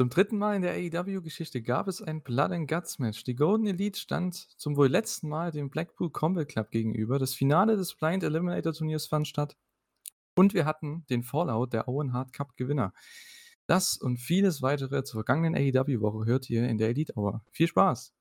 Zum dritten Mal in der AEW-Geschichte gab es ein Blood and Guts Match. Die Golden Elite stand zum wohl letzten Mal dem Blackpool Combat Club gegenüber. Das Finale des Blind Eliminator Turniers fand statt. Und wir hatten den Fallout der Owen Hart Cup Gewinner. Das und vieles weitere zur vergangenen AEW-Woche hört ihr in der Elite Hour. Viel Spaß!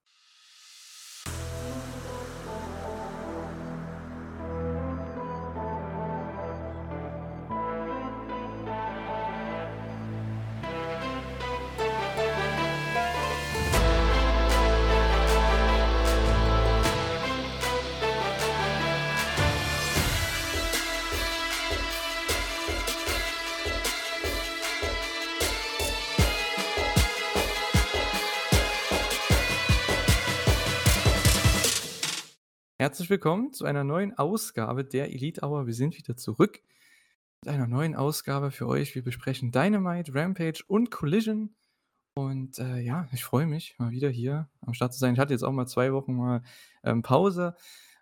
Herzlich willkommen zu einer neuen Ausgabe der Elite Hour. Wir sind wieder zurück mit einer neuen Ausgabe für euch. Wir besprechen Dynamite, Rampage und Collision. Und äh, ja, ich freue mich, mal wieder hier am Start zu sein. Ich hatte jetzt auch mal zwei Wochen mal ähm, Pause.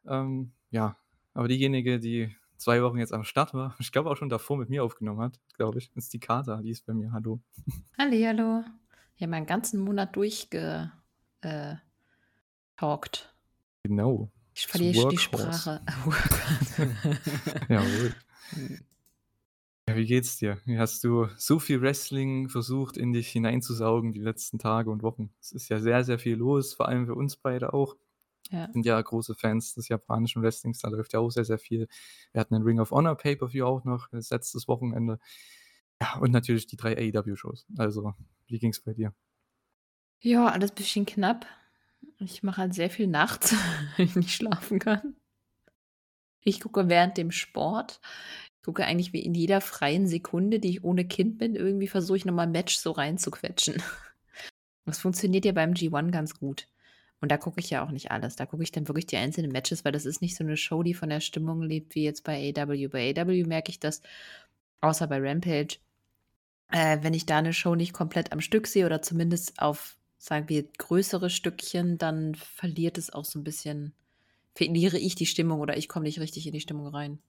Ähm, ja, aber diejenige, die zwei Wochen jetzt am Start war, ich glaube auch schon davor mit mir aufgenommen hat, glaube ich, ist die Kata, die ist bei mir. Hallo. Halli, hallo. Ich habe einen ganzen Monat durchgetalkt. Äh, genau. Ich verliere die Sprache. Jawohl. Ja, wie geht's dir? Wie hast du so viel Wrestling versucht, in dich hineinzusaugen die letzten Tage und Wochen? Es ist ja sehr, sehr viel los, vor allem für uns beide auch. Ja. Sind ja große Fans des japanischen Wrestlings, da läuft ja auch sehr, sehr viel. Wir hatten ein Ring of Honor Pay-Per-View auch noch, das letztes Wochenende. Ja, und natürlich die drei AEW-Shows. Also, wie ging's bei dir? Ja, alles ein bisschen knapp. Ich mache halt sehr viel nachts, wenn ich nicht schlafen kann. Ich gucke während dem Sport. Ich gucke eigentlich wie in jeder freien Sekunde, die ich ohne Kind bin, irgendwie versuche ich nochmal Match so reinzuquetschen. Das funktioniert ja beim G1 ganz gut. Und da gucke ich ja auch nicht alles. Da gucke ich dann wirklich die einzelnen Matches, weil das ist nicht so eine Show, die von der Stimmung lebt, wie jetzt bei AW. Bei AW merke ich das, außer bei Rampage, äh, wenn ich da eine Show nicht komplett am Stück sehe oder zumindest auf sagen wir, größere Stückchen, dann verliert es auch so ein bisschen, verliere ich die Stimmung oder ich komme nicht richtig in die Stimmung rein.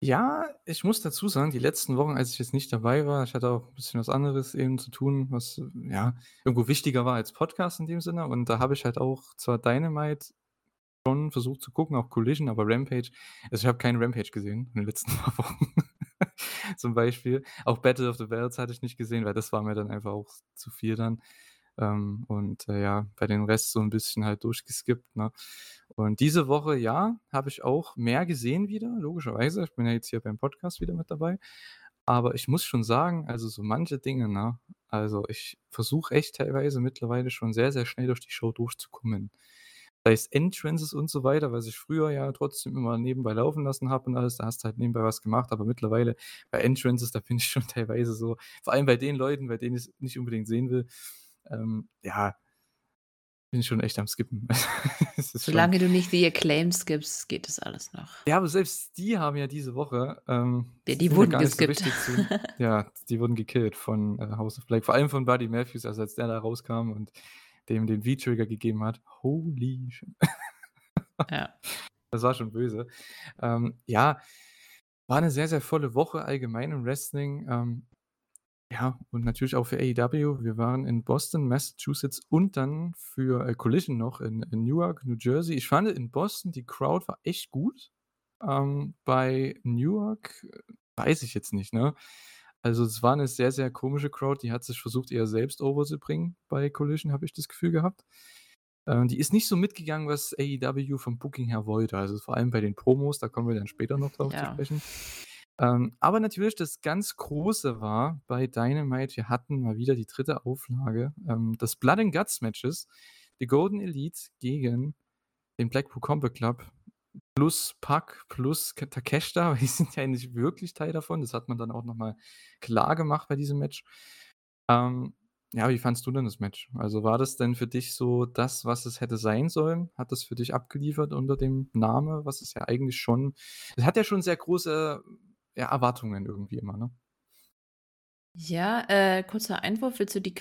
Ja, ich muss dazu sagen, die letzten Wochen, als ich jetzt nicht dabei war, ich hatte auch ein bisschen was anderes eben zu tun, was ja irgendwo wichtiger war als Podcast in dem Sinne. Und da habe ich halt auch zwar Dynamite schon versucht zu gucken, auch Collision, aber Rampage, also ich habe keinen Rampage gesehen in den letzten Wochen. Zum Beispiel. Auch Battle of the Bells hatte ich nicht gesehen, weil das war mir dann einfach auch zu viel dann. Ähm, und äh, ja, bei den Rest so ein bisschen halt durchgeskippt. Ne? Und diese Woche, ja, habe ich auch mehr gesehen wieder, logischerweise. Ich bin ja jetzt hier beim Podcast wieder mit dabei. Aber ich muss schon sagen, also so manche Dinge, ne? Also ich versuche echt teilweise mittlerweile schon sehr, sehr schnell durch die Show durchzukommen. Sei es Entrances und so weiter, was ich früher ja trotzdem immer nebenbei laufen lassen habe und alles, da hast du halt nebenbei was gemacht, aber mittlerweile bei Entrances, da bin ich schon teilweise so, vor allem bei den Leuten, bei denen ich es nicht unbedingt sehen will, ähm, ja, bin schon echt am Skippen. Solange schon... du nicht die Acclaims skippst, geht das alles noch. Ja, aber selbst die haben ja diese Woche. Ähm, ja, die wurden geskippt. So ja, die wurden gekillt von äh, House of Black. Vor allem von Buddy Matthews, also als der da rauskam und dem den V-Trigger gegeben hat. Holy shit. ja. Das war schon böse. Ähm, ja, war eine sehr, sehr volle Woche allgemein im Wrestling. Ähm, ja, und natürlich auch für AEW. Wir waren in Boston, Massachusetts und dann für äh, Collision noch in, in Newark, New Jersey. Ich fand in Boston, die Crowd war echt gut. Ähm, bei Newark äh, weiß ich jetzt nicht, ne? Also es war eine sehr, sehr komische Crowd, die hat sich versucht, eher selbst overzubringen bei Collision, habe ich das Gefühl gehabt. Ähm, die ist nicht so mitgegangen, was AEW vom Booking her wollte. Also vor allem bei den Promos, da kommen wir dann später noch drauf zu sprechen. Ähm, aber natürlich das ganz Große war bei Dynamite, wir hatten mal wieder die dritte Auflage ähm, des Blood and Guts Matches. Die Golden Elite gegen den Blackpool Combat Club plus Puck plus Takeshita, weil die sind ja nicht wirklich Teil davon. Das hat man dann auch nochmal klar gemacht bei diesem Match. Ähm, ja, wie fandst du denn das Match? Also war das denn für dich so das, was es hätte sein sollen? Hat das für dich abgeliefert unter dem Namen, was es ja eigentlich schon. Es hat ja schon sehr große ja, Erwartungen irgendwie immer, ne? Ja, äh, kurzer Einwurf. Willst du die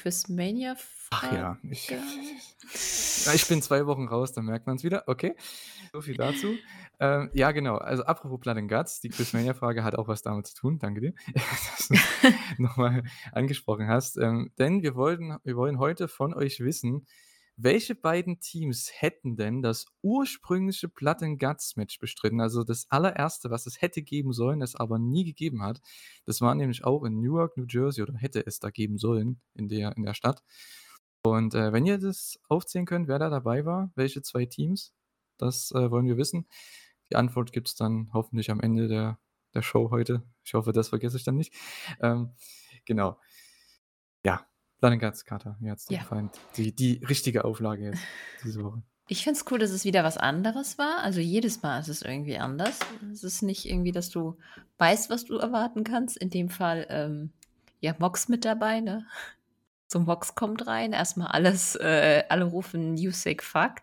Ach Quizmania-Frage? ja, ich ja, ich bin 2 Wochen raus, dann merkt man's wieder. Okay, so viel dazu. Ähm, ja, genau. Also, apropos Blood and Guts, die Quizmania-Frage hat auch was damit zu tun. Danke dir, dass du's noch mal angesprochen hast. Ähm, denn wir wollten wir wollen heute von euch wissen, welche beiden Teams hätten denn das ursprüngliche Blood and Guts Match bestritten? Also, das allererste, was es hätte geben sollen, es aber nie gegeben hat. Das war nämlich auch in Newark, New Jersey oder hätte es da geben sollen in der in der Stadt. Und, äh, wenn ihr das aufzählen könnt, wer da dabei war, welche 2 Teams, das, äh, wollen wir wissen. Die Antwort gibt's dann hoffentlich am Ende der der Show heute. Ich hoffe, das vergesse ich dann nicht. Ähm, genau. Ja, And Guts, Katha, wie hat's dir Ja. gefallen? Die die richtige Auflage jetzt diese Woche. Ich finde es cool, dass es wieder was anderes war. Also, jedes Mal ist es irgendwie anders. Es ist nicht irgendwie, dass du weißt, was du erwarten kannst. In dem Fall, ähm, ja, Mox mit dabei, ne? So Mox kommt rein, erst mal alles äh, alle rufen „You sick fuck“.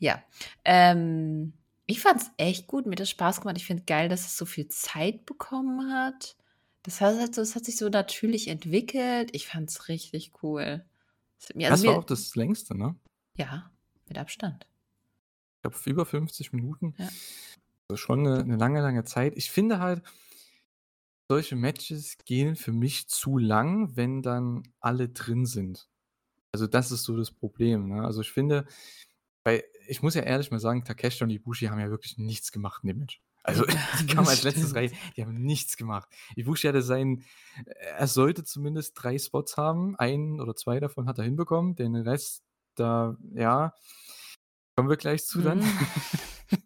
Ja, ähm, ich fand's echt gut. Mir hat das Spaß gemacht. Ich finde geil, dass es so viel Zeit bekommen hat. Das hat halt so es hat sich so natürlich entwickelt. Ich fand's richtig cool. Es hat mir also Das war mir auch das längste, ne? Ja, mit Abstand. Ich glaube, über 50 Minuten. Ja. Also, schon 'ne 'ne lange, lange Zeit. Ich finde halt solche Matches gehen für mich zu lang, wenn dann alle drin sind. Also, das ist so das Problem, ne? Also, ich finde weil ich muss ja ehrlich mal sagen, Takeshita und Ibushi haben ja wirklich nichts gemacht in dem Match. Also, die kamen als Letztes rein, die haben nichts gemacht. Ibushi hatte seinen er sollte zumindest 3 Spots haben. 1 oder 2 davon hat er hinbekommen. Den Rest, da ja, kommen wir gleich zu dann. Mhm.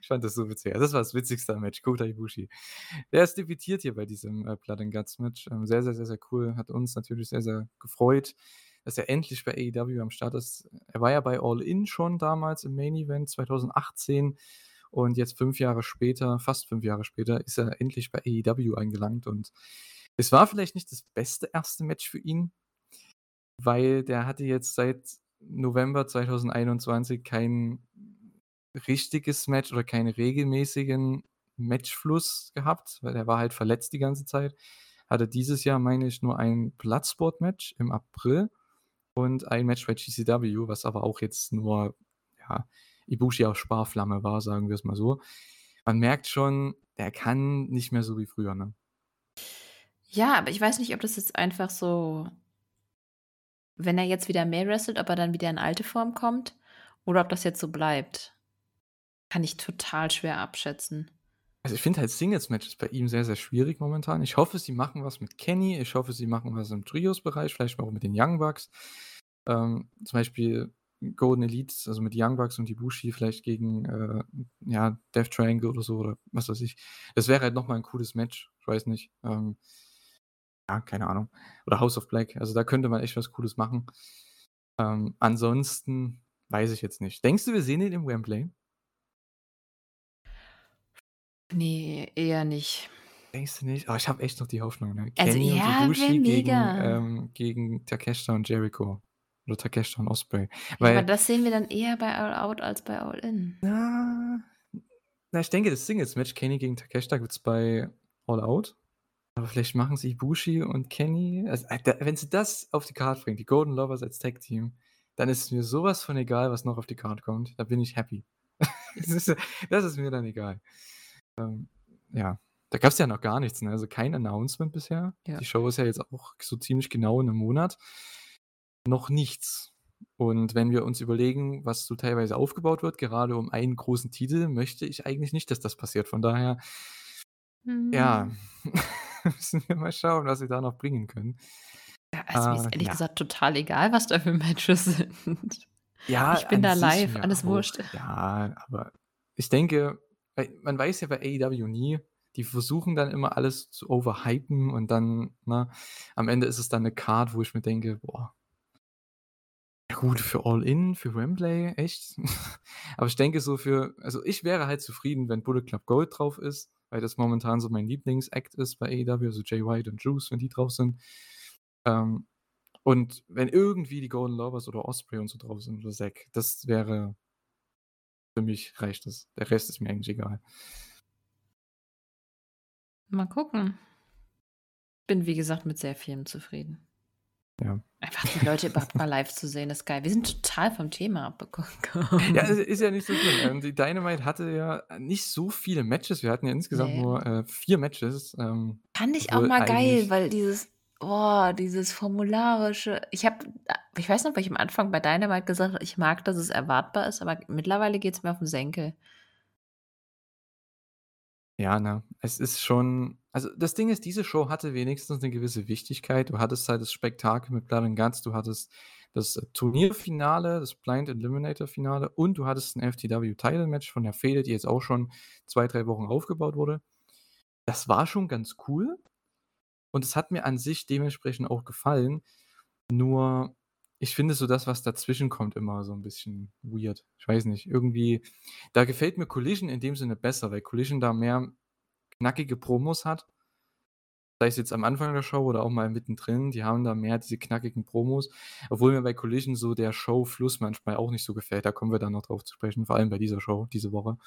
Ich fand das so witzig. Also, das war das Witzigste Match, Kota Ibushi. Der ist debütiert hier bei diesem, äh, Blood and Guts Match. Ähm, sehr, sehr, sehr, sehr cool. Hat uns natürlich sehr, sehr gefreut, dass er endlich bei AEW am Start ist. Er war ja bei All In schon damals im Main Event 2018 und jetzt 5 Jahre später fast 5 Jahre später, ist er endlich bei AEW angelangt und es war vielleicht nicht das beste 1. Match für ihn, weil der hatte jetzt seit November 2021 kein richtiges Match oder keinen regelmäßigen Matchfluss gehabt, weil er war halt verletzt die ganze Zeit. Hatte dieses Jahr, meine ich, nur ein Bloodsport-Match im April und ein Match bei GCW, was aber auch jetzt nur, ja, Ibushi auf Sparflamme war, sagen wir's mal so. Man merkt schon, der kann nicht mehr so wie früher, ne? Ja, aber ich weiß nicht, ob das jetzt einfach so wenn er jetzt wieder mehr wrestelt, ob er dann wieder in alte Form kommt oder ob das jetzt so bleibt. Kann ich total schwer abschätzen. Also, ich finde halt Singles-Matches bei ihm sehr, sehr schwierig momentan. Ich hoffe, sie machen was mit Kenny. Ich hoffe, sie machen was im Trios-Bereich, vielleicht auch mit den Young Bucks. Ähm, zum Beispiel Golden Elite, also mit Young Bucks und Ibushi vielleicht gegen, äh, ja, Death Triangle oder so oder was weiß ich. Das wäre halt noch mal 'n cooles Match. Ich weiß nicht. Ähm, ja, keine Ahnung. Oder House of Black. Also, da könnte man echt was Cooles machen. Ähm, ansonsten weiß ich jetzt nicht. Denkst du, wir sehen ihn im Wembley? Ne, eher nicht. Denkst du nicht? Oh, ich habe echt noch die Hoffnung, ne? Also, Kenny und ja, wäre Ibushi gegen, ähm gegen Takeshita und Jericho oder Takeshita und Ospreay. Ja, aber Weil das sehen wir dann eher bei All Out als bei All In. Ja. Na, ich denke, das Singles-Match Kenny gegen Takeshita gibt's bei All Out. Aber vielleicht machen sie Ibushi und Kenny also, äh, wenn sie das auf die Card bringen, die Golden Lovers als Tag-Team, dann ist mir so was von egal, was noch auf die Card kommt. Da bin ich happy. Das ist das ist mir dann egal. Ähm, ja, da gab's ja noch gar nichts, ne? Also, kein Announcement bisher. Ja. Die Show ist ja jetzt auch so ziemlich genau in 'nem Monat. Noch nichts. Und wenn wir uns überlegen, was so teilweise aufgebaut wird, gerade um einen großen Titel, möchte ich eigentlich nicht, dass das passiert. Von daher ja, Mhm. müssen wir mal schauen, was sie da noch bringen können. Ja, also, mir ist Äh, ehrlich ja. gesagt total egal, was da für Matches sind. Ja, Ich bin da live, alles auch. wurscht. Ja, aber ich denke, man weiß ja bei AEW nie, die versuchen dann immer alles zu overhypen und dann, ne, am Ende ist es dann 'ne Card, wo ich mir denke: „Boah“ Ja gut, für All In, für Wembley, echt? Aber ich denke so für also, ich wäre halt zufrieden, wenn Bullet Club Gold drauf ist, weil das momentan so mein Lieblings-Act ist bei AEW, also Jay White und Juice, wenn die drauf sind. Ähm, und wenn irgendwie die Golden Lovers oder Ospreay und so drauf sind oder Zack, das wäre für mich reicht das. Der Rest ist mir eigentlich egal. Mal gucken. Bin, wie gesagt, mit sehr vielem zufrieden. Ja. Einfach die Leute überhaupt mal live zu sehen, ist geil. Wir sind total vom Thema Ja, abgekommen. es ist ja nicht so schlimm. Ähm, die Dynamite hatte ja nicht so viele Matches. Wir hatten ja insgesamt Ne. nur, äh, 4 Matches, ähm, Fand ich auch mal geil, weil dieses oh, dieses formularische ich habe ich weiß noch, weil ich am Anfang bei Dynamite gesagt habe, ich mag, dass es erwartbar ist, aber mittlerweile geht's mir auf 'n Senkel. Ja, ne? Es ist schon also, das Ding ist, diese Show hatte wenigstens 'ne gewisse Wichtigkeit. Du hattest halt das Spektakel mit Blood and Guts, du hattest das Turnierfinale, das Blind Eliminator Finale und du hattest 'n FTW Title Match von der Fehde, die jetzt auch schon 2, 3 Wochen aufgebaut wurde. Das war schon ganz cool und es hat mir an sich dementsprechend auch gefallen. Nur, ich finde so das, was dazwischen kommt, immer so 'n bisschen weird. Ich weiß nicht, irgendwie da gefällt mir Collision in dem Sinne besser, weil Collision da mehr knackige Promos hat. Sei es jetzt am Anfang der Show oder auch mal mittendrin, die haben da mehr diese knackigen Promos, obwohl mir bei Collision so der Showfluss manchmal auch nicht so gefällt. Da kommen wir dann noch drauf zu sprechen, vor allem bei dieser Show diese Woche.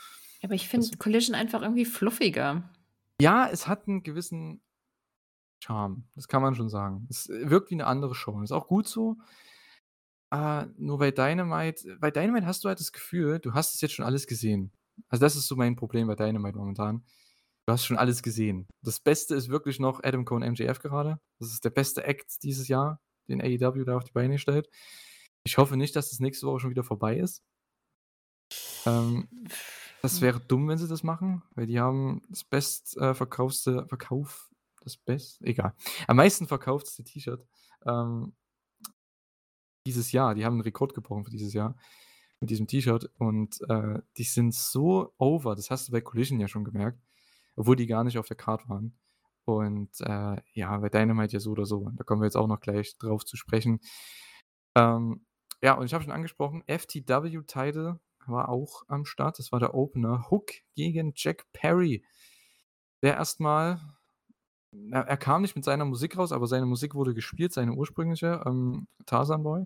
Aber ich finde Collision einfach irgendwie fluffiger. Ja, es hat 'n gewissen Charme, das kann man schon sagen. Es wirkt wie 'ne andere Show. Ist auch gut so. Äh, nur bei Dynamite bei Dynamite hast du halt das Gefühl, du hast es jetzt schon alles gesehen. Also, das ist so mein Problem bei Dynamite momentan. Du hast schon alles gesehen. Das Beste ist wirklich noch Adam Cole MJF gerade. Das ist der beste Act dieses Jahr, den AEW da auf die Beine stellt. Ich hoffe nicht, dass das nächste Woche schon wieder vorbei ist. Ähm, das wäre dumm, wenn sie das machen, weil die haben das best äh, Verkauf das best egal. Am meisten verkauftste T-Shirt, ähm dieses Jahr. Die haben 'n Rekord gebrochen für dieses Jahr mit diesem T-Shirt und, äh, die sind so over. Das hast du bei Collision ja schon gemerkt, obwohl die gar nicht auf der Card waren. Und, äh, ja, bei Dynamite ja so oder so. Da kommen wir jetzt auch noch gleich drauf zu sprechen. Ähm, ja, und ich habe schon angesprochen, FTW Title war auch am Start. Das war der Opener. Hook gegen Jack Perry. Der erst mal er er kam nicht mit seiner Musik raus, aber seine Musik wurde gespielt, seine ursprüngliche, ähm, Tarzan Boy.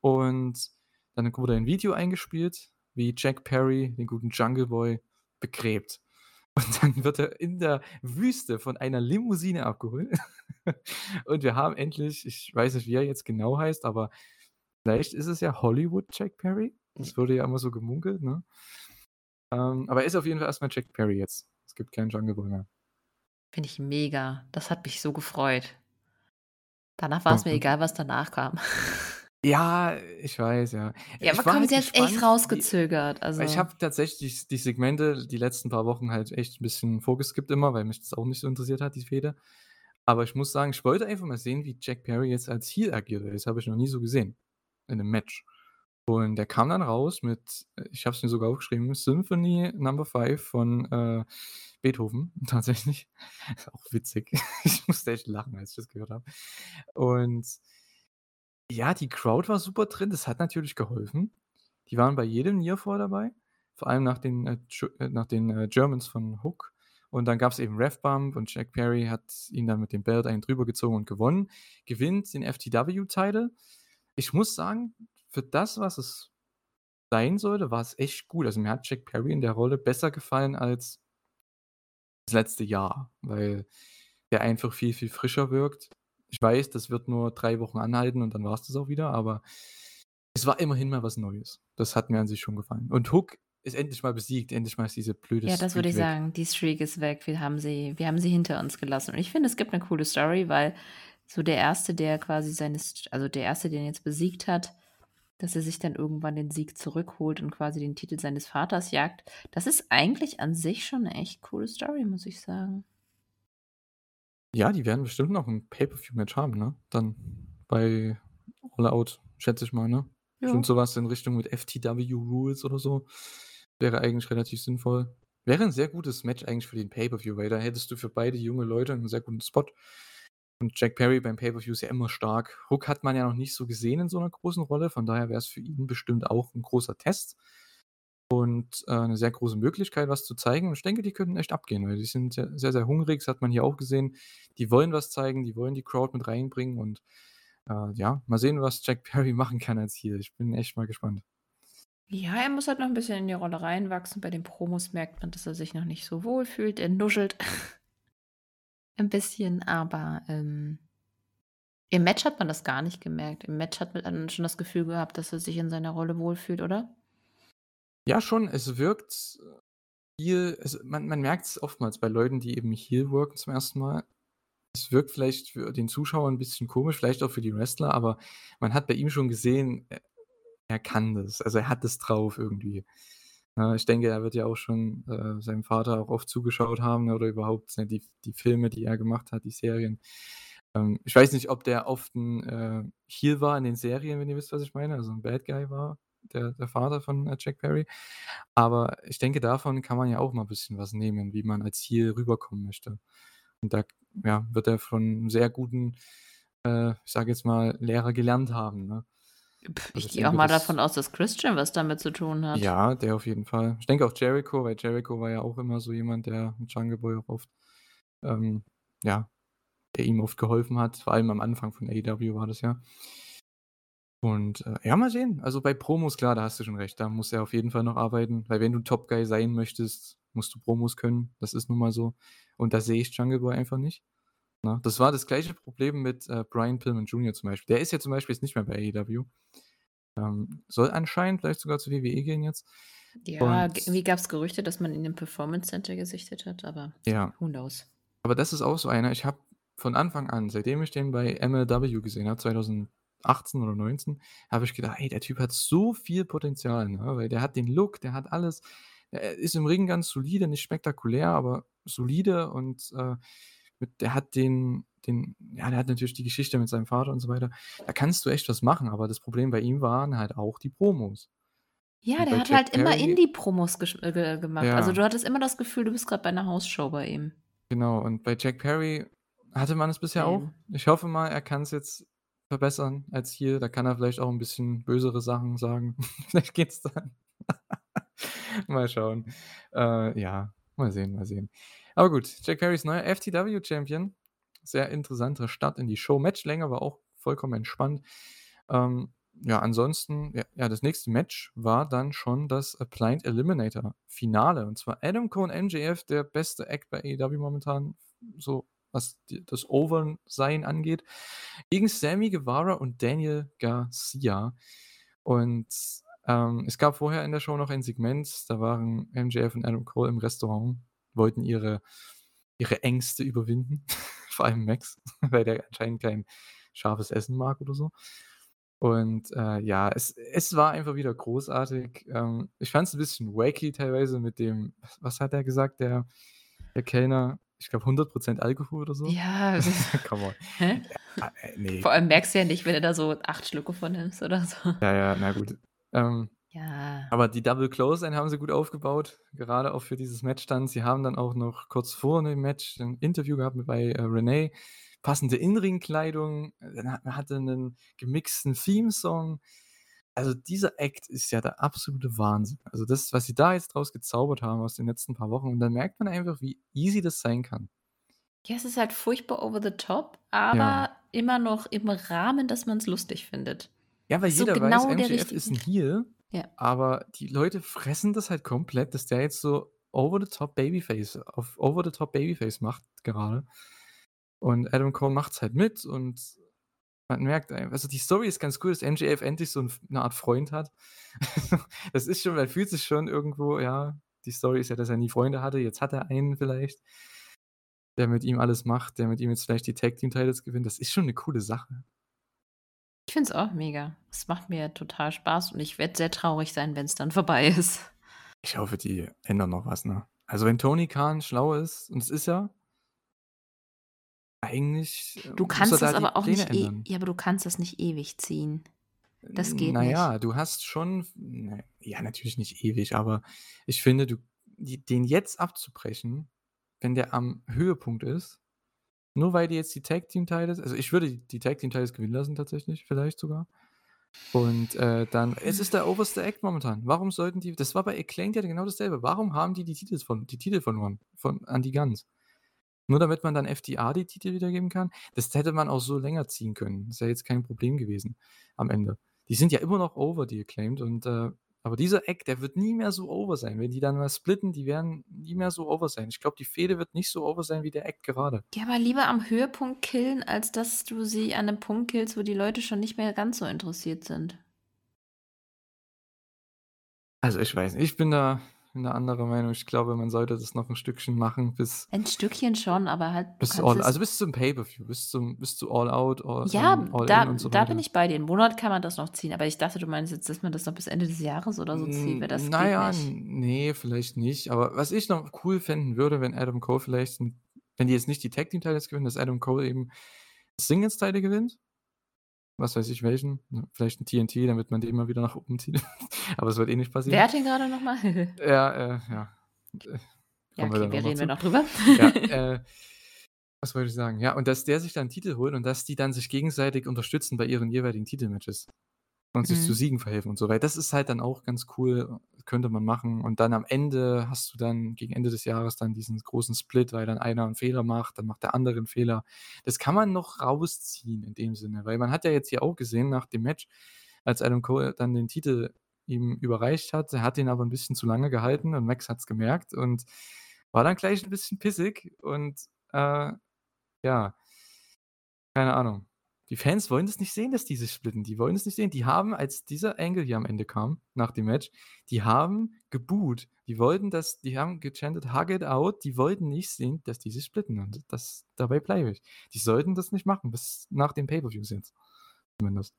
Und dann wurde ein Video eingespielt, wie Jack Perry den guten Jungle Boy begräbt. Und dann wird er in der Wüste von einer Limousine abgeholt. Und wir haben endlich ich weiß nicht, wie er jetzt genau heißt, aber vielleicht ist es ja Hollywood Jack Perry? Das wurde ja immer so gemunkelt, ne? Ähm, aber er ist auf jeden Fall erst mal Jack Perry jetzt. Es gibt keinen Jungle Boy mehr. Finde ich mega. Das hat mich so gefreut. Danach war's mir egal, was danach kam. Ja, ich weiß, ja. Ja, Ich aber war komm, halt sie hat's echt gespannt, wie rausgezögert, weil ich also habe tatsächlich die Segmente die letzten paar Wochen halt echt 'n bisschen vorgeskippt immer, weil mich das auch nicht so interessiert hat, die Fehde. Aber ich muss sagen, ich wollte einfach mal sehen, wie Jack Perry jetzt als Heel agiert, weil das habe ich noch nie so gesehen in 'nem Match. Und der kam dann raus mit äh, ich habe es mir sogar aufgeschrieben, Symphony Number 5 von, äh, Beethoven tatsächlich. Ist auch witzig. Ich musste echt lachen, als ich das gehört habe. Und ja, die Crowd war super drin. Das hat natürlich geholfen. Die waren bei jedem Near Fall dabei, vor allem nach den, äh, äh, nach den, äh, Germans von Hook. Und dann gab's eben Ref Bump und Jack Perry hat ihn dann mit dem Belt einen drüber gezogen und gewonnen. Gewinnt den FTW Title. Ich muss sagen, für das, was es sein sollte, war's echt gut. Also, mir hat Jack Perry in der Rolle besser gefallen als das letzte Jahr, weil der einfach viel, viel frischer wirkt. Ich weiß, das wird nur 3 Wochen anhalten und dann war's das auch wieder, aber es war immerhin mal was Neues. Das hat mir an sich schon gefallen. Und Hook ist endlich mal besiegt. Endlich mal ist diese blöde Ja, das würde ich weg. sagen. Die Streak ist weg. Wir haben sie wir haben sie hinter uns gelassen. Und ich finde, es gibt 'ne coole Story, weil so der Erste, der quasi seine St also, der Erste, den jetzt besiegt hat, dass er sich dann irgendwann den Sieg zurückholt und quasi den Titel seines Vaters jagt. Das ist eigentlich an sich schon 'ne echt coole Story, muss ich sagen. Ja, die werden bestimmt noch 'n Pay-per-View-Match haben, ne? Dann bei All Out, schätze ich mal, ne? Ja. Bestimmt so was in Richtung mit FTW Rules oder so. Wäre eigentlich relativ sinnvoll. Wäre 'n sehr gutes Match eigentlich für den Pay-per-View, weil da hättest du für beide junge Leute 'n sehr guten Spot. Und Jack Perry beim Pay-per-View ist ja immer stark. Hook hat man ja noch nicht so gesehen in so 'ner großen Rolle, von daher wär's für ihn bestimmt auch 'n großer Test und, äh, 'ne sehr große Möglichkeit, was zu zeigen. Und ich denke, die könnten echt abgehen, weil die sind sehr, sehr, sehr hungrig. Das hat man hier auch gesehen. Die wollen was zeigen, die wollen die Crowd mit reinbringen und, äh, ja, mal sehen, was Jack Perry machen kann als Heel. Ich bin echt mal gespannt. Ja, er muss halt noch 'n bisschen in die Rolle reinwachsen. Bei den Promos merkt man, dass er sich noch nicht so wohl fühlt. Er nuschelt. 'N bisschen, aber, ähm im Match hat man das gar nicht gemerkt. Im Match hat man schon das Gefühl gehabt, dass er sich in seiner Rolle wohlfühlt, oder? Ja, schon, es wirkt viel also, man man merkt's oftmals bei Leuten, die eben heel worken zum 1. Mal. Es wirkt vielleicht für den Zuschauer 'n bisschen komisch, vielleicht auch für die Wrestler, aber man hat bei ihm schon gesehen, e er kann das. Also, er hat das drauf irgendwie. Ne, ich denke, er wird ja auch schon, äh, seinem Vater auch oft zugeschaut haben oder überhaupt, ne, die die Filme, die er gemacht hat, die Serien. Ähm, ich weiß nicht, ob der oft 'n, äh, heel war in den Serien, wenn ihr wisst, was ich meine, also 'n Bad Guy war, der der Vater von, äh, Jack Perry. Aber ich denke, davon kann man ja auch mal bisschen was nehmen, wie man als heel rüberkommen möchte. Und da, ja, wird er von 'nem sehr guten, äh, ich sage jetzt mal, Lehrer gelernt haben, ne? Ich Also, ich gehe auch mal davon aus, dass Christian was damit zu tun hat. Ja, der auf jeden Fall. Ich denke auch Jericho, weil Jericho war ja auch immer so jemand, der Jungle Boy auch oft, ähm, ja der ihm oft geholfen hat. Vor allem am Anfang von AEW war das ja. Und, äh, ja, mal sehen. Also, bei Promos, klar, da hast du schon recht. Da muss er auf jeden Fall noch arbeiten, weil wenn du Top Guy sein möchtest, musst du Promos können. Das ist nun mal so. Und da sehe ich Jungle Boy einfach nicht, ne? Das war das gleiche Problem mit, äh, Brian Pillman Jr. zum Beispiel. Der ist ja zum Beispiel jetzt nicht mehr bei AEW. Ähm, soll anscheinend vielleicht sogar zur WWE gehen jetzt. Ja, g Und irgendwie gab's Gerüchte, dass man ihn im Performance Center gesichtet hat, aber Ja. who knows? Aber das ist auch so einer ich habe von Anfang an, seitdem ich den bei MLW gesehen habe, 2018 oder 19, habe ich gedacht: „Ey, der Typ hat so viel Potenzial“, ne? Weil der hat den Look, der hat alles. Er ist im Ring ganz solide, nicht spektakulär, aber solide und, äh, mit der hat den den ja, der hat natürlich die Geschichte mit seinem Vater und so weiter. Da kannst du echt was machen, aber das Problem bei ihm waren halt auch die Promos. Ja, Und der hat Jack halt immer Perry Indie-Promos gesch äh, ge gemacht. Also, Ja. du hattest immer das Gefühl, du bist grad bei 'ner Hausshow bei ihm. Genau, und bei Jack Perry hatte man es bisher auch. Same. Ich hoffe mal, er kann's jetzt verbessern als heel. Da kann er vielleicht auch 'n bisschen bösere Sachen sagen. Vielleicht geht's dann. Mal schauen. Äh, ja, mal sehen, mal sehen. Aber gut, Jack Perry ist neuer FTW Champion. Sehr interessanter Start in die Show. Matchlänge war auch vollkommen entspannt. Ähm, ja, ansonsten, ja ja, das nächste Match war dann schon das Applied Eliminator Finale. Und zwar Adam Cole und MJF, der beste Act bei AEW momentan, so was die das Over-Sein angeht, gegen Sammy Guevara und Daniel Garcia. Und, ähm, es gab vorher in der Show noch ein Segment, da waren MJF und Adam Cole im Restaurant, wollten ihre ihre Ängste überwinden, vor allem Max, weil der anscheinend kein scharfes Essen mag oder so. Und, äh, ja, es es war einfach wieder großartig. Ähm, ich fand's 'n bisschen wacky teilweise mit dem was was hat er gesagt, der der Kellner? Ich glaube 100 % Alkohol oder so? Ja, Come on. hä? Ja, äh, ne. Vor allem merkst du ja nicht, wenn du da so 8 Schlucke von nimmst oder so. Ja, ja, na gut. Ähm, Ja. aber die Double Clothesline haben sie gut aufgebaut, gerade auch für dieses Match dann. Sie haben dann auch noch kurz vor dem Match 'n Interview gehabt mit bei, äh, Renee. Passende In-Ring-Kleidung, dann hat man hatte 'nen gemixten Theme-Song. Also, dieser Act ist ja der absolute Wahnsinn. Also, das, was sie da jetzt draus gezaubert haben aus den letzten paar Wochen und dann merkt man einfach, wie easy das sein kann. Ja, es ist halt furchtbar over the top, Ja. aber immer noch im Rahmen, dass man's lustig findet. Ja, weil So jeder weiß, genau der MJF ist 'n richtige Heel, Ja. aber die Leute fressen das halt komplett, dass der jetzt so over the top Babyface auf over the top Babyface macht gerade. Und Adam Cole macht's halt mit und man merkt also, die Story ist ganz cool, dass MJF endlich so 'n F 'ne Art Freund hat. Das ist schon man fühlt sich schon irgendwo ja, die Story ist ja, dass er nie Freunde hatte. Jetzt hat er einen vielleicht der mit ihm alles macht, der mit ihm jetzt vielleicht die Tag Team Titles gewinnt. Das ist schon 'ne coole Sache. Ich finde es auch mega. Es macht mir total Spaß und ich werde sehr traurig sein, wenn's dann vorbei ist. Ich hoffe, die ändern noch was, ne? Also, wenn Tony Khan schlau ist und das ist er eigentlich, Du muss er kannst das da aber auch Pläne nicht e ändern. ja, aber du kannst das nicht ewig ziehen. Das geht Na nicht. ja, du hast schon f ne, ja, natürlich nicht ewig, aber ich finde, du die den jetzt abzubrechen, wenn der am Höhepunkt ist, nur weil die jetzt die Tag Team Titles also, ich würde die Tag Team Titles gewinnen lassen tatsächlich, vielleicht sogar. Und, äh, dann es ist der oberste Act momentan. Warum sollten die das war bei Acclaimed ja genau dasselbe. Warum haben die die Titels von die Titel verloren von an die Guns? Nur damit man dann FTR die Titel wiedergeben kann? Das hätte man auch so länger ziehen können. Ist ja jetzt kein Problem gewesen am Ende. Die sind ja immer noch over, die Acclaimed und, äh, Aber dieser Eck, der wird nie mehr so over sein. Wenn die dann mal splitten, die werden nie mehr so over sein. Ich glaube, die Fehde wird nicht so over sein wie der Eck gerade. Ja, aber lieber am Höhepunkt killen, als dass du sie an einem Punkt killst, wo die Leute schon nicht mehr ganz so interessiert sind. Also ich weiß nicht, ich bin da eine andere Meinung. Ich glaube, man sollte das noch ein Stückchen machen bis Ein Stückchen schon, aber halt, bis all, also bis zum Pay-Per-View, bis zum bis zu All Out, All, Ja, ähm, All da, so da bin ich bei dir. Einen Monat kann man das noch ziehen, aber ich dachte, du meinst jetzt, dass man das noch bis Ende des Jahres oder so zieht, weil das Naja, nee, vielleicht nicht. Aber was ich noch cool fänden würde, wenn Adam Cole vielleicht, wenn die jetzt nicht die Tag Team Titles gewinnen, dass Adam Cole eben Singles Title gewinnt. Was weiß ich welchen. Ne, Vielleicht ein TNT, damit man den mal wieder nach oben zieht. Aber es wird eh nicht passieren. Wer hat den gerade nochmal? Ja, äh, ja. Äh, ja, wir okay, wir noch reden wir noch drüber. Ja, äh, was wollte ich sagen? Ja, und dass der sich dann einen Titel holt und dass die dann sich gegenseitig unterstützen bei ihren jeweiligen Titelmatches und sich zu Mhm. Siegen verhelfen und so, weil das ist halt dann auch ganz cool, könnte man machen. Und dann am Ende hast du dann gegen Ende des Jahres dann diesen großen Split, weil dann einer einen Fehler macht, dann macht der andere einen Fehler. Das kann man noch rausziehen in dem Sinne, weil man hat ja jetzt hier auch gesehen nach dem Match, als Adam Cole dann den Titel ihm überreicht hat, er hat ihn aber ein bisschen zu lange gehalten und Max hat es gemerkt und war dann gleich ein bisschen pissig und äh, ja, keine Ahnung. Die Fans wollen es nicht sehen, dass die sich splitten. Die wollen es nicht sehen. Die haben, als dieser Angle hier am Ende kam, nach dem Match, die haben geboot. Die wollten das, die haben gechantet, hug it out. Die wollten nicht sehen, dass die sich splitten. Und das, dabei bleibe ich. Die sollten das nicht machen, bis nach dem Pay-Per-View jetzt. Zumindest.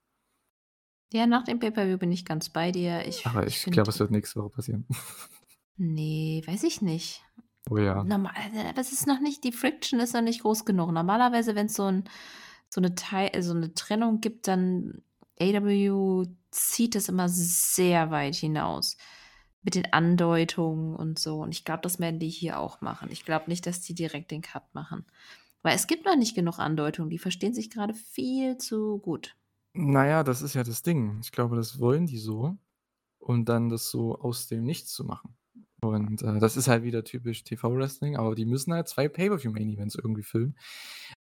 Ja, nach dem Pay-Per-View bin ich ganz bei dir. Ich, Aber ich ich glaube, es wird nächste Woche passieren. nee, weiß ich nicht. oh ja. Normal, das ist noch nicht, die Friction ist noch nicht groß genug. Normalerweise, wenn es so, ein, so, eine Teil, so eine Trennung gibt, dann AW zieht das immer sehr weit hinaus. Mit den Andeutungen und so. Und ich glaube, das werden die hier auch machen. Ich glaube nicht, dass die direkt den Cut machen. Weil es gibt noch nicht genug Andeutungen. Die verstehen sich gerade viel zu gut. Naja, das ist ja das Ding. Ich glaube, das wollen die so. Und dann das so aus dem Nichts zu machen. Und äh, das ist halt wieder typisch TV-Wrestling, aber die müssen halt zwei Pay-Per-View-Main-Events irgendwie füllen.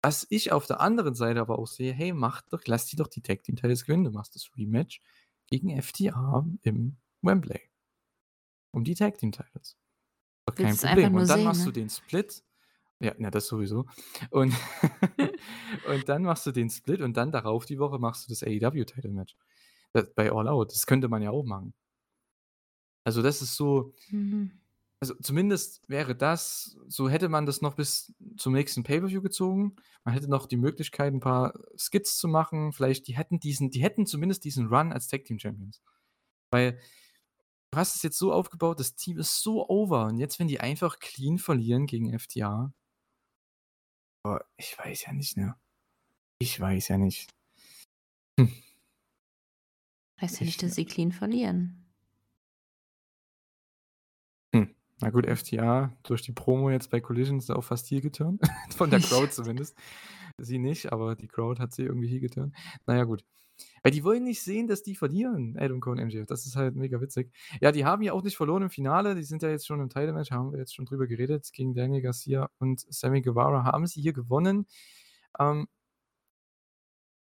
Was ich auf der anderen Seite aber auch sehe, hey, mach doch, lass die doch die Tag Team Titles gewinnen. Du machst das Rematch gegen FTA im Wembley. Um die Tag Team Titles. Doch kein Willst Problem. Und dann sehen, machst ne? du den Split. Ja, na, das sowieso. Und, und dann machst du den Split und dann darauf die Woche machst du das AEW-Title-Match. Bei All Out. Das könnte man ja auch machen. Also, das ist so, Mhm. also zumindest wäre das, so hätte man das noch bis zum nächsten Pay-Per-View gezogen. Man hätte noch die Möglichkeit, ein paar Skits zu machen. Vielleicht, die hätten diesen, die hätten zumindest diesen Run als Tag Team Champions. Weil du hast es jetzt so aufgebaut, das Team ist so over. Und jetzt, wenn die einfach clean verlieren gegen FTA, aber ich weiß ja nicht, ne? Ich weiß ja nicht. Hm. Heißt ja Ich, nicht, dass sie clean verlieren. Na gut, FTA durch die Promo jetzt bei Collisions auf fast hier geturnt. Von der Crowd zumindest. Sie nicht, aber die Crowd hat sie irgendwie hier geturnt. Naja, gut. Weil die wollen nicht sehen, dass die verlieren, Adam Cole und MJF. Das ist halt mega witzig. Ja, die haben ja auch nicht verloren im Finale. Die sind ja jetzt schon im Title-Match, haben wir jetzt schon drüber geredet. Gegen Daniel Garcia und Sammy Guevara haben sie hier gewonnen. Ähm,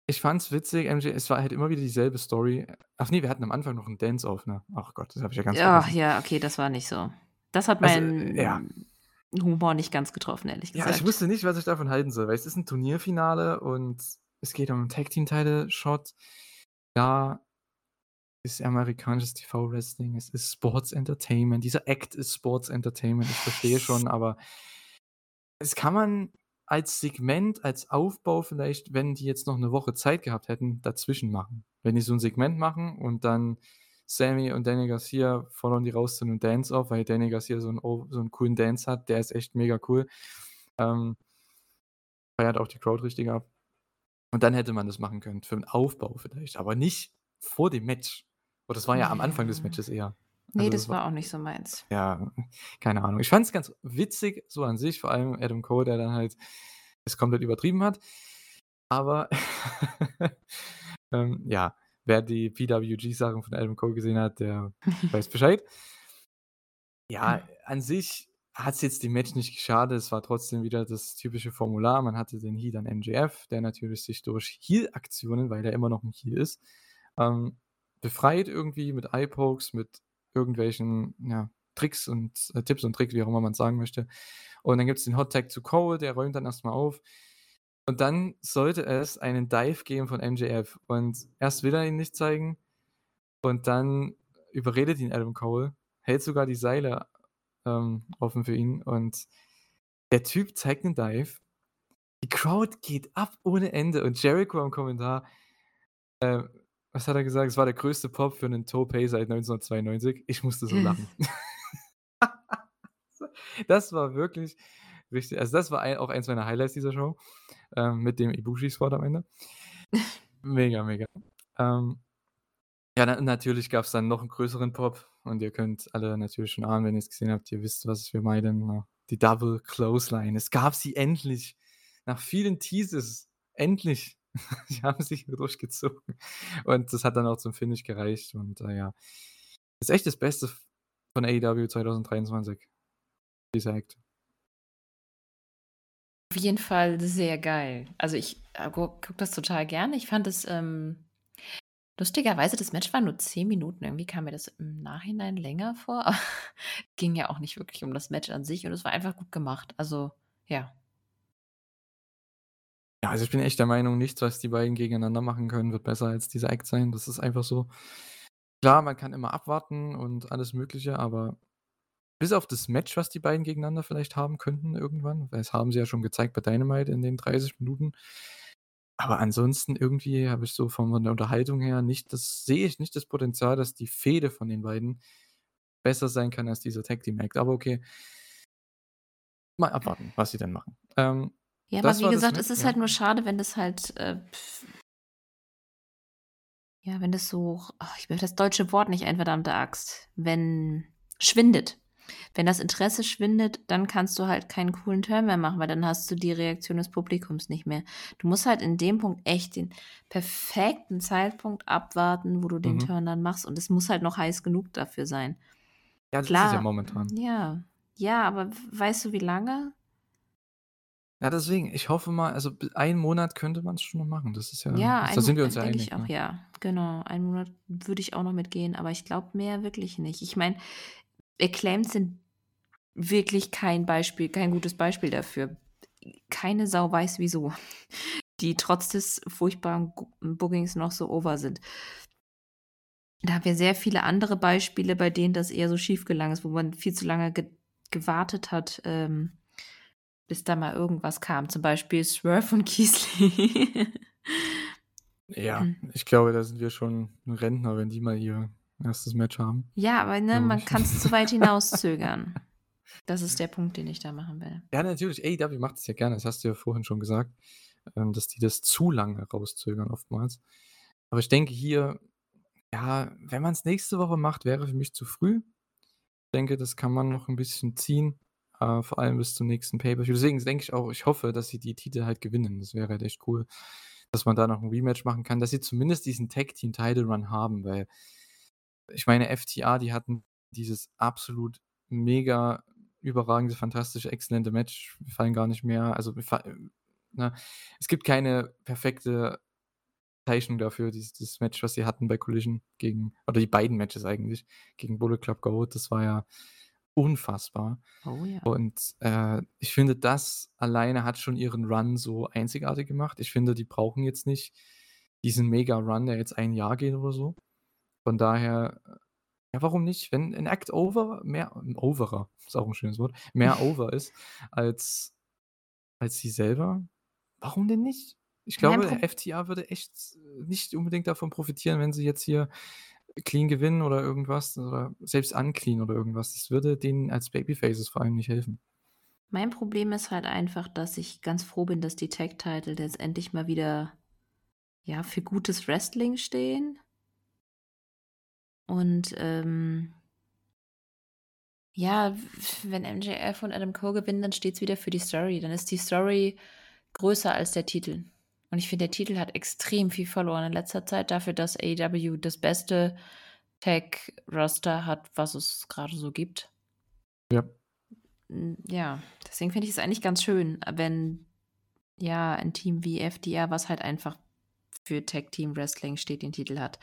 ich fand's witzig, MJ, es war halt immer wieder dieselbe Story. Ach nee, wir hatten am Anfang noch einen Dance-Off, ne? Ach Gott, das habe ich ja ganz vergessen. ja, okay, das war nicht so. Das hat Also, meinen äh, ja. Humor nicht ganz getroffen, ehrlich Ja, gesagt. ich wusste nicht, was ich davon halten soll, weil es ist ein Turnierfinale und es geht um einen Tag-Team-Title-Shot. Da ist amerikanisches TV-Wrestling, es ist Sports Entertainment. Dieser Act ist Sports Entertainment, ich verstehe schon, aber es kann man als Segment, als Aufbau vielleicht, wenn die jetzt noch eine Woche Zeit gehabt hätten, dazwischen machen. Wenn die so ein Segment machen und dann Sammy und Danny Garcia fordern die raus zu einem Dance-Off, weil Danny Garcia so einen, so einen coolen Dance hat, der ist echt mega cool. Ähm, feiert auch die Crowd richtig ab. Und dann hätte man das machen können, für einen Aufbau vielleicht, aber nicht vor dem Match. Und das war ja am Anfang des. Matches eher. Nee, Also das war auch nicht so meins. ja, keine Ahnung. Ich fand es ganz witzig, so an sich, vor allem Adam Cole, der dann halt es komplett übertrieben hat. Aber ähm, ja, wer die PWG-Sachen von Adam Cole gesehen hat, der weiß Bescheid. Ja, an sich hat es jetzt dem Match nicht geschadet. Es war trotzdem wieder das typische Formular. Man hatte den Heat an MJF, der natürlich sich durch Heal-Aktionen, weil der immer noch ein Heal ist, ähm, befreit irgendwie mit Eye-Pokes, mit irgendwelchen, ja, Tricks und äh, Tipps und Tricks, wie auch immer man's sagen möchte. Und dann gibt's den Hot Tag zu Cole, der räumt dann erst mal auf. Und dann sollte es einen Dive geben von MJF. Und erst will er ihn nicht zeigen und dann überredet ihn Adam Cole, hält sogar die Seile, ähm, offen für ihn und der Typ zeigt 'nen Dive. Die Crowd geht ab ohne Ende und Jericho im Kommentar, äh, was hat er gesagt? Es war der größte Pop für 'nen Tope seit 1992. Ich musste so lachen. Das war wirklich richtig also, das war ei auch eins meiner Highlights dieser Show, ähm, mit dem Ibushi-Spot am Ende. Mega, mega. Ähm, ja, na natürlich gab's dann noch 'n größeren Pop und ihr könnt alle natürlich schon ahnen, wenn ihr's gesehen habt, ihr wisst, was wir meinen, ne? Die Double Clothesline. Es gab sie endlich. Nach vielen Teases. Endlich. Sie haben sich durchgezogen. Und das hat dann auch zum Finish gereicht und, äh, ja. Ist echt das Beste von AEW 2023. Dieser Act. Auf jeden Fall sehr geil. Also, ich, äh, gu gucke das total gerne. Ich fand es, ähm lustigerweise, das Match war nur 10 Minuten. Irgendwie kam mir das im Nachhinein länger vor. Ging ja auch nicht wirklich um das Match an sich und es war einfach gut gemacht. Also, ja. Ja, also, ich bin echt der Meinung, nichts, was die beiden gegeneinander machen können, wird besser als dieser Act sein. Das ist einfach so. Klar, man kann immer abwarten und alles Mögliche, aber bis auf das Match, was die beiden gegeneinander vielleicht haben könnten irgendwann, weil das haben sie ja schon gezeigt bei Dynamite in den 30 Minuten. Aber ansonsten irgendwie habe ich so von der Unterhaltung her nicht das sehe ich nicht das Potenzial, dass die Fehde von den beiden besser sein kann als dieser Tag Team Act. Aber okay. Mal abwarten, was sie denn machen. Ähm, Ja, aber wie gesagt, es ist ja? halt nur schade, wenn das halt, äh ja, wenn das so ach, ich mir das deutsche Wort nicht ein, verdammte Axt. Wenn schwindet. Wenn das Interesse schwindet, dann kannst du halt keinen coolen Turn mehr machen, weil dann hast du die Reaktion des Publikums nicht mehr. Du musst halt in dem Punkt echt den perfekten Zeitpunkt abwarten, wo du den Mhm. Turn dann machst und es muss halt noch heiß genug dafür sein. Ja, das ist es ja Klar, momentan. ja. Ja, aber weißt du, wie lange? Ja, deswegen, ich hoffe mal also, einen Monat könnte man's schon noch machen. Das ist ja Ja, da sind wir uns ja einig, ich auch, ne? ja. Genau, einen Monat würde ich auch noch mitgehen, aber ich glaube mehr wirklich nicht. Ich meine, Acclaimed sind wirklich kein Beispiel kein gutes Beispiel dafür. Keine Sau weiß wieso. Die trotz des furchtbaren Bookings noch so over sind. Da haben wir sehr viele andere Beispiele, bei denen das eher so schiefgegangen ist, wo man viel zu lange ge gewartet hat, ähm, bis da mal irgendwas kam. Zum Beispiel Swerve und Keith Lee. Ja, Hm. ich glaube, da sind wir schon Rentner, wenn die mal ihr 1. Match haben. Ja, aber, ne, man ich. kann's zu weit hinauszögern. Das ist der Punkt, den ich da machen will. Ja, natürlich, AEW macht das ja gerne. Das hast du ja vorhin schon gesagt, ähm, dass die das zu lange rauszögern oftmals. Aber ich denke hier, ja, wenn man's nächste Woche macht, wäre für mich zu früh. Ich denke, das kann man noch 'n bisschen ziehen, äh, vor allem bis zum nächsten Pay-per-View. Deswegen denke ich auch ich hoffe, dass sie die Titel halt gewinnen. Das wäre halt echt cool, dass man da noch 'n Rematch machen kann, dass sie zumindest diesen Tag Team Title Run haben, weil ich meine, FTA, die hatten dieses absolut mega überragende, fantastische, exzellente Match. Mir fallen gar nicht mehr also, fa ne? Es gibt keine perfekte Zeichnung dafür, dies das Match, was sie hatten bei Collision gegen oder die beiden Matches eigentlich, gegen Bullet Club Gold. Das war ja unfassbar. Oh ja. Und, äh, ich finde, das alleine hat schon ihren Run so einzigartig gemacht. Ich finde, die brauchen jetzt nicht diesen Mega-Run, der jetzt 1 Jahr geht oder so. Von daher, äh, ja, warum nicht? Wenn 'n Act over mehr overer, ist auch 'n schönes Wort, mehr over ist als als sie selber, warum denn nicht? Ich glaube, FTA würde echt nicht unbedingt davon profitieren, wenn sie jetzt hier clean gewinnen oder irgendwas oder selbst unclean oder irgendwas. Das würde denen als Babyfaces vor allem nicht helfen. Mein Problem ist halt einfach, dass ich ganz froh bin, dass die Tag Title jetzt endlich mal wieder, ja, für gutes Wrestling stehen. Und, ähm ja, wenn MJF und Adam Cole gewinnen, dann steht's wieder für die Story. Dann ist die Story größer als der Titel. Und ich finde, der Titel hat extrem viel verloren in letzter Zeit dafür, dass AEW das beste Tag-Roster hat, was es grade so gibt. Ja. Ja, deswegen finde ich es eigentlich ganz schön, wenn, ja, 'n Team wie FTA, was halt einfach für Tag Team Wrestling steht, den Titel hat.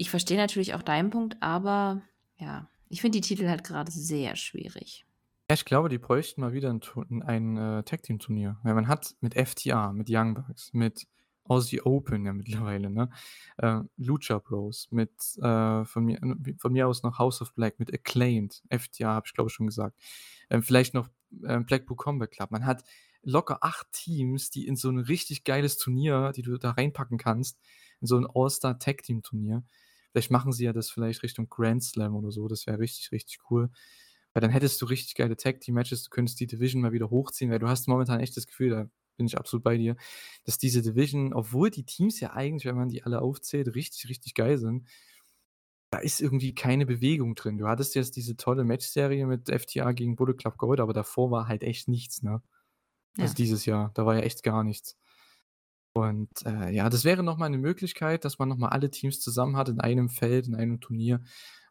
Ich verstehe natürlich auch deinen Punkt, aber ja, ich finde die Titel halt gerade sehr schwierig. Ja, ich glaube, die bräuchten mal wieder 'n Tu ein, äh, Tag-Team-Turnier. Weil man hat mit FTA, mit Young Bucks, mit Aussie Open ja mittlerweile, ne? Äh, Lucha Bros, mit, äh, von mir von mir aus noch House of Black, mit Acclaimed. FTA habe ich, glaube schon gesagt. Ähm, vielleicht noch, äh, Blackpool Combat Club. Man hat locker 8 Teams, die in so 'n richtig geiles Turnier, die du da reinpacken kannst, in so 'n All-Star-Tag-Team-Turnier. Vielleicht machen sie ja das vielleicht Richtung Grand Slam oder so, das wäre richtig, richtig cool. Weil dann hättest du richtig geile Tag-Team-Matches, du könntest die Division mal wieder hochziehen, weil du hast momentan echt das Gefühl, da bin ich absolut bei dir, dass diese Division, obwohl die Teams ja eigentlich, wenn man die alle aufzählt, richtig, richtig geil sind, da ist irgendwie keine Bewegung drin. Du hattest jetzt diese tolle Matchserie mit FTA gegen Bullet Club Gold, aber davor war halt echt nichts, ne? Also, Ja. dieses Jahr, da war ja echt gar nichts. Und, äh, ja, das wäre noch mal 'ne Möglichkeit, dass man noch mal alle Teams zusammen hat in einem Feld, in einem Turnier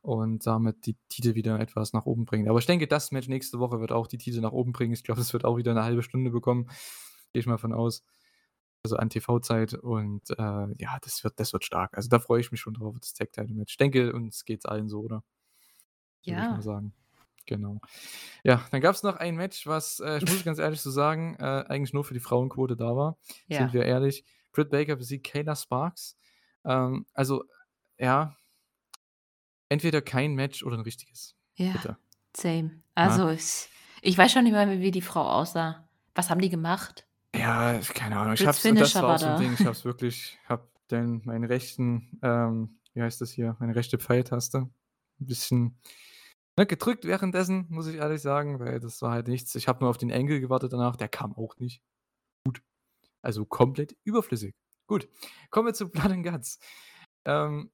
und damit die Titel wieder etwas nach oben bringt. Aber ich denke, das Match nächste Woche wird auch die Titel nach oben bringen. Ich glaube, das wird auch wieder 'ne 1/2 Stunde bekommen, gehe ich mal von aus. Also, an TV-Zeit und, äh, ja, das wird das wird stark. Also, da freue ich mich schon drauf, das Tag-Title-Match. Ich denke, uns geht's allen so, oder? Würde ich mal Ja. sagen. Genau. Ja, dann gab's noch ein Match, was, äh, ich muss ganz ehrlich so sagen, äh, eigentlich nur für die Frauenquote da war, sind Ja. wir ehrlich. Britt Baker besiegt Kayla Sparks. Ähm, also, ja entweder kein Match oder 'n richtiges. Ja, Bitte. same. Also, ich ich weiß schon nicht mehr, wie die Frau aussah. Was haben die gemacht? Ja, keine Ahnung. Ich es und das war auch so 'n da. Ding, ich habe es wirklich habe den meinen rechten, ähm wie heißt das hier, meine rechte Pfeiltaste 'n bisschen, ne, gedrückt währenddessen, muss ich ehrlich sagen, weil das war halt nichts. Ich habe nur auf den Angle gewartet danach, der kam auch nicht. Gut. Also, komplett überflüssig. Gut, kommen wir zu Blood and Guts. Ähm,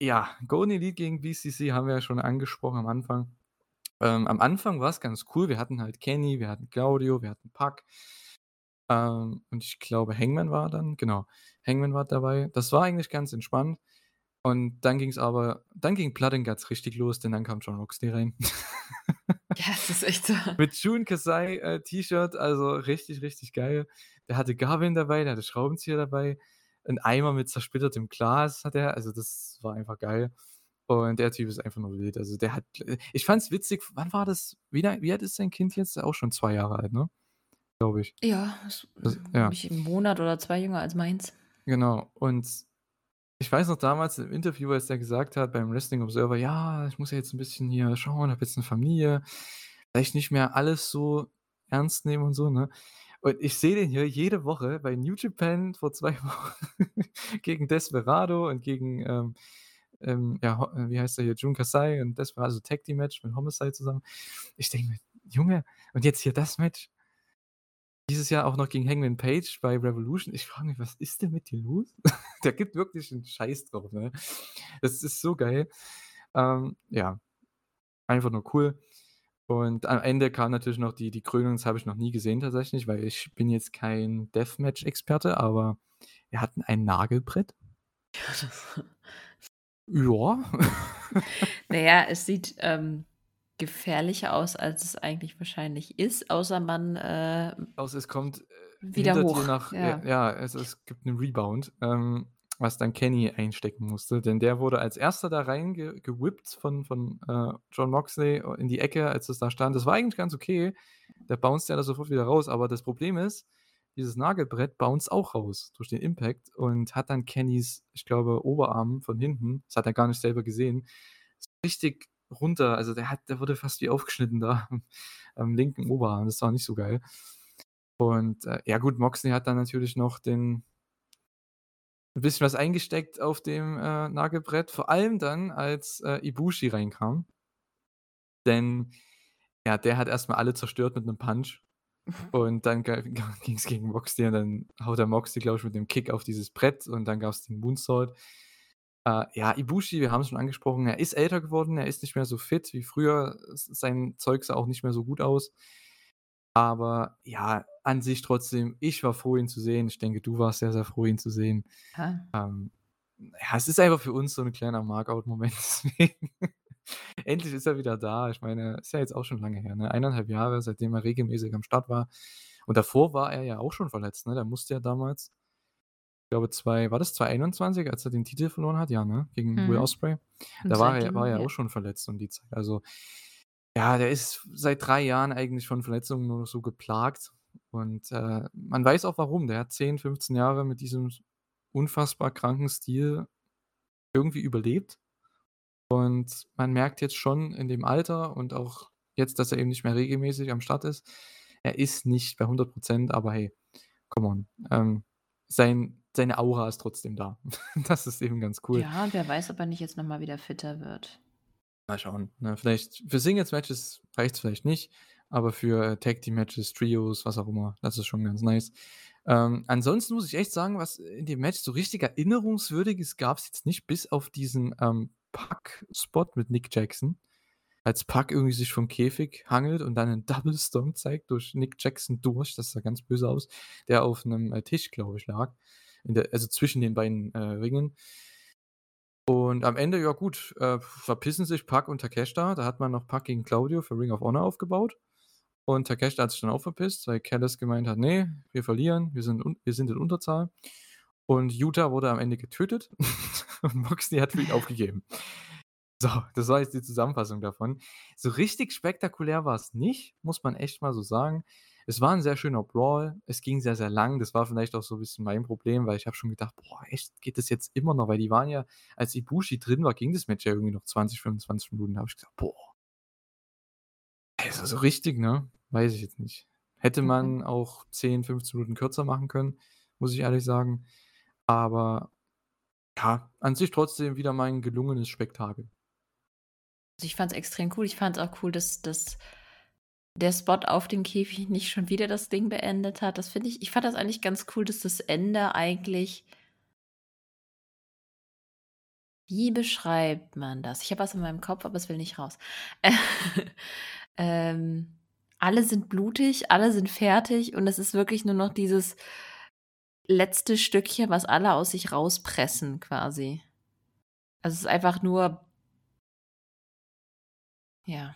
ja, Golden Elite gegen BCC haben wir ja schon angesprochen am Anfang. Ähm, am Anfang war's ganz cool. Wir hatten halt Kenny, wir hatten Claudio, wir hatten Pac. Ähm, und ich glaube, Hangman war dann genau, Hangman war dabei. Das war eigentlich ganz entspannt. Und dann ging's aber dann ging Blood and Guts richtig los, denn dann kam Jon Moxley rein. Ja, es ist echt so. Mit Jun Kasai, äh, T-Shirt, also richtig, richtig geil. Der hatte Gabeln dabei, der hatte Schraubenzieher dabei, 'n Eimer mit zersplittertem Glas hat er, also, das war einfach geil. Und der Typ ist einfach nur wild. Also, der hat ich fand's witzig wann war das? Wie wie alt ist sein Kind jetzt? Auch schon 2 Jahre alt, ne? Glaube ich. Ja, Das glaube ja. ich, 'n Monat oder 2 jünger als meins. Genau. Und ich weiß noch damals im Interview, als der gesagt hat beim Wrestling Observer: „Ja, ich muss ja jetzt 'n bisschen hier schauen, habe jetzt 'ne Familie, vielleicht nicht mehr alles so ernst nehmen und so“, ne? Und ich sehe den hier jede Woche bei New Japan vor 2 Wochen gegen Desperado und gegen, ähm ähm, ja, Ho wie heißt der hier? Jun Kasai und Desperado, also Tag-Team-Match mit Homicide zusammen. Ich denke mir: „Junge, und jetzt hier das Match?“ Dieses Jahr auch noch gegen Hangman Page bei Revolution. Ich frage mich: „Was ist denn mit dir los?“ Der gibt wirklich 'n Scheiß drauf, ne? Das ist so geil. Ähm, ja, einfach nur cool. Und am Ende kam natürlich noch die die Krönung, das habe ich noch nie gesehen tatsächlich, weil ich bin jetzt kein Deathmatch-Experte, aber wir hatten ein Nagelbrett. Ja, das Ja. Na ja, es sieht, ähm, gefährlicher aus, als es eigentlich wahrscheinlich ist, außer man, äh Außer es kommt, äh, wieder hoch, nach ja. ja, ja, also, es gibt 'nen Rebound, ähm, was dann Kenny einstecken musste, denn der wurde als 1. da reinge gewhippt von von, äh, Jon Moxley in die Ecke, als es da stand. Das war eigentlich ganz okay. Der bounced ja da sofort wieder raus, aber das Problem ist, dieses Nagelbrett bounced auch raus durch den Impact und hat dann Kennys, ich glaube, Oberarm von hinten das hat er gar nicht selber gesehen, richtig runter also, der hat der wurde fast wie aufgeschnitten da am linken Oberarm. Das war nicht so geil. Und, äh, ja gut, Moxley hat dann natürlich noch den 'n bisschen was eingesteckt auf dem, äh, Nagelbrett, vor allem dann, als, äh, Ibushi reinkam. Denn, ja, der hat erst mal alle zerstört mit 'nem Punch. Und dann ga ging's gegen Moxley und dann haut der Moxley, glaube ich, mit 'nem Kick auf dieses Brett und dann gab's den Moonsault. Äh, ja, Ibushi, wir haben's schon angesprochen, er ist älter geworden, er ist nicht mehr so fit wie früher. Sein Zeug sah auch nicht mehr so gut aus. Aber ja, an sich trotzdem, ich war froh, ihn zu sehen. Ich denke, du warst sehr, sehr froh, ihn zu sehen. Ja. Ähm, ja, es ist einfach für uns so 'n kleiner Mark-out-Moment. Endlich ist er wieder da. Ich meine, ist ja jetzt auch schon lange her, ne? 1 1/2 Jahre, seitdem er regelmäßig am Start war. Und davor war er ja auch schon verletzt, ne? Der musste ja damals Ich glaube, zwei war das 2021, als er den Titel verloren hat? Ja, ne? Gegen Will Mhm. Ospreay. Und Da war er war er ja. auch schon verletzt um die Zeit. Also, ja, der ist seit 3 Jahren eigentlich von Verletzungen nur noch so geplagt und, äh, man weiß auch warum. Der hat 10, 15 Jahre mit diesem unfassbar kranken Stil irgendwie überlebt. Und man merkt jetzt schon in dem Alter und auch jetzt, dass er eben nicht mehr regelmäßig am Start ist, er ist nicht bei 100% aber hey, come on. Ähm, sein seine Aura ist trotzdem da. Das ist eben ganz cool. Ja, wer weiß, ob er nicht jetzt noch mal wieder fitter wird. Mal schauen, ne? Vielleicht für Singles-Matches reicht's vielleicht nicht, aber für, äh, Tag-Team-Matches, Trios, was auch immer, das ist schon ganz nice. Ähm, ansonsten muss ich echt sagen, was in dem Match so richtig Erinnerungswürdiges gab's jetzt nicht, bis auf diesen, ähm, Pac-Spot mit Nick Jackson. Als Pac irgendwie sich vom Käfig hangelt und dann 'nen Double Stomp zeigt durch Nick Jackson durch, das sah ganz böse aus, der auf 'nem, äh, Tisch, glaube ich, lag, der also zwischen den beiden, äh, Ringen. Und am Ende, ja gut, äh, verpissen sich Pac und Takeshita. Da hat man noch Pac gegen Claudio für Ring of Honor aufgebaut. Und Takeshita hat sich dann auch verpisst, weil Callis gemeint hat: „Ne, wir verlieren, wir sind wir sind in Unterzahl.“ Und Yuta wurde am Ende getötet und Moxley hat für ihn aufgegeben. So, das war jetzt die Zusammenfassung davon. So richtig spektakulär war's nicht, muss man echt mal so sagen. Es war 'n sehr schöner Brawl. Es ging sehr, sehr lang. Das war vielleicht auch so 'n bisschen mein Problem, weil ich habe schon gedacht: „Boah, echt, geht das jetzt immer noch?“ Weil die waren ja als Ibushi drin war, ging das Match ja irgendwie noch 20, 25 Minuten. Da habe ich gesagt: „Boah.“ Also, so richtig, ne? Weiß ich jetzt nicht. Hätte Mhm. man auch 10, 15 Minuten kürzer machen können, muss ich ehrlich sagen. Aber ja, an sich trotzdem wieder mal 'n gelungenes Spektakel. Also, ich fand's extrem cool. Ich fand's auch cool, dass dass der Spot auf dem Käfig nicht schon wieder das Ding beendet hat. Das finde ich ich fand das eigentlich ganz cool, dass das Ende eigentlich Wie beschreibt man das? Ich habe was in meinem Kopf, aber es will nicht raus. Ähm, alle sind blutig, alle sind fertig und es ist wirklich nur noch dieses letzte Stückchen, was alle aus sich rauspressen quasi. Also, es ist einfach nur Ja.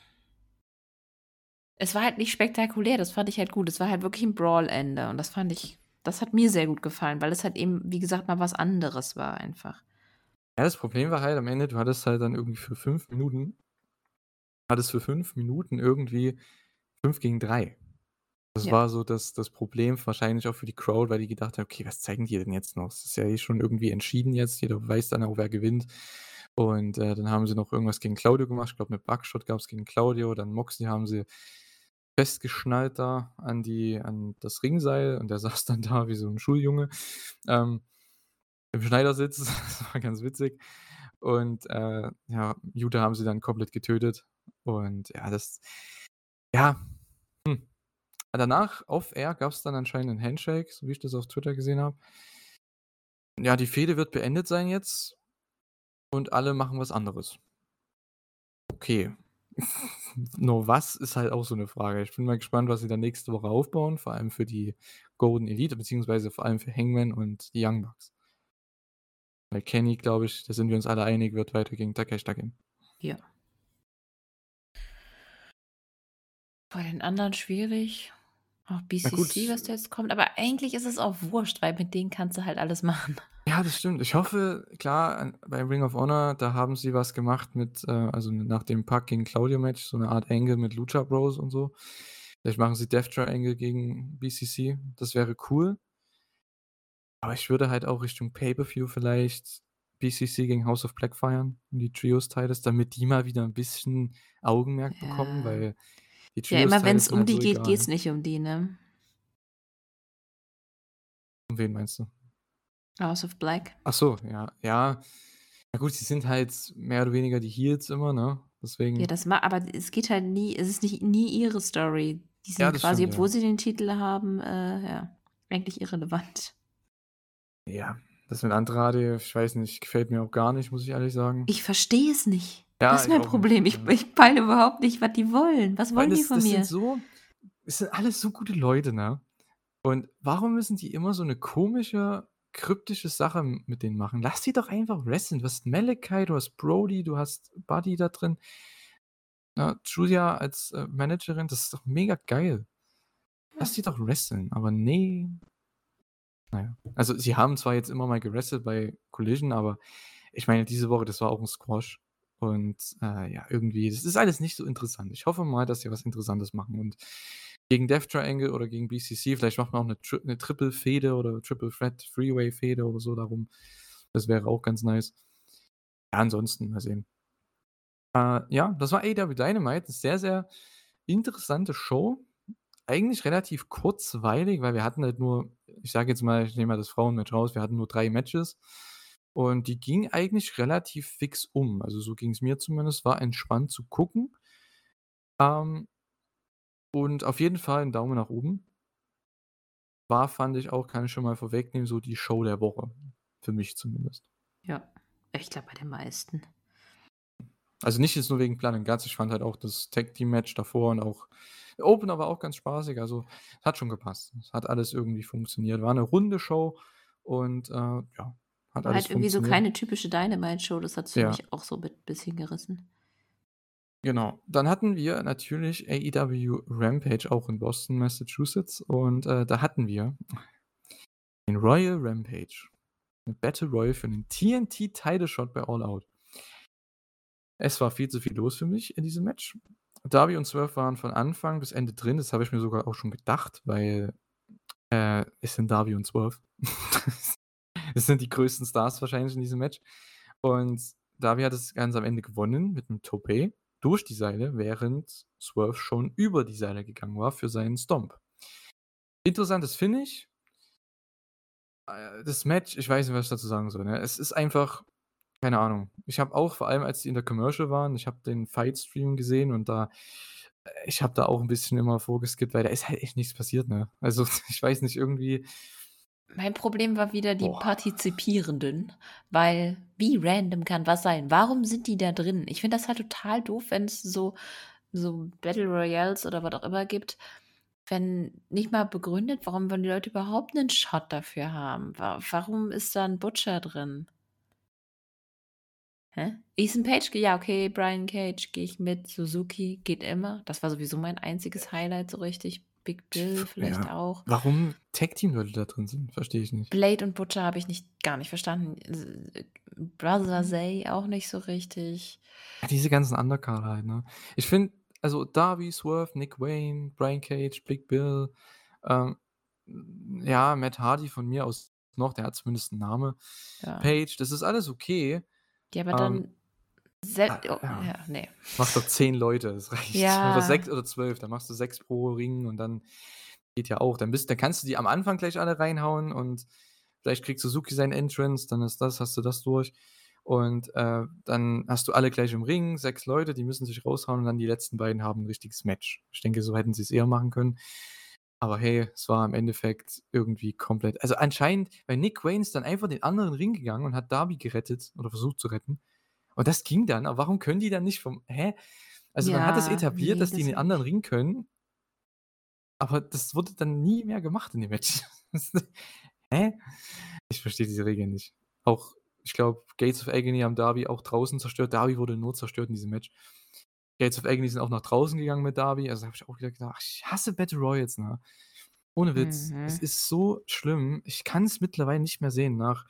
Es war halt nicht spektakulär, das fand ich halt gut. Es war halt wirklich 'n Brawl-Ende und das fand ich das hat mir sehr gut gefallen, weil es halt eben, wie gesagt, mal was anderes war einfach. Ja, das Problem war halt am Ende, du hattest halt dann irgendwie für 5 Minuten hattest für 5 Minuten irgendwie 5 gegen 3. Das Ja. war so das das Problem wahrscheinlich auch für die Crowd, weil die gedacht haben: „Okay, was zeigen die denn jetzt noch? Es ist ja eh schon irgendwie entschieden jetzt. Jeder weiß dann auch, wer gewinnt.“ Und, äh, dann haben sie noch irgendwas gegen Claudio gemacht. Ich glaube, 'ne Bugshot gab's gegen Claudio. Dann Moxley haben sie festgeschnallt da an die an das Ringseil und der saß dann da wie so 'n Schuljunge, ähm, im Schneidersitz. Das war ganz witzig. Und, äh, ja, Yuta haben sie dann komplett getötet. Und ja, das ja, hm. Danach off-air gab's dann anscheinend 'nen Handshake, so wie ich das auf Twitter gesehen habe. Ja, die Fehde wird beendet sein jetzt und alle machen was anderes. Okay. Nur was, ist halt auch so 'ne Frage. Ich bin mal gespannt, was sie dann nächste Woche aufbauen, vor allem für die Golden Elite, beziehungsweise vor allem für Hangman und die Young Bucks. Weil Kenny, glaube ich, da sind wir uns alle einig, wird weiter gegen Takeshita gehen. Ja. Bei den anderen schwierig. Auch. BCC, was da jetzt kommt, aber eigentlich ist es auch wurscht, weil mit denen kannst du halt alles machen. Ja, das stimmt. Ich hoffe, klar, an bei Ring of Honor, da haben sie was gemacht mit, äh also nach dem Pac gegen Claudio Match, so 'ne Art Angle mit Lucha Bros und so. Vielleicht machen sie Death Triangle gegen BCC. Das wäre cool. Aber ich würde halt auch Richtung Pay-per-View vielleicht BCC gegen House of Black feiern um die Trios-Titles, damit die mal wieder 'n bisschen Augenmerk bekommen, Ja. weil die Ja, immer Trios-Titles wenn's sind um halt die so geht, egal, geht's ne? nicht um die, ne? Um wen meinst du? House of Black. Ach so, ja. Ja. Na gut, sie sind halt mehr oder weniger die Heels immer, ne? Ja, Deswegen das ma aber es geht halt nie es ist nicht nie ihre Story. Die Ja, sind das quasi, stimmt, obwohl ja. sie den Titel haben, äh, ja, eigentlich irrelevant. Ja, das mit Andrade, ich weiß nicht, gefällt mir auch gar nicht, muss ich ehrlich sagen. Ich verstehe es nicht. Ja, Das ist mein Problem. nicht, Ich ja. ich peile überhaupt nicht, was die wollen. Was wollen die das von das sind mir? so es sind alles so gute Leute, ne? Und warum müssen die immer so 'ne komische, kryptische Sache mit denen machen? Lass die doch einfach wresteln. Du hast Malakai, du hast Brody, du hast Buddy da drin. Ne, Julia als, äh, Managerin, das ist doch mega geil. Lass die doch wresteln, aber ne. Na ja. Also, sie haben zwar jetzt immer mal gewrestelt bei Collision, aber ich meine, diese Woche, das war auch 'n Squash und, äh, ja, irgendwie das ist alles nicht so interessant. Ich hoffe mal, dass sie was Interessantes machen und gegen Death Triangle oder gegen BCC, vielleicht macht man auch 'ne Tri 'ne Triple-Fehde oder Triple Threat Freeway-Fehde oder so darum. Das wäre auch ganz nice. Ja, ansonsten mal sehen. Äh, ja, das war AEW Dynamite. 'Ne sehr, sehr interessante Show. Eigentlich relativ kurzweilig, weil wir hatten halt nur ich sage jetzt mal, ich nehme mal das Frauenmatch raus, wir hatten nur 3 Matches und die gingen eigentlich relativ fix um. Also, so ging's mir zumindest, war entspannt zu gucken. Ähm und auf jeden Fall 'n Daumen nach oben. War, fand ich auch kann ich schon mal vorwegnehmen, so die Show der Woche. Für mich zumindest. Ja, ich glaube bei den meisten. Also, nicht jetzt nur wegen and Guts, ich fand halt auch das Tag-Team-Match davor und auch Opener war auch ganz spaßig, also, hat schon gepasst. Es hat alles irgendwie funktioniert. War 'ne runde Show und, äh, ja, hat War alles halt irgendwie so keine typische Dynamite-Show, das hat's für Ja. mich auch so mit bisschen gerissen. Genau. Dann hatten wir natürlich AEW Rampage auch in Boston, Massachusetts und, äh, da hatten wir den Royal Rampage. 'Ne Battle Royal für den TNT Title Shot bei All Out. Es war viel zu viel los für mich in diesem Match. Darby und Swerve waren von Anfang bis Ende drin. Das habe ich mir sogar auch schon gedacht, weil, äh, es sind Darby und Swerve. Es sind die größten Stars wahrscheinlich in diesem Match. Und Darby hat das Ganze am Ende gewonnen mit 'nem Tope durch die Seile, während Swerve schon über die Seile gegangen war für seinen Stomp. Interessantes Finish. Äh, das Match, ich weiß nicht, was ich dazu sagen soll, ne? Es ist einfach keine Ahnung. Ich habe auch vor allem, als die in der Commercial waren ich habe den Fight-Stream gesehen und da äh, ich habe da auch 'n bisschen immer vorgeskippt, weil da ist halt echt nichts passiert, ne? Also, ich weiß nicht, irgendwie Mein Problem war wieder die Boah. Partizipierenden, weil wie random kann was sein? Warum sind die da drin? Ich finde das halt total doof, wenn's so so Battle Royals oder was auch immer gibt, wenn nicht mal begründet, warum wollen die Leute überhaupt 'nen Shot dafür haben? Wa warum ist da 'n Butcher drin? Hä? Ethan Page, ja, okay, Brian Cage gehe ich mit. Suzuki geht immer. Das war sowieso mein einziges Highlight so richtig. Big Bill vielleicht Ja. auch. Warum Tag-Team-Leute da drin sind, verstehe ich nicht. Blade und Butcher habe ich nicht gar nicht verstanden. Äh, Brother Mhm. Zay auch nicht so richtig. Ja, diese ganzen Undercarder halt, ne? Ich finde also, Darby, Swerve, Nick Wayne, Brian Cage, Big Bill, ähm, ja, Matt Hardy von mir aus noch, der hat zumindest 'n Name. Ja. Page, das ist alles okay. Ja, aber Ähm dann se Ah, oh, ja. ja, ne. Mach doch 10 Leute, das reicht. Ja. Oder 6 oder 12, dann machst du 6 pro Ring und dann geht ja auch. Dann bist dann kannst du die am Anfang gleich alle reinhauen und vielleicht kriegt Suzuki seinen Entrance, dann ist das hast du das durch. Und, äh, dann hast du alle gleich im Ring, 6 Leute, die müssen sich raushauen und dann die letzten beiden haben 'n richtiges Match. Ich denke, so hätten sie's eher machen können. Aber hey, es war im Endeffekt irgendwie komplett also, anscheinend weil Nick Wayne ist dann einfach in den anderen Ring gegangen und hat Darby gerettet oder versucht zu retten. Und das ging dann, aber warum können die dann nicht vom hä? Also, man hat es Ja, etabliert, ne, dass die in den anderen. Ring können aber das wurde dann nie mehr gemacht in dem Match. Hä? Ich verstehe diese Regeln nicht. Auch ich glaube, Gates of Agony haben Darby auch draußen zerstört. Darby wurde nur zerstört in diesem Match. Gates of Agony sind auch nach draußen gegangen mit Darby. Also, da habe ich auch wieder gedacht: „Ach, ich hasse Battle Royals, ne?“ Ohne Witz. Es Mhm. ist so schlimm. Ich kann's mittlerweile nicht mehr sehen nach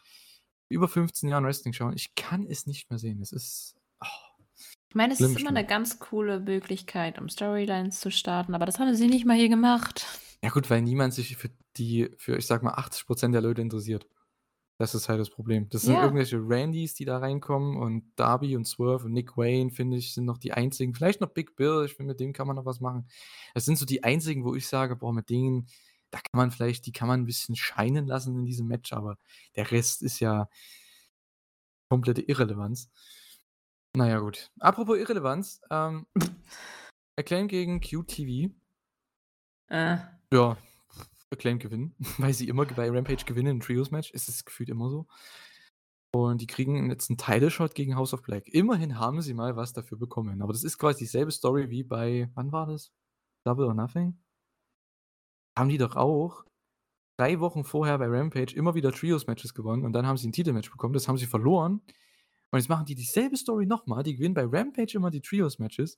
über 15 Jahren Wrestling schauen. Ich kann es nicht mehr sehen. Es ist oh, Ich meine, es ist immer schlimm. 'ne ganz coole Möglichkeit, um Storylines zu starten, aber das haben sie nicht mal hier gemacht. Ja gut, weil niemand sich für die für, ich sage mal, 80 % der Leute interessiert. Das ist halt das Problem. Das sind Ja. irgendwelche Randys, die da reinkommen und Darby und Swerve und Nick Wayne, finde ich, sind noch die einzigen vielleicht noch Big Bill, ich finde, mit dem kann man noch was machen. Das sind so die einzigen, wo ich sage: „Boah, mit denen, da kann man vielleicht die kann man 'n bisschen scheinen lassen in diesem Match“, aber der Rest ist ja komplette Irrelevanz. Na ja, gut. Apropos Irrelevanz, ähm, Acclaim gegen QTV. Äh. Ja, Acclaim gewinnen, weil sie immer bei Rampage gewinnen im Trios-Match. Es ist gefühlt immer so. Und die kriegen jetzt 'n Title Shot gegen House of Black. Immerhin haben sie mal was dafür bekommen, aber das ist quasi dieselbe Story wie bei wann war das? Double or Nothing? Haben die doch auch 3 Wochen vorher bei Rampage immer wieder Trios-Matches gewonnen und dann haben sie 'n Titelmatch bekommen. Das haben sie verloren. Und jetzt machen die dieselbe Story noch mal. Die gewinnen bei Rampage immer die Trios-Matches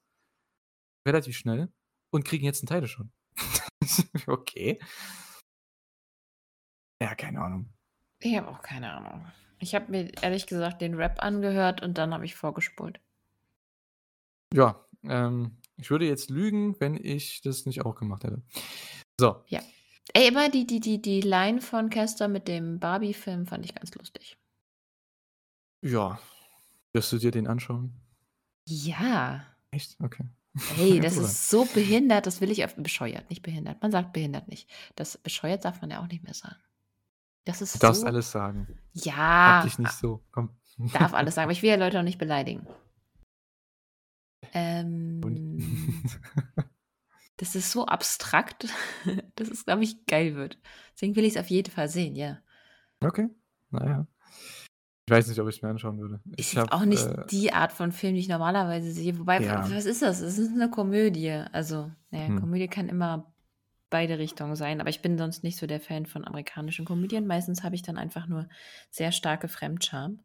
relativ schnell und kriegen jetzt 'n Title Shot. Okay. Ja, keine Ahnung. Ich habe auch keine Ahnung. Ich habe mir ehrlich gesagt den Rap angehört und dann habe ich vorgespult. Ja, ähm, ich würde jetzt lügen, wenn ich das nicht auch gemacht hätte. So. Ja. Ey, immer die, die, die, die Line von Kester mit dem Barbie-Film fand ich ganz lustig. Ja. Wirst du dir den anschauen? Ja. Echt? Okay. Ey, das ist so behindert, das will ich auf bescheuert, nicht behindert. Man sagt behindert nicht. Das bescheuert darf man ja auch nicht mehr sagen. Das ist Du darfst so. alles sagen. Ja. Hab dich nicht so. Komm. Darf alles sagen, aber ich will ja Leute auch nicht beleidigen. Ähm, das ist so abstrakt, dass es, glaube ich, geil wird. Deswegen will ich es auf jeden Fall sehen, ja. Okay. Naja. Ich weiß nicht, ob ich es mir anschauen würde. Ist Ich jetzt hab, auch nicht äh, die Art von Film, die ich normalerweise sehe. Wobei, Ja. was ist das? Es ist eine Komödie. Also, naja, Hm. Komödie kann immer beide Richtungen sein, aber ich bin sonst nicht so der Fan von amerikanischen Komödien. Meistens habe ich dann einfach nur sehr starke Fremdscham.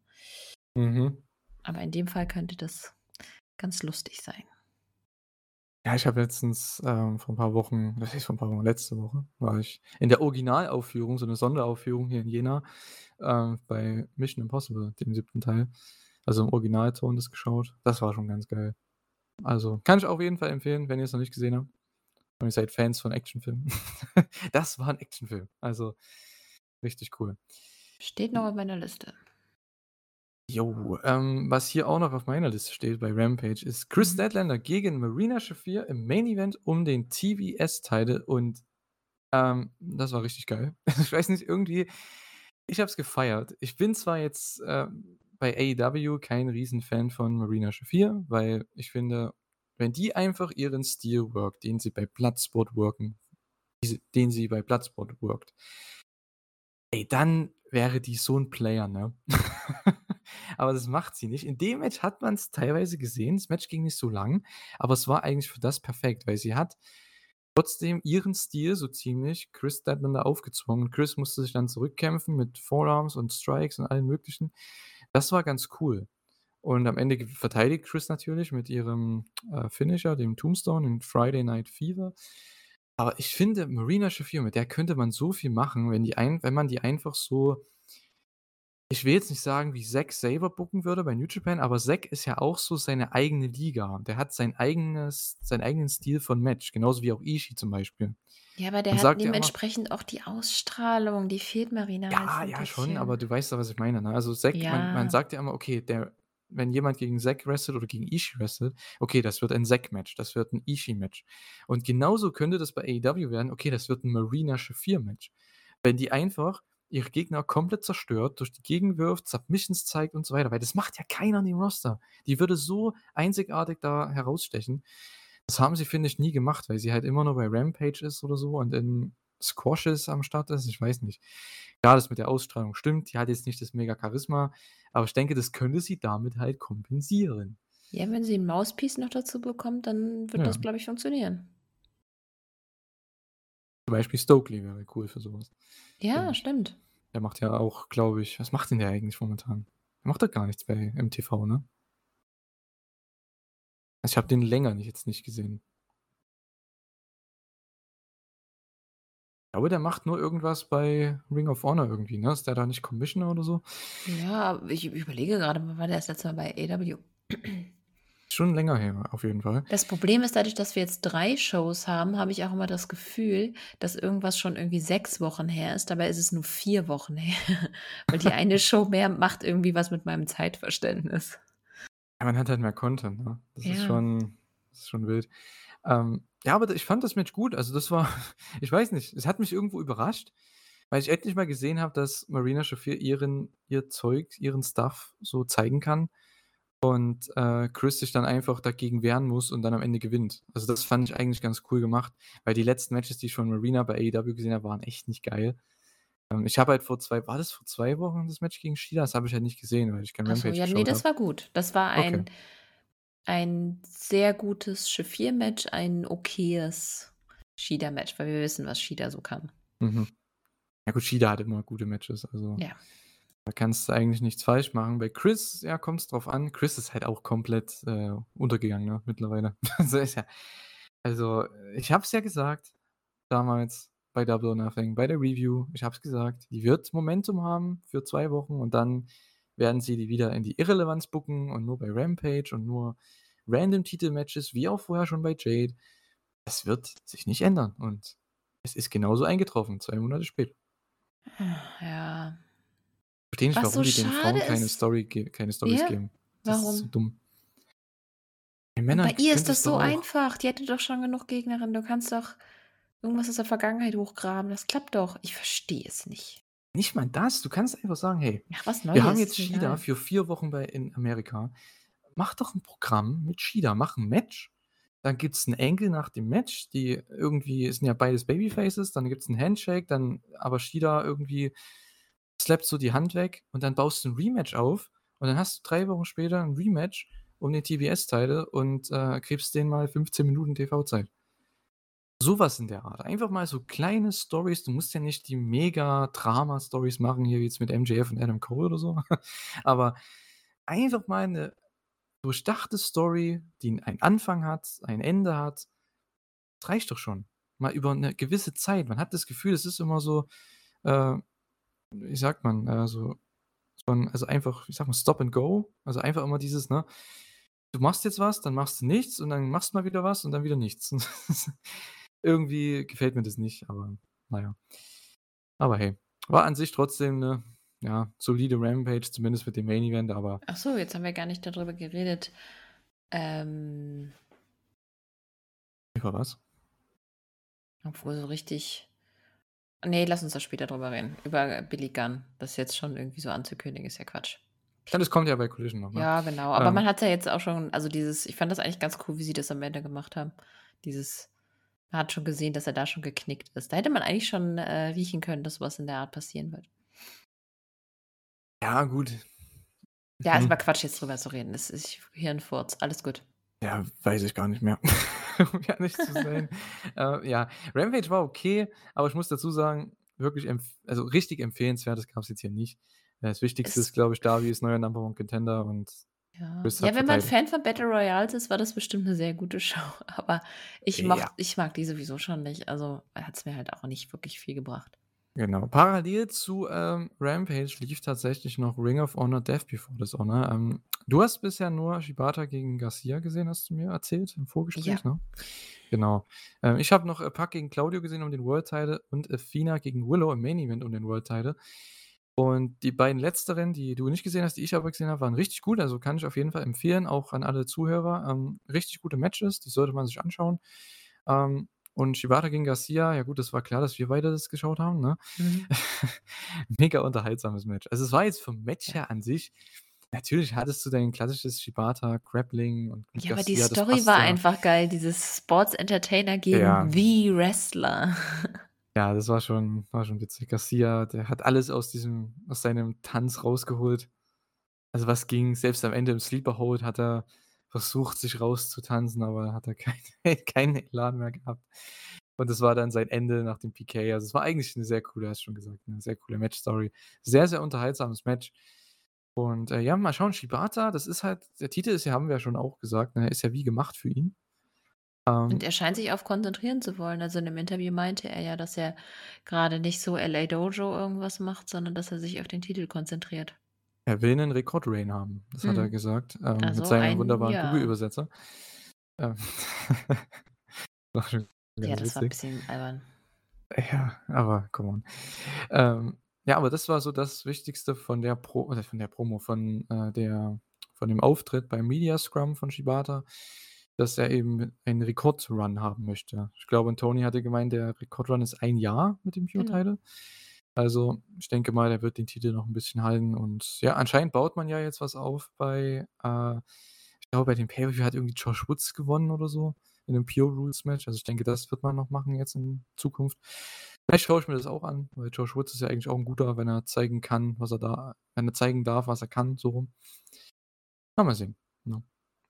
Mhm. Aber in dem Fall könnte das ganz lustig sein. Ja, ich habe letztens ähm, vor ein paar Wochen, das ist vor ein paar Wochen, letzte Woche, war ich in der Originalaufführung, so eine Sonderaufführung hier in Jena, ähm, bei Mission Impossible, dem siebten Teil. Also im Originalton das geschaut. Das war schon ganz geil. Also kann ich auf jeden Fall empfehlen, wenn ihr es noch nicht gesehen habt. Und ihr seid Fans von Actionfilmen. das war ein Actionfilm. Also richtig cool. Steht noch auf meiner Liste. Jo, ähm, was hier auch noch auf meiner Liste steht bei Rampage ist Chris Mhm. Statlander gegen Marina Shafir im Main Event um den TBS-Title und ähm, das war richtig geil. Ich weiß nicht, irgendwie, ich habe es gefeiert. Ich bin zwar jetzt ähm, bei AEW kein Riesenfan von Marina Shafir, weil ich finde, wenn die einfach ihren Stil workt, den sie bei Bloodsport worken, den sie bei Bloodsport workt, ey, dann wäre die so ein Player, ne? aber das macht sie nicht. In dem Match hat man es teilweise gesehen. Das Match ging nicht so lang, aber es war eigentlich für das perfekt, weil sie hat trotzdem ihren Stil so ziemlich Chris Statlander aufgezwungen. Chris musste sich dann zurückkämpfen mit Forearms und Strikes und allen möglichen. Das war ganz cool. Und am Ende verteidigt Chris natürlich mit ihrem äh, Finisher, dem Tombstone in Friday Night Fever. Aber ich finde, Marina Shafir, mit der könnte man so viel machen, wenn, die ein, wenn man die einfach so. Ich will jetzt nicht sagen, wie Zack Saber booken würde bei New Japan, aber Zack ist ja auch so seine eigene Liga. Der hat sein eigenes, seinen eigenen Stil von Match, genauso wie auch Ishii zum Beispiel. Ja, aber der Und hat ja dementsprechend auch die Ausstrahlung, die fehlt Marina Ja, ja, schon, bisschen. aber du weißt ja, was ich meine. Ne? Also Zack, man, man Ja. sagt ja immer, okay, der, wenn jemand gegen Zack wrestelt oder gegen Ishii wrestelt, okay, das wird ein Zack-Match, das wird ein Ishii-Match. Und genauso könnte das bei AEW werden, okay, das wird ein Marina Shafir-Match. Wenn die einfach ihre Gegner komplett zerstört, durch die Gegend wirft, Submissions zeigt und so weiter, weil das macht ja keiner in dem Roster. Die würde so einzigartig da herausstechen. Das haben sie, finde ich, nie gemacht, weil sie halt immer nur bei Rampage ist oder so und in Squashes am Start ist. Ich weiß nicht. Ja, das mit der Ausstrahlung stimmt. Die hat jetzt nicht das mega Charisma, aber ich denke, das könnte sie damit halt kompensieren. Ja, wenn sie ein Mauspiece noch dazu bekommt, dann wird Ja. das, glaube ich, funktionieren. Zum Beispiel Stokely wäre cool für sowas. Ja, Ja. stimmt. Der macht ja auch, glaube ich, was macht denn der eigentlich momentan? Der macht doch gar nichts bei MTV, ne? Also ich habe den länger nicht, jetzt nicht gesehen. Ich glaube, der macht nur irgendwas bei Ring of Honor irgendwie, ne? Ist der da nicht Commissioner oder so? Ja, ich überlege gerade, wann war der das letzte Mal bei AW? Schon länger her, auf jeden Fall. Das Problem ist, dadurch, dass wir jetzt drei Shows haben, habe ich auch immer das Gefühl, dass irgendwas schon irgendwie sechs Wochen her ist. Dabei ist es nur vier Wochen her. Weil die eine Show mehr macht irgendwie was mit meinem Zeitverständnis. Ja, man hat halt mehr Content, ne? Das ist Ja. schon, das ist schon wild. Ähm, ja, aber ich fand das Match gut. Also das war, ich weiß nicht, es hat mich irgendwo überrascht, weil ich endlich mal gesehen habe, dass Marina Shafir ihren, ihr Zeug, ihren Stuff so zeigen kann und äh, Chris sich dann einfach dagegen wehren muss und dann am Ende gewinnt. Also das fand ich eigentlich ganz cool gemacht, weil die letzten Matches, die ich von Marina bei AEW gesehen habe, waren echt nicht geil. Ähm, ich habe halt vor zwei, war das vor zwei Wochen das Match gegen Shida? Das habe ich halt nicht gesehen, weil ich kein Rampage ja, nee, das habe. war gut. Das war ein, Okay. ein sehr gutes Shafir-Match, ein okayes Shida-Match, weil wir wissen, was Shida so kann. Mhm. Ja gut, Shida hat immer gute Matches, also Ja. Da kannst du eigentlich nichts falsch machen. Bei Chris, ja, kommt es drauf an. Chris ist halt auch komplett äh, untergegangen, ne, mittlerweile. Also, ich habe es ja gesagt damals, bei Double or Nothing, bei der Review. Ich habe es gesagt, die wird Momentum haben für zwei Wochen und dann werden sie die wieder in die Irrelevanz bucken und nur bei Rampage und nur random Titelmatches, wie auch vorher schon bei Jade. Das wird sich nicht ändern und es ist genauso eingetroffen, zwei Monate später. Ja. Verstehe nicht, Was warum so die den Frauen schade keine, ist. Story keine Storys Ja? geben. Das ist so Warum? dumm. Männern bei ihr ist es das so einfach. Die hätte doch schon genug Gegnerinnen. Du kannst doch irgendwas aus der Vergangenheit hochgraben. Das klappt doch. Ich verstehe es nicht. Nicht mal das. Du kannst einfach sagen: „Hey, Ach, was wir haben Neues, jetzt ist Shida für 4 Wochen bei in Amerika. Mach doch 'n Programm mit Shida. Mach 'n Match. Dann gibt's 'n Angle nach dem Match, die irgendwie es sind ja beides Babyfaces, dann gibt's 'n Handshake, dann aber Shida irgendwie slappt so die Hand weg und dann baust du 'n Rematch auf und dann hast du 3 Wochen später 'n Rematch um den TBS-Title und, äh, gibst denen mal 15 Minuten TV-Zeit. So was in der Art. Einfach mal so kleine Storys. Du musst ja nicht die Mega-Drama-Storys machen, hier jetzt mit MJF und Adam Cole oder so. Aber einfach mal 'ne durchdachte Story, die einen Anfang hat, ein Ende hat. Das reicht doch schon. Mal über 'ne gewisse Zeit. Man hat das Gefühl, es ist immer so, äh, wie sagt man, so so 'n also einfach, wie sagt man, Stop and Go. Also einfach immer dieses, ne, du machst jetzt was, dann machst du nichts und dann machst du mal wieder was und dann wieder nichts. Irgendwie gefällt mir das nicht, aber na ja. Aber hey, war an sich trotzdem 'ne, ja, solide Rampage, zumindest mit dem Main Event, aber Ach so, jetzt haben wir gar nicht da drüber geredet. Ähm Über was? Obwohl so richtig ne, lass uns da später drüber reden. Über Billy Gunn. Das jetzt schon irgendwie so anzukündigen, ist ja Quatsch. Ja, das kommt ja bei Collision noch, ne? Ja, genau. Aber man Ähm hat's ja jetzt auch schon also dieses ich fand das eigentlich ganz cool, wie sie das am Ende gemacht haben. Dieses man hat schon gesehen, dass er da schon geknickt ist. Da hätte man eigentlich schon, äh, riechen können, dass so was in der Art passieren wird. Ja, gut. Ja, ist Mhm. aber Quatsch, jetzt drüber zu reden. Das ist Hirnfurz. Alles gut. Ja, weiß ich gar nicht mehr, um ehrlich zu sein. Äh, ja, Rampage war okay, aber ich muss dazu sagen, wirklich also richtig empfehlenswertes gab's jetzt hier nicht. Äh, das Wichtigste ist, Es glaube ich, Darby ist neuer Number One Contender und Ja. Ja, hat wenn man. Fan von Battle Royals ist, war das bestimmt 'ne sehr gute Show. Aber ich mocht Ja. ich mag die sowieso schon nicht. Also, hat's mir halt auch nicht wirklich viel gebracht. Genau. Parallel zu, ähm, Rampage lief tatsächlich noch Ring of Honor Death Before Dishonor. Ähm, du hast bisher nur Shibata gegen Garcia gesehen, hast du mir erzählt im Ja. Vorgespräch, ne? Genau. Ähm, ich habe noch, äh, Pac gegen Claudio gesehen um den World Title und Athena gegen Willow im Main Event um den World Title. Und die beiden letzteren, die du nicht gesehen hast, die ich aber gesehen habe, waren richtig gut. Also, kann ich auf jeden Fall empfehlen, auch an alle Zuhörer. Ähm, richtig gute Matches, die sollte man sich anschauen. Ähm, und Shibata gegen Garcia, ja gut, das war klar, dass wir beide das geschaut haben, ne? Mhm. Mega unterhaltsames Match. Also, es war jetzt vom Match her an sich natürlich hattest du dein klassisches Shibata Grappling und Ja, aber die Garcia, Story war ja. einfach geil. Dieses Sports Entertainer gegen Ja. The Wrestler. Ja, das war schon war schon witzig. Garcia, der hat alles aus diesem aus seinem Tanz rausgeholt. Also, was ging. Selbst am Ende im Sleeper Hold hat er versucht, sich rauszutanzen, aber hat er kein keinen Elan mehr gehabt. Und das war dann sein Ende nach dem PK. Also, es war eigentlich 'ne sehr coole hast schon gesagt, 'ne sehr coole Matchstory. Sehr, sehr unterhaltsames Match. Und, äh, ja, mal schauen, Shibata, das ist halt der Titel ist ja haben wir ja schon auch gesagt, ne, ist ja wie gemacht für ihn. Und Ähm er scheint sich auf konzentrieren zu wollen. Also, in 'nem Interview meinte er ja, dass er grade nicht so LA Dojo irgendwas macht, sondern dass er sich auf den Titel konzentriert. Er will 'nen Rekord-Reign haben. Das hat er Mhm. gesagt, ähm, mit Also, seinem ein wunderbaren ja. Google-Übersetzer. Ähm, war Ja, das war 'n witzig. bisschen albern. Ja, aber come on. Ähm, ja, aber das war so das Wichtigste von der Pro von der Promo, von, äh, der von dem Auftritt beim Media Scrum von Shibata, dass er eben einen Rekord-Run haben möchte. Ich glaube, Tony hatte gemeint, der Rekord-Run ist 1 Jahr mit dem Genau. Also, ich denke mal, der wird den Titel noch 'n bisschen halten und ja, anscheinend baut man ja jetzt was auf bei, äh ich glaube, bei dem Pay-Per-View hat irgendwie Josh Woods gewonnen oder so in 'nem Pure Rules Match. Also, ich denke, das wird man noch machen jetzt in Zukunft. Vielleicht schaue ich mir das auch an, weil Josh Woods ist ja eigentlich auch 'n guter, wenn er zeigen kann, was er da wenn er zeigen darf, was er kann, so rum. Na, mal sehen, ne?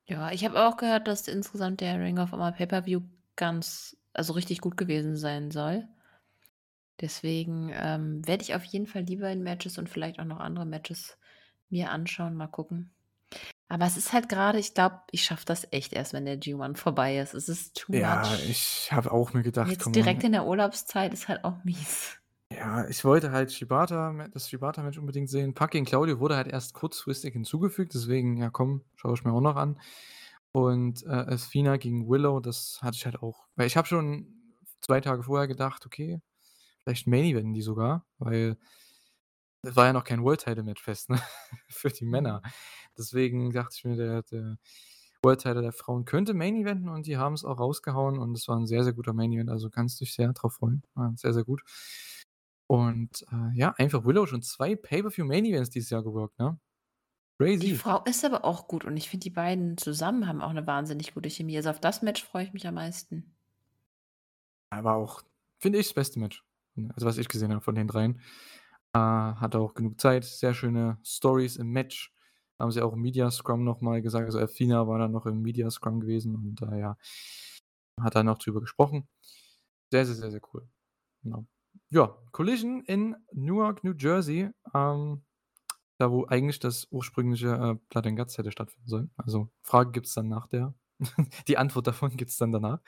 Ja, ich habe auch gehört, dass insgesamt der Ring of Honor Pay-Per-View ganz also, richtig gut gewesen sein soll. Deswegen, ähm, werde ich auf jeden Fall die beiden Matches und vielleicht auch noch andere Matches mir anschauen, mal gucken. Aber es ist halt gerade, ich glaube, ich schaffe das echt erst, wenn der G1 vorbei ist. Es ist too Ja, much. ich habe auch mir gedacht, Jetzt komm direkt in der Urlaubszeit ist halt auch mies. Ja, ich wollte halt Shibata das Shibata-Match unbedingt sehen. Gegen Claudio wurde halt erst kurzfristig hinzugefügt, deswegen, ja komm, schaue ich mir auch noch an. Und, äh, Athena gegen Willow, das hatte ich halt auch weil ich habe schon 2 Tage vorher gedacht: „Okay, vielleicht Main Eventen die sogar“, weil es war ja noch kein World Title Match fest, ne, für die Männer. Mhm. Deswegen dachte ich mir, der der World Title der Frauen könnte Main Eventen und die haben's auch rausgehauen und es war 'n sehr, sehr guter Main Event, also kannst dich sehr drauf freuen. War sehr, sehr gut. Und, äh, ja, einfach Willow schon 2 Pay-per-View Main Events dieses Jahr geworkt, ne? Die Crazy. Frau ist aber auch gut und ich finde, die beiden zusammen haben auch 'ne wahnsinnig gute Chemie. Also, auf das Match freue ich mich am meisten. War auch, finde ich, das beste Match, also was ich gesehen habe von den dreien. Äh, hatte auch genug Zeit, sehr schöne Storys im Match. Haben sie auch im Media Scrum noch mal gesagt. Also, Athena war dann noch im Media Scrum gewesen und, äh, ja, hat da noch drüber gesprochen. Sehr, sehr, sehr, sehr cool. Genau. Ja, Collision in Newark, New Jersey, ähm, da wo eigentlich das ursprüngliche, äh, Blood and Guts hätte stattfinden sollen. Also, Frage gibt's dann nach der die Antwort davon gibt's dann danach,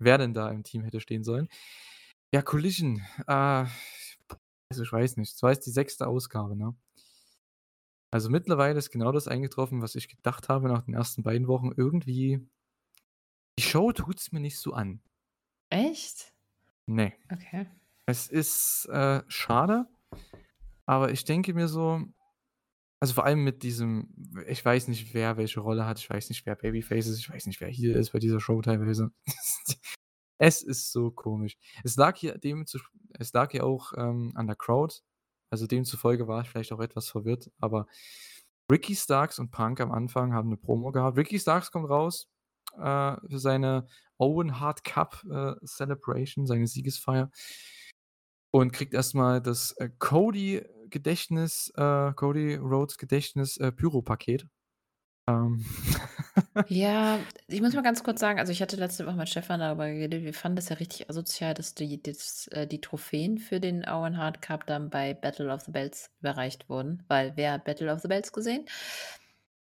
wer denn da im Team hätte stehen sollen. Ja, Collision, äh, also ich weiß nicht. Es war jetzt die 6. Ausgabe, ne? Also, mittlerweile ist genau das eingetroffen, was ich gedacht habe nach den ersten beiden Wochen. Irgendwie die Show tut's mir nicht so an. Echt? Ne. Okay. Es ist, äh, schade, aber ich denke mir so also, vor allem mit diesem ich weiß nicht, wer welche Rolle hat. Ich weiß nicht, wer Babyface ist. Ich weiß nicht, wer Heel ist bei dieser Show teilweise. Es ist so komisch. Es lag hier dem zu es lag hier auch, ähm, an der Crowd. Also, demzufolge war ich vielleicht auch etwas verwirrt, aber Ricky Starks und Punk am Anfang haben 'ne Promo gehabt. Ricky Starks kommt raus, äh, für seine Owen Hart Cup, äh, Celebration, seine Siegesfeier und kriegt erst mal das, äh, Cody Gedächtnis äh, Cody Rhodes Gedächtnis, äh, Pyro-Paket. Ähm. Ja, ich muss mal ganz kurz sagen, also, ich hatte letzte Woche mit Stefan darüber geredet. Wir fanden das ja richtig asozial, dass die das äh, die Trophäen für den Owen Hart Cup dann bei Battle of the Belts überreicht wurden, weil wer hat Battle of the Belts gesehen?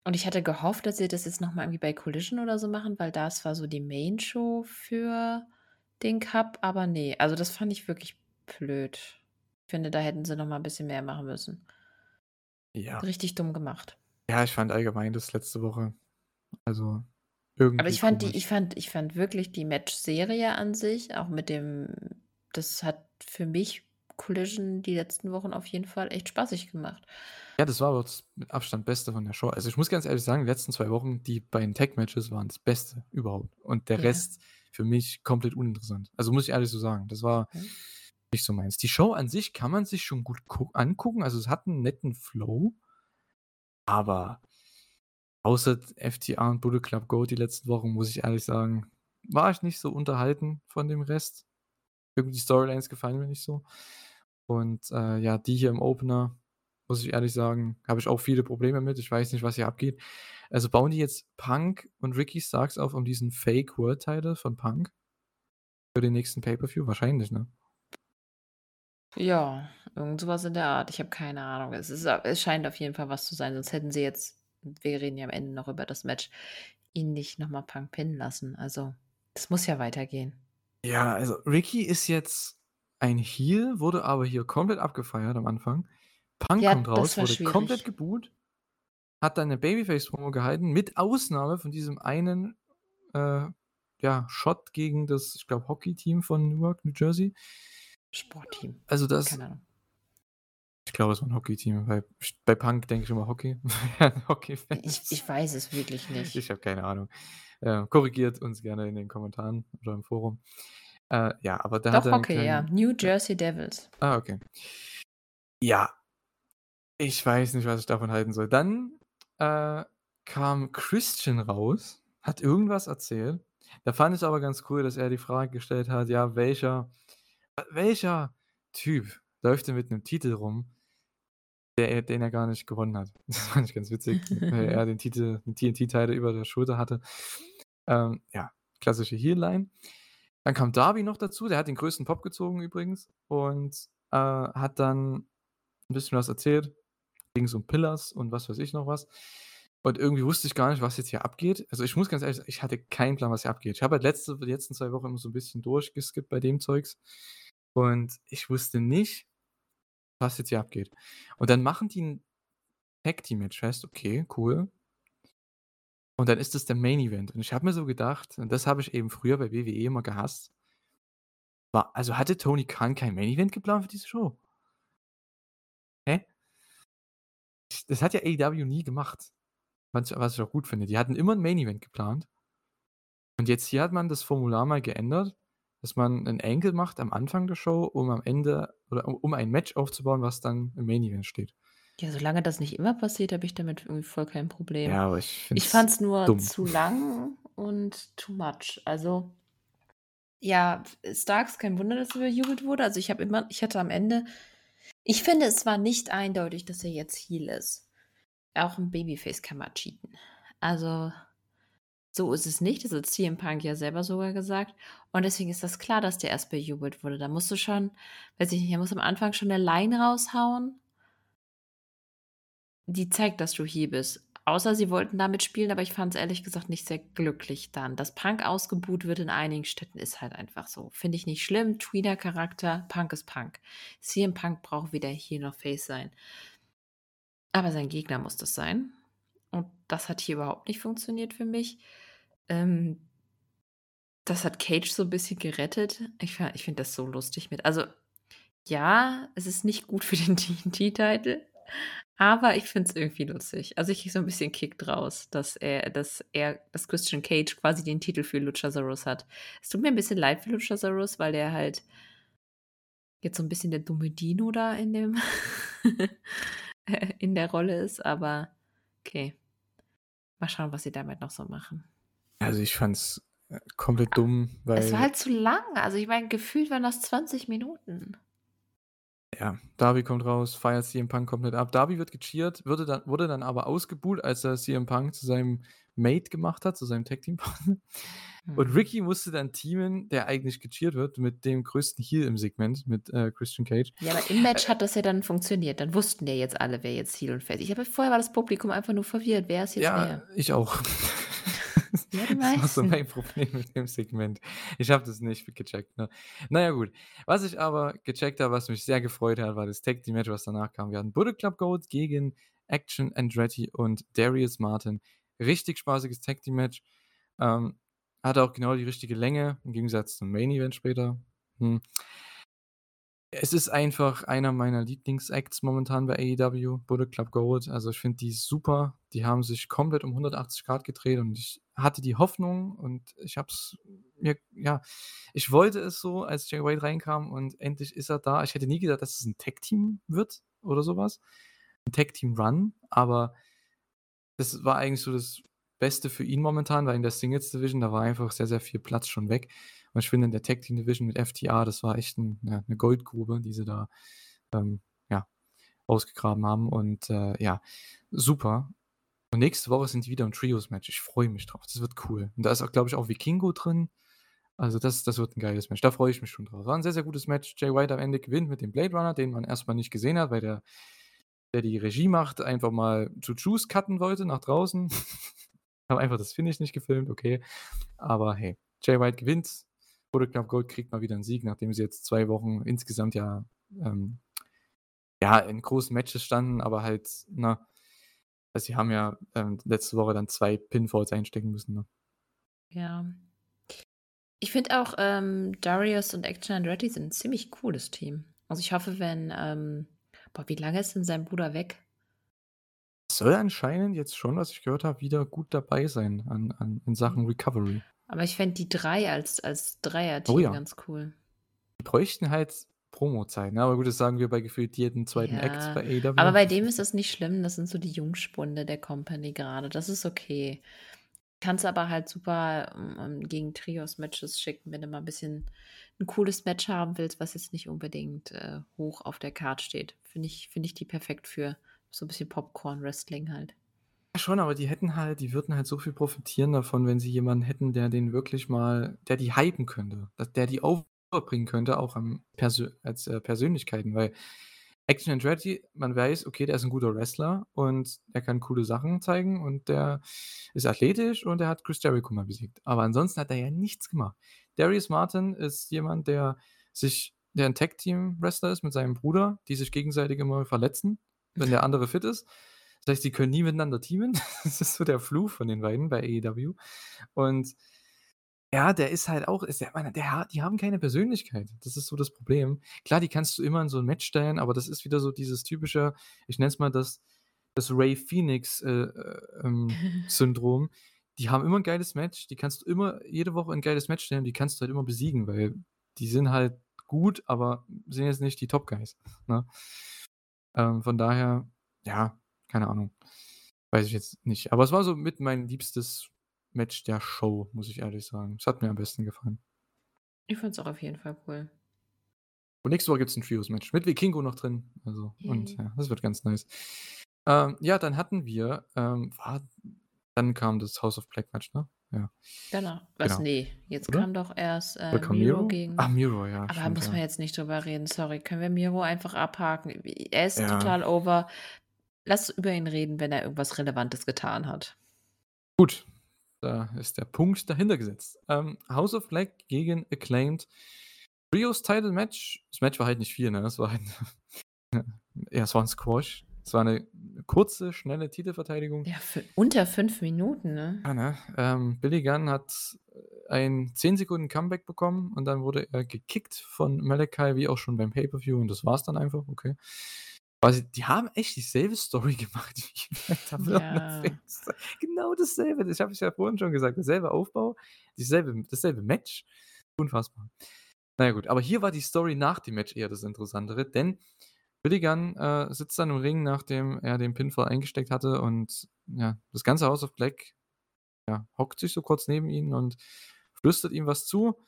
Und ich hatte gehofft, dass sie das jetzt noch mal irgendwie bei Collision oder so machen, weil das war so die Main Show für den Cup, aber ne, also, das fand ich wirklich blöd. Ich finde, da hätten sie noch mal 'n bisschen mehr machen müssen. Ja. Richtig dumm gemacht. Ja, ich fand allgemein das letzte Woche also, Aber irgendwie ich fand die komisch. ich fand ich fand wirklich die Matchserie an sich, auch mit dem das hat für mich Collision die letzten Wochen auf jeden Fall echt spaßig gemacht. Ja, das war aber das mit Abstand Beste von der Show. Also, ich muss ganz ehrlich sagen, die letzten 2 Wochen, die beiden Tag-Matches waren das Beste überhaupt und der Ja. Rest für mich komplett uninteressant. Also, muss ich ehrlich so sagen. Das war Mhm. nicht so meins. Die Show an sich kann man sich schon gut gu angucken. Also, es hat 'n netten Flow. Aber außer FTR und Bullet Club Gold die letzten Wochen, muss ich ehrlich sagen, war ich nicht so unterhalten von dem Rest. Irgendwie die Storylines gefallen mir nicht so. Und, äh, ja, die hier im Opener, muss ich ehrlich sagen, habe ich auch viele Probleme mit. Ich weiß nicht, was hier abgeht. Also, bauen die jetzt Punk und Ricky Starks auf um diesen Fake World Title von Punk? Für den nächsten Pay-per-View? Wahrscheinlich, ne? Ja, irgend so was in der Art. Ich habe keine Ahnung. Es ist es scheint auf jeden Fall was zu sein, sonst hätten sie jetzt wir reden ja am Ende noch über das Match, ihn nicht noch mal Punk pinnen lassen. Also, das muss ja weitergehen. Ja, also, Ricky ist jetzt ein Heel, wurde aber hier komplett abgefeiert am Anfang. Punk Ja, kommt raus, wurde komplett schwierig. geboot, hat dann 'ne Babyface-Promo gehalten, mit Ausnahme von diesem einen, äh, ja, Shot gegen das, ich glaube, Hockey-Team von Newark, New Jersey. Sportteam. Also, das Keine Ahnung. Ich glaube, es war 'n Hockey-Team, sch bei Punk denke ich immer Hockey, Ich Hockey-Fans. ich weiß es wirklich nicht. Ich habe keine Ahnung. Äh, korrigiert uns gerne in den Kommentaren oder im Forum. Äh, ja, aber da hat Doch, er 'n Hockey, ja. kleinen New ja. Jersey Devils. Ah, okay. Ja. Ich weiß nicht, was ich davon halten soll. Dann, äh, kam Christian raus, hat irgendwas erzählt. Da fand ich's aber ganz cool, dass er die Frage gestellt hat: „Ja, welcher welcher Typ läuft denn mit 'nem Titel rum, der er den er gar nicht gewonnen hat?“ Das fand ich ganz witzig, weil er den Titel den TNT-Title über der Schulter hatte. Ähm, ja, klassische Heel-Line. Dann kam Darby noch dazu, der hat den größten Pop gezogen übrigens und, äh, hat dann 'n bisschen was erzählt. Ging's um Pillars und was weiß ich noch was. Und irgendwie wusste ich gar nicht, was jetzt hier abgeht. Also, ich muss ganz ehrlich sagen, ich hatte keinen Plan, was hier abgeht. Ich habe halt letzte die letzten 2 Wochen immer so 'n bisschen durchgeskippt bei dem Zeugs und ich wusste nicht, was jetzt hier abgeht. Und dann machen die 'n Tag-Team-Match fest, okay, cool. Und dann ist das der Main Event. Und ich habe mir so gedacht und das habe ich eben früher bei WWE immer gehasst war also, hatte Tony Khan kein Main Event geplant für diese Show? Hä? Das hat ja AEW nie gemacht. Was was ich auch gut finde. Die hatten immer 'n Main Event geplant. Und jetzt hier hat man das Formular mal geändert, dass man 'n Angle macht am Anfang der Show, um am Ende oder u um ein Match aufzubauen, was dann im Main Event steht. Ja, solange das nicht immer passiert, habe ich damit irgendwie voll kein Problem. Ja, aber ich finde Ich es fand's nur dumm. zu lang und too much. Also ja, Starks, kein Wunder, dass er bejubelt wurde. Also, ich habe immer ich hatte am Ende ich finde, es war nicht eindeutig, dass er jetzt Heel ist. Auch 'n Babyface kann mal cheaten. Also, so ist es nicht. Das hat CM Punk ja selber sogar gesagt. Und deswegen ist das klar, dass der erst bejubelt wurde. Da musst du schon weiß ich nicht, er muss am Anfang schon 'ne Line raushauen die zeigt, dass du Heel bist. Außer sie wollten damit spielen, aber ich fand's ehrlich gesagt nicht sehr glücklich dann. Dass Punk ausgebuht wird in einigen Städten, ist halt einfach so. Finde ich nicht schlimm. Tweener-Charakter, Punk ist Punk. CM Punk braucht weder Heel noch Face sein. Aber sein Gegner muss das sein. Und das hat hier überhaupt nicht funktioniert für mich. Ähm das hat Cage so 'n bisschen gerettet. Ich ich finde das so lustig mit also, ja, es ist nicht gut für den TNT-Title, aber ich finde es irgendwie lustig. Also, ich kriege so 'n bisschen Kick draus, dass er dass er dass Christian Cage quasi den Titel für Luchasaurus hat. Es tut mir 'n bisschen leid für Luchasaurus, weil der halt jetzt so 'n bisschen der dumme Dino da in dem in der Rolle ist, aber okay. Mal schauen, was sie damit noch so machen. Also, ich fand's, äh, komplett dumm, Es war weil halt zu lang. Also, ich meine, gefühlt waren das 20 Minuten. Ja, Darby kommt raus, feiert CM Punk komplett ab. Darby wird gecheert, würde dann wurde dann aber ausgebuht, als er CM Punk zu seinem Mate gemacht hat, zu seinem Tag-Team-Partner. Und Mhm. Ricky musste dann teamen, der eigentlich gecheert wird, mit dem größten Heel im Segment, mit, äh, Christian Cage. Ja, aber im Match hat das ja dann funktioniert. Dann wussten ja jetzt alle, wer jetzt Heel und Face ich habe vorher war das Publikum einfach nur verwirrt. Wer ist jetzt Ja, wer? ich auch. Ja, die Das war so mein Problem mit dem Segment. Ich habe das nicht gecheckt, ne? Na ja, gut. Was ich aber gecheckt habe, was mich sehr gefreut hat, war das Tag-Team-Match, was danach kam. Wir hatten Bullet Club Gold gegen Action Andretti und Darius Martin. Richtig spaßiges Tag-Team-Match. Ähm, hatte auch genau die richtige Länge im Gegensatz zum Main Event später. Hm. Es ist einfach einer meiner Lieblings-Acts momentan bei AEW, Bullet Club Gold. Also, ich finde die super. Die haben sich komplett um 180 gedreht und ich hatte die Hoffnung und ich habe es mir ja, ich wollte es so, als Jay White reinkam und endlich ist er da. Ich hätte nie gedacht, dass es 'n Tag-Team wird oder so was, 'n Tag-Team-Run, aber das war eigentlich so das Beste für ihn momentan, weil in der Singles Division, da war einfach sehr, sehr viel Platz schon weg. Ich finde, in der Tag-Team Division mit FTR, das war echt 'n ja, 'ne Goldgrube, die sie da, ähm, ja, ausgegraben haben und, äh, ja, super. Und nächste Woche sind die wieder im Trios-Match. Ich freue mich drauf. Das wird cool. Und da ist auch, glaube ich, auch Vikingo drin. Also, das das wird 'n geiles Match. Da freue ich mich schon drauf. War 'n sehr, sehr gutes Match. Jay White am Ende gewinnt mit dem Blade Runner, den man erst mal nicht gesehen hat, weil der der die Regie macht, einfach mal zu Juice cutten wollte nach draußen. Haben einfach das Finish nicht gefilmt, okay. Aber hey, Jay White gewinnt. Bullet Club Gold kriegt mal wieder 'n Sieg, nachdem sie jetzt 2 Wochen insgesamt ja, ähm ja, in großen Matches standen, aber halt, ne also, sie haben ja, ähm, letzte Woche dann 2 Pinfalls einstecken müssen, ne? Ja. Ich finde auch, ähm, Darius und Action Andretti sind 'n ziemlich cooles Team. Also, ich hoffe, wenn, ähm boah, wie lange ist denn sein Bruder weg? Soll anscheinend jetzt schon, was ich gehört habe, wieder gut dabei sein an an in Mhm. Sachen Recovery. Aber ich fände die 3 als als Oh Dreierteam ja. ganz cool. Die bräuchten halt Promozeit, ne? Aber gut, das sagen wir bei gefühlt jedem 2. Act Ja, bei aber AEW. bei dem ist das nicht schlimm. Das sind so die Jungspunde der Company grade. Das ist okay. Kannst aber halt super, ähm, ähm, gegen Trios-Matches schicken, wenn du mal 'n bisschen 'n cooles Match haben willst, was jetzt nicht unbedingt, äh, hoch auf der Card steht. Finde ich finde ich die perfekt für so 'n bisschen Popcorn-Wrestling halt. Schon, aber die hätten halt die würden halt so viel profitieren davon, wenn sie jemanden hätten, der den wirklich mal der die hypen könnte, der die overbringen könnte, auch Persö als, äh, Persönlichkeiten, weil Action Andretti, man weiß, okay, der ist 'n guter Wrestler und der kann coole Sachen zeigen und der ist athletisch und der hat Chris Jericho mal besiegt. Aber ansonsten hat er ja nichts gemacht. Darius Martin ist jemand, der sich der 'n Tag-Team-Wrestler ist mit seinem Bruder, die sich gegenseitig immer verletzen, wenn der andere fit ist. Das heißt, die können nie miteinander teamen. Das ist so der Fluch von den beiden bei AEW. Und ja, der ist halt auch ist der meine, der die haben keine Persönlichkeit. Das ist so das Problem. Klar, die kannst du immer in so 'n Match stellen, aber das ist wieder so dieses typische, ich nenne es mal das das Rey Fenix, äh, äh, ähm, Syndrom. Die haben immer 'n geiles Match, die kannst du immer jede Woche 'n geiles Match stellen, die kannst du halt immer besiegen, weil die sind halt gut, aber sind jetzt nicht die Top Guys, ne? Ähm, von daher, ja, keine Ahnung. Weiß ich jetzt nicht. Aber es war so mit mein liebstes Match der Show, muss ich ehrlich sagen. Es hat mir am besten gefallen. Ich fand's auch auf jeden Fall cool. Und nächste Woche gibt's 'n Trios-Match mit Vikingo noch drin. Also und Yay. ja, das wird ganz nice. Ähm, ja, dann hatten wir, ähm, war dann kam das House of Black Match, ne? Ja. Genau. Was, Genau. ne, jetzt Oder? kam doch erst, äh, Miro Miro? gegen Ach, Miro, ja, aber da stimmt, muss man ja. jetzt nicht drüber reden, sorry. Können wir Miro einfach abhaken? Er ist Ja. total over. Lass über ihn reden, wenn er irgendwas Relevantes getan hat. Gut, da ist der Punkt dahinter gesetzt. Ähm, House of Black gegen Acclaimed. Trios Title Match. Das Match war halt nicht viel, ne? Es war halt ja, es war 'n Squash. Es war 'ne kurze, schnelle Titelverteidigung. Ja, für unter 5 Minuten, ne? Ja, ne? Ähm, Billy Gunn hat ein 10 Sekunden Comeback bekommen und dann wurde er gekickt von Malachi, wie auch schon beim Pay-Per-View und das war's dann einfach, okay. Quasi, die haben echt dieselbe Story gemacht wie Ja. Genau dasselbe. Das habe ich ja vorhin schon gesagt. Derselbe Aufbau, dieselbe dasselbe Match. Unfassbar. Na ja gut, aber hier war die Story nach dem Match eher das Interessantere, denn Billy Gunn, äh, sitzt dann im Ring, nachdem er den Pinfall eingesteckt hatte und ja, das ganze House of Black, ja, hockt sich so kurz neben ihn und flüstert ihm was zu.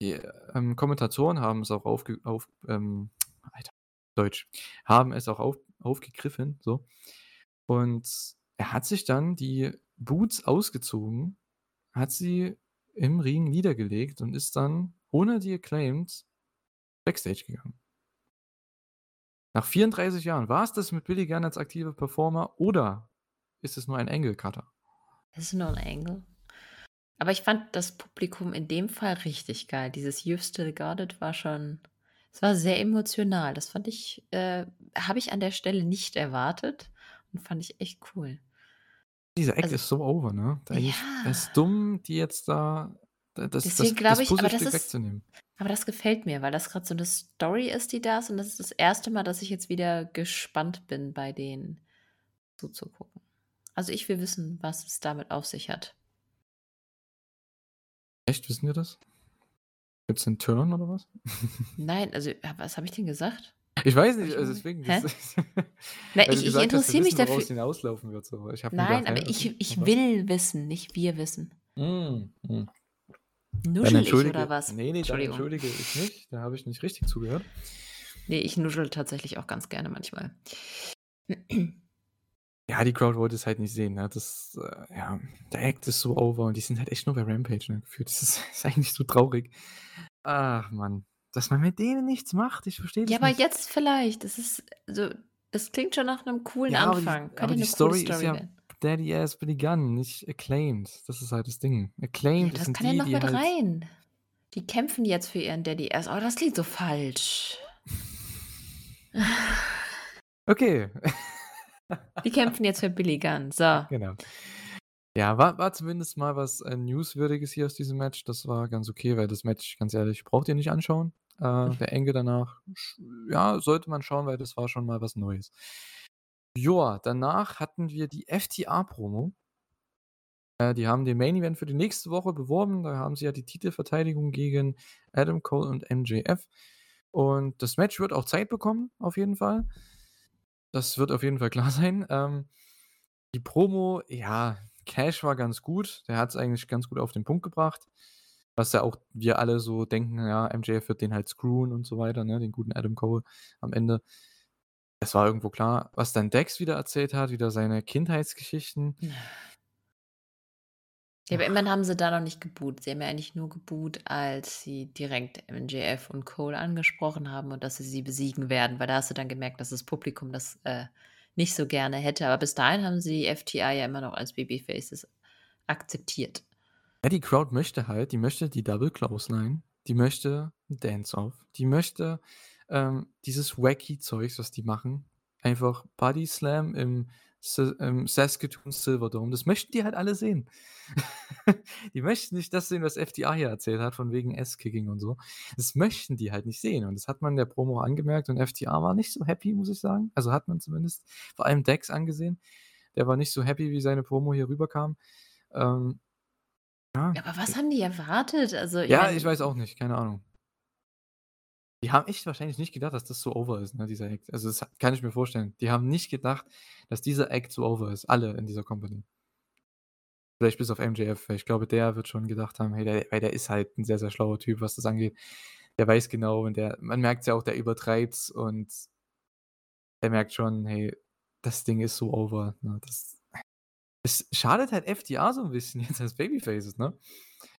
Die, ähm, Kommentatoren haben es auch aufge auf ähm, Alter, Deutsch, haben es auch auf aufgegriffen, so. Und er hat sich dann die Boots ausgezogen, hat sie im Ring niedergelegt und ist dann ohne die Acclaimed Backstage gegangen. Nach 34 Jahren. War's das mit Billy Gunn als aktiver Performer oder ist es nur ein Angle Cutter? Das ist nur 'n Angle. Aber ich fand das Publikum in dem Fall richtig geil. Dieses „You've still got it“ war schon es war sehr emotional. Das fand ich äh, habe ich an der Stelle nicht erwartet und fand ich echt cool. Diese Act Also ist so over, ne? Eigentlich Ja. ist dumm, die jetzt da da das Deswegen glaube ich aber das ist wegzunehmen. aber das gefällt mir, weil das grad so 'ne Story ist, die da ist und das ist das erste Mal, dass ich jetzt wieder gespannt bin, bei denen zuzugucken. Also, ich will wissen, was es damit auf sich hat. Echt, wissen wir das? Gibt's 'n Turn oder was? Nein, also, was habe ich denn gesagt? Ich weiß nicht, ich also deswegen, hä? das Na, ich ich gesagt wir interessiere mich dafür hinauslaufen wird so. Ich Nein, gedacht: aber „Hä, ich ich was?“ will wissen, nicht wir wissen. Hm. Dann Nuschel ich oder was? ne, ne, dann Entschuldigung. entschuldige ich mich, da habe ich nicht richtig zugehört. Ne, ich nuschel tatsächlich auch ganz gerne manchmal. Ja, die Crowd wollte es halt nicht sehen, ne? Das, äh ja, der Act ist so over und die sind halt echt nur bei Rampage, ne, gefühlt. Das ist ist eigentlich so traurig. Ach Mann, dass man mit denen nichts macht, ich verstehe Ja, das aber nicht. jetzt vielleicht. Das ist also, das klingt schon nach 'nem coolen Ja, aber die Anfang. aber die coole Story ist Story ja werden. Daddy Ass Billy Gunn, nicht Acclaimed. Das ist halt das Ding. Ja, Acclaimed, das das sind kann ja die, noch die mit halt rein. Die kämpfen jetzt für ihren Daddy Ass. Oh, das klingt so falsch. Okay. Die kämpfen jetzt für Billy Gunn. So. Genau. Ja, war war zumindest mal was, äh, Newswürdiges hier aus diesem Match. Das war ganz okay, weil das Match, ganz ehrlich, braucht ihr nicht anschauen. Äh, der Angle danach, ja, sollte man schauen, weil das war schon mal was Neues. Joa, danach hatten wir die FTA-Promo. Äh, die haben den Main Event für die nächste Woche beworben. Da haben sie ja die Titelverteidigung gegen Adam Cole und MJF. Und das Match wird auch Zeit bekommen, auf jeden Fall. Das wird auf jeden Fall klar sein. Ähm, die Promo, ja, Cash war ganz gut. Der hat's eigentlich ganz gut auf den Punkt gebracht. Was ja auch wir alle so denken, ja, MJF wird den halt screwen und so weiter, ne, den guten Adam Cole am Ende. Es war irgendwo klar. Was dann Dex wieder erzählt hat, wieder seine Kindheitsgeschichten. Ja, aber immerhin haben sie da noch nicht geboot. Sie haben ja eigentlich nur geboot, als sie direkt MJF und Cole angesprochen haben und dass sie sie besiegen werden, weil da hast du dann gemerkt, dass das Publikum das äh, nicht so gerne hätte. Aber bis dahin haben sie die FTI ja immer noch als Babyfaces akzeptiert. Ja, die Crowd möchte halt, die möchte die Double Clothesline, die möchte Dance-Off, die möchte ähm, dieses wacky Zeugs, was die machen. Einfach Body Slam im Saskatoon Silverdome. Das möchten die halt alle sehen. die möchten nicht das sehen, was FDR hier erzählt hat, von wegen S-Kicking und so. Das möchten die halt nicht sehen. Und das hat man in der Promo angemerkt und FDR war nicht so happy, muss ich sagen. Also hat man zumindest vor allem Dex angesehen. Der war nicht so happy, wie seine Promo hier rüberkam. Ähm, ja. Aber was haben die erwartet? Also, ich ja, mein, ich weiß auch nicht, keine Ahnung. Die haben echt wahrscheinlich nicht gedacht, dass das so over ist, ne, dieser Act. Also, das kann ich mir vorstellen. Die haben nicht gedacht, dass dieser Act so over ist. Alle in dieser Company. Vielleicht bis auf MJF. Ich glaube, der wird schon gedacht haben, hey, der, weil der ist halt ein sehr, sehr schlauer Typ, was das angeht. Der weiß genau und der, man merkt ja auch, der übertreibt's und der merkt schon, hey, das Ding ist so over. Ne? Das, es schadet halt FDR so ein bisschen jetzt als Babyfaces, ne?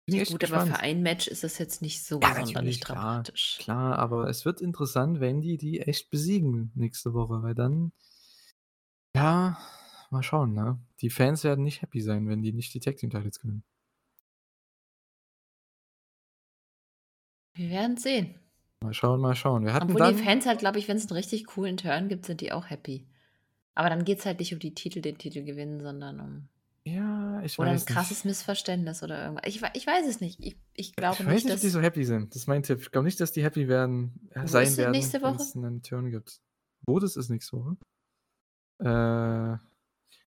Ja gut, aber für ein Match ist das jetzt nicht so Ja, sonderlich klar, dramatisch. klar, aber es wird interessant, wenn die die echt besiegen nächste Woche, weil dann ja, mal schauen, ne? Die Fans werden nicht happy sein, wenn die nicht die Tag Team Titles gewinnen. Wir werden sehen. Mal schauen, mal schauen. Wir hatten Obwohl die Fans halt, glaube ich, wenn es einen richtig coolen Turn gibt, sind die auch happy. Aber dann geht es halt nicht um die Titel, den Titel gewinnen, sondern um ja, ich oder ein weiß krasses nicht. Missverständnis oder irgendwas. Ich, ich weiß es nicht. Ich, ich glaube Ich weiß nicht, nicht, ob die dass. so happy sind. Das ist mein Tipp. Ich glaube nicht, dass die happy werden, äh, sein werden, nächste wenn Woche? es einen Turn gibt. Wo das ist nächste Woche? Äh,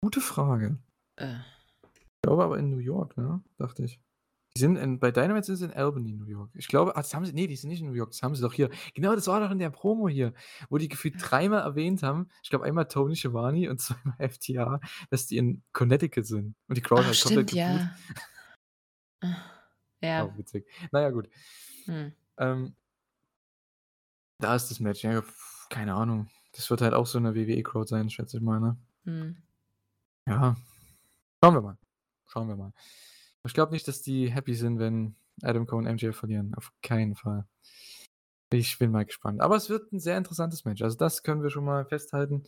gute Frage. Äh, Ich glaube aber in New York, ne? Dachte ich. Die sind in, bei Dynamite sind sie in Albany, New York. Ich glaube, ah, das haben sie, nee, die sind nicht in New York, das haben sie doch hier. Genau, das war doch in der Promo hier, wo die gefühlt dreimal erwähnt haben. Ich glaube, einmal Tony Schiavone und zweimal FTR, dass die in Connecticut sind. Und die Crowd ach, hat komplett stimmt, geboot. ja. Äh, Ja. Auch witzig. Naja, gut. Hm. Ähm, da ist das Match. Ja, keine Ahnung. Das wird halt auch so eine WWE-Crowd sein, schätze ich mal, ne? Hm. Ja. Schauen wir mal. Schauen wir mal. Ich glaube nicht, dass die happy sind, wenn Adam Cole und MJF verlieren. Auf keinen Fall. Ich bin mal gespannt. Aber es wird ein sehr interessantes Match. Also das können wir schon mal festhalten.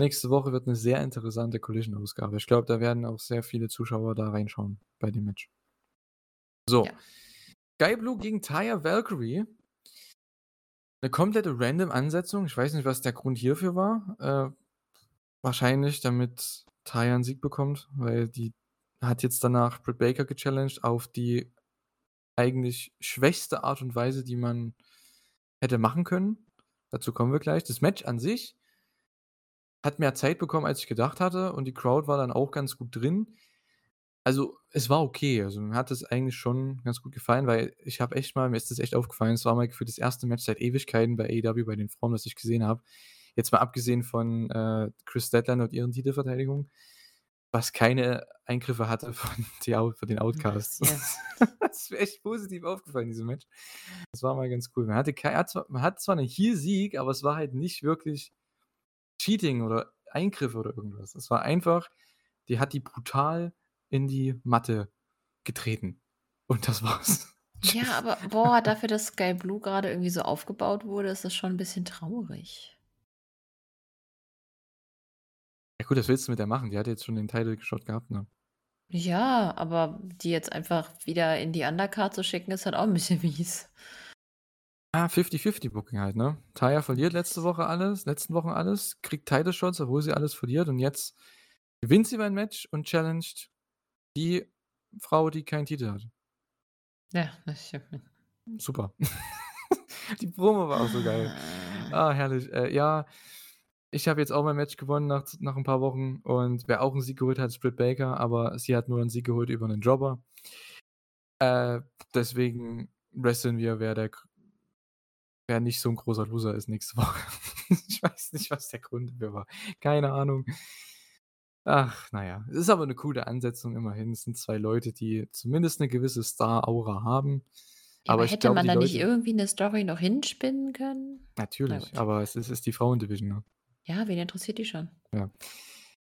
Nächste Woche wird eine sehr interessante Collision-Ausgabe. Ich glaube, da werden auch sehr viele Zuschauer da reinschauen bei dem Match. So. Ja. Sky Blue gegen Taya Valkyrie. Eine komplette random Ansetzung. Ich weiß nicht, was der Grund hierfür war. Äh, wahrscheinlich, damit Taya einen Sieg bekommt, weil die hat jetzt danach Britt Baker gechallenged auf die eigentlich schwächste Art und Weise, die man hätte machen können. Dazu kommen wir gleich. Das Match an sich hat mehr Zeit bekommen, als ich gedacht hatte und die Crowd war dann auch ganz gut drin. Also, es war okay. Also, mir hat es eigentlich schon ganz gut gefallen, weil ich habe echt mal mir ist das echt aufgefallen, es war mal gefühlt das erste Match seit Ewigkeiten bei AEW bei den Frauen, was ich gesehen habe. Jetzt mal abgesehen von, äh, Chris Statlander und ihren Titelverteidigungen, was keine Eingriffe hatte von die von den Outcasts. Ja. Das ist mir echt positiv aufgefallen, in diesem Match. Das war mal ganz cool. Man hatte kei hat zwar man hat zwar 'nen Heel-Sieg, aber es war halt nicht wirklich Cheating oder Eingriffe oder irgendwas. Es war einfach die hat die brutal in die Matte getreten. Und das war's. Ja, aber boah, dafür, dass Sky Blue gerade irgendwie so aufgebaut wurde, ist das schon ein bisschen traurig. Ja gut, was willst du mit der machen? Die hat jetzt schon den Title Shot gehabt, ne? Ja, aber die jetzt einfach wieder in die Undercard zu schicken, ist halt auch ein bisschen mies. Ah, 50-50 Booking halt, ne? Taya verliert letzte Woche alles letzten Wochen alles, kriegt Title Shots, obwohl sie alles verliert und jetzt gewinnt sie beim Match und challenged die Frau, die keinen Titel hat. Ja, das stimmt. Super. Die Promo war auch so geil. Ah, herrlich. Äh, ja, ich habe jetzt auch mein Match gewonnen nach nach 'n paar Wochen und wer auch 'n Sieg geholt hat, ist Britt Baker, aber sie hat nur 'n Sieg geholt über 'nen Jobber. Äh, deswegen wresteln wir, wer der wer nicht so 'n großer Loser ist nächste Woche. Ich weiß nicht, was der Grund dafür war. Keine Ahnung. Ach, na ja. Es ist aber 'ne coole Ansetzung immerhin. Es sind 2 Leute, die zumindest 'ne gewisse Star-Aura haben. Ja, aber Aber hätte glaube, man da nicht Leute irgendwie 'ne Story noch hinspinnen können? Na Natürlich, gut. aber es ist ist die Frauen-Division, ne? Ja, wen interessiert die schon? Ja.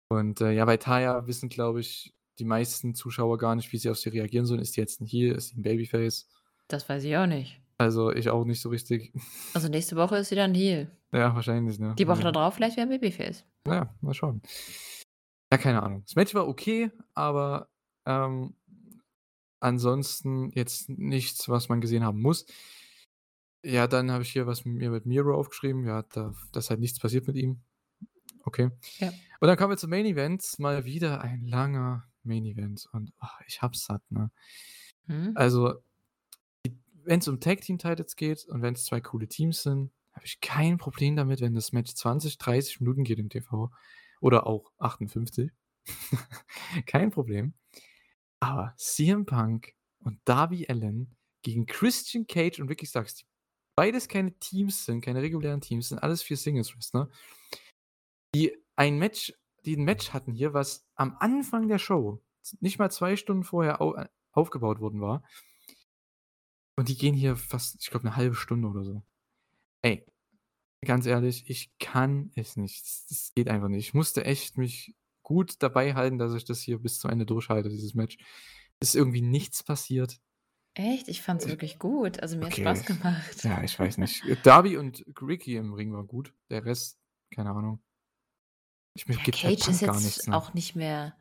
Und, äh, ja, bei Taya wissen, glaube ich die meisten Zuschauer gar nicht, wie sie auf sie reagieren sollen. Ist die jetzt ein Heel? Ist die ein Babyface? Das weiß ich auch nicht. Also, ich auch nicht so richtig. Also, nächste Woche ist sie dann Heel. Ja, wahrscheinlich, ne? Die Woche Also darauf vielleicht wieder Babyface. Ja, mal schauen. Ja, keine Ahnung. Das Match war okay, aber, ähm, ansonsten jetzt nichts, was man gesehen haben muss. Ja, dann habe ich hier was mir mit Miro aufgeschrieben. Ja, da dass halt nichts passiert mit ihm. Okay. Ja. Und dann kommen wir zum Main Event. Mal wieder ein langer Main Event und, oh, ich habe es satt, ne? Mhm. Also, wenn es um Tag Team Titles geht und wenn es 2 coole Teams sind, habe ich kein Problem damit, wenn das Match 20, 30 Minuten geht im TV oder auch 58. Kein Problem. Aber CM Punk und Darby Allin gegen Christian Cage und Ricky Starks, die beides keine Teams sind, keine regulären Teams, sind alles 4 Singles-Wrestler, die ein Match die 'n Match hatten hier, was am Anfang der Show, nicht mal 2 Stunden vorher au äh, aufgebaut worden war. Und die gehen hier fast, ich glaube, 'ne halbe Stunde oder so. Ey, ganz ehrlich, ich kann es nicht. Das das geht einfach nicht. Ich musste echt mich gut dabei halten, dass ich das hier bis zum Ende durchhalte, dieses Match. Ist irgendwie nichts passiert. Echt? Ich fand's Äh, wirklich gut. Also, mir okay. Spaß gemacht. Ja, ich weiß nicht. Darby und Ricky im Ring war gut. Der Rest, keine Ahnung. Ich mir Ja, gibt halt Cage ist jetzt nichts, ne? auch nicht mehr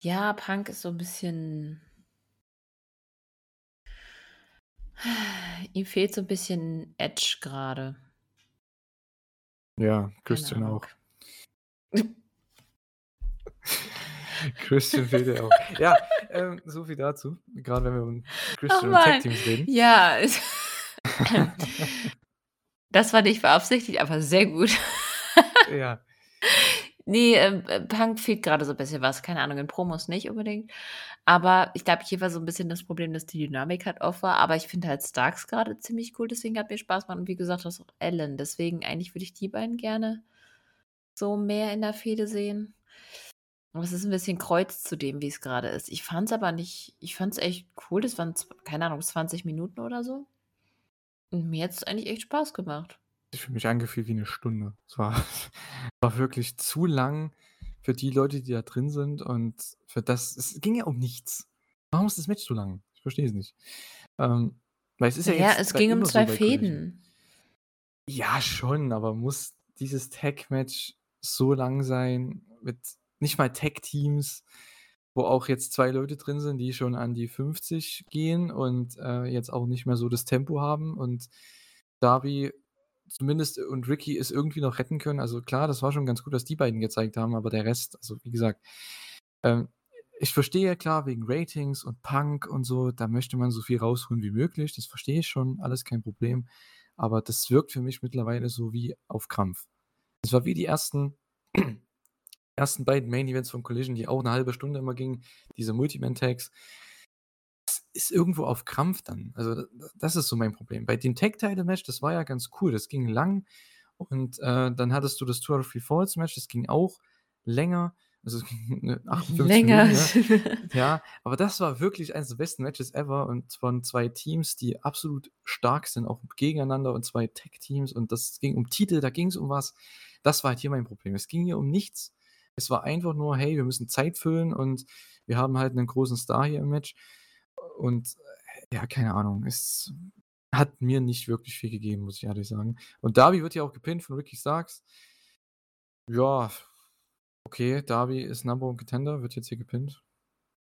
ja, Punk ist so 'n bisschen ihm fehlt so 'n bisschen Edge grade. Ja, Christian auch. Christian fehlt ja auch. Ja, ähm, so viel dazu. Grade wenn wir um Christian und Tag. Teams reden. Ja, Das war nicht beabsichtigt, aber sehr gut. Ja. Ne, ähm, äh, Punk fehlt grade so 'n bisschen was. Keine Ahnung, in Promos nicht unbedingt. Aber ich glaube, hier war so 'n bisschen das Problem, dass die Dynamik halt off war. Aber ich finde halt Starks grade ziemlich cool, deswegen hat mir Spaß gemacht. Und wie gesagt, das auch Allin. Deswegen eigentlich würde ich die beiden gerne so mehr in der Fehde sehen. Aber es ist 'n bisschen Kreuz zu dem, wie's grade ist. Ich fand's aber nicht ich fand's echt cool. Das waren keine Ahnung, 20 Minuten oder so. Und mir hat's eigentlich echt Spaß gemacht. Sich für mich angefühlt wie 'ne Stunde. Es war war wirklich zu lang für die Leute, die da drin sind und für das es ging ja um nichts. Warum ist das Match so lang? Ich verstehe es nicht. Ähm, weil es ist ja ja, jetzt es ging um immer so 2 bei Collision. Fäden. Ja, schon, aber muss dieses Tag-Match so lang sein mit nicht mal Tag-Teams, wo auch jetzt 2 Leute drin sind, die schon an die 50 gehen und, äh, jetzt auch nicht mehr so das Tempo haben und Darby zumindest und Ricky es irgendwie noch retten können. Also klar, das war schon ganz gut, was die beiden gezeigt haben, aber der Rest also wie gesagt, ähm, ich verstehe ja klar wegen Ratings und Punk und so, da möchte man so viel rausholen wie möglich. Das verstehe ich schon, alles kein Problem. Aber das wirkt für mich mittlerweile so wie auf Krampf. Es war wie die ersten ersten beiden Main Events von Collision, die auch 'ne halbe Stunde immer gingen, diese Multi-Man-Tags. Ist irgendwo auf Krampf dann. Also, das ist so mein Problem. Bei dem Tag-Title-Match, das war ja ganz cool. Das ging lang und, äh, dann hattest du das Two out of Three Falls Match, das ging auch länger. Also, es ging, ne, 58 Länger. Minuten, ne? Ja, aber das war wirklich eines der besten Matches ever und von 2 Teams, die absolut stark sind, auch gegeneinander und 2 Tag-Teams und das ging um Titel, da ging's um was. Das war halt hier mein Problem. Es ging hier um nichts. Es war einfach nur: „Hey, wir müssen Zeit füllen und wir haben halt 'nen großen Star hier im Match.“ Und, äh, ja, keine Ahnung. Es hat mir nicht wirklich viel gegeben, muss ich ehrlich sagen. Und Darby wird hier auch gepinnt von Ricky Starks. Ja, okay, Darby ist Number One Contender, wird jetzt hier gepinnt.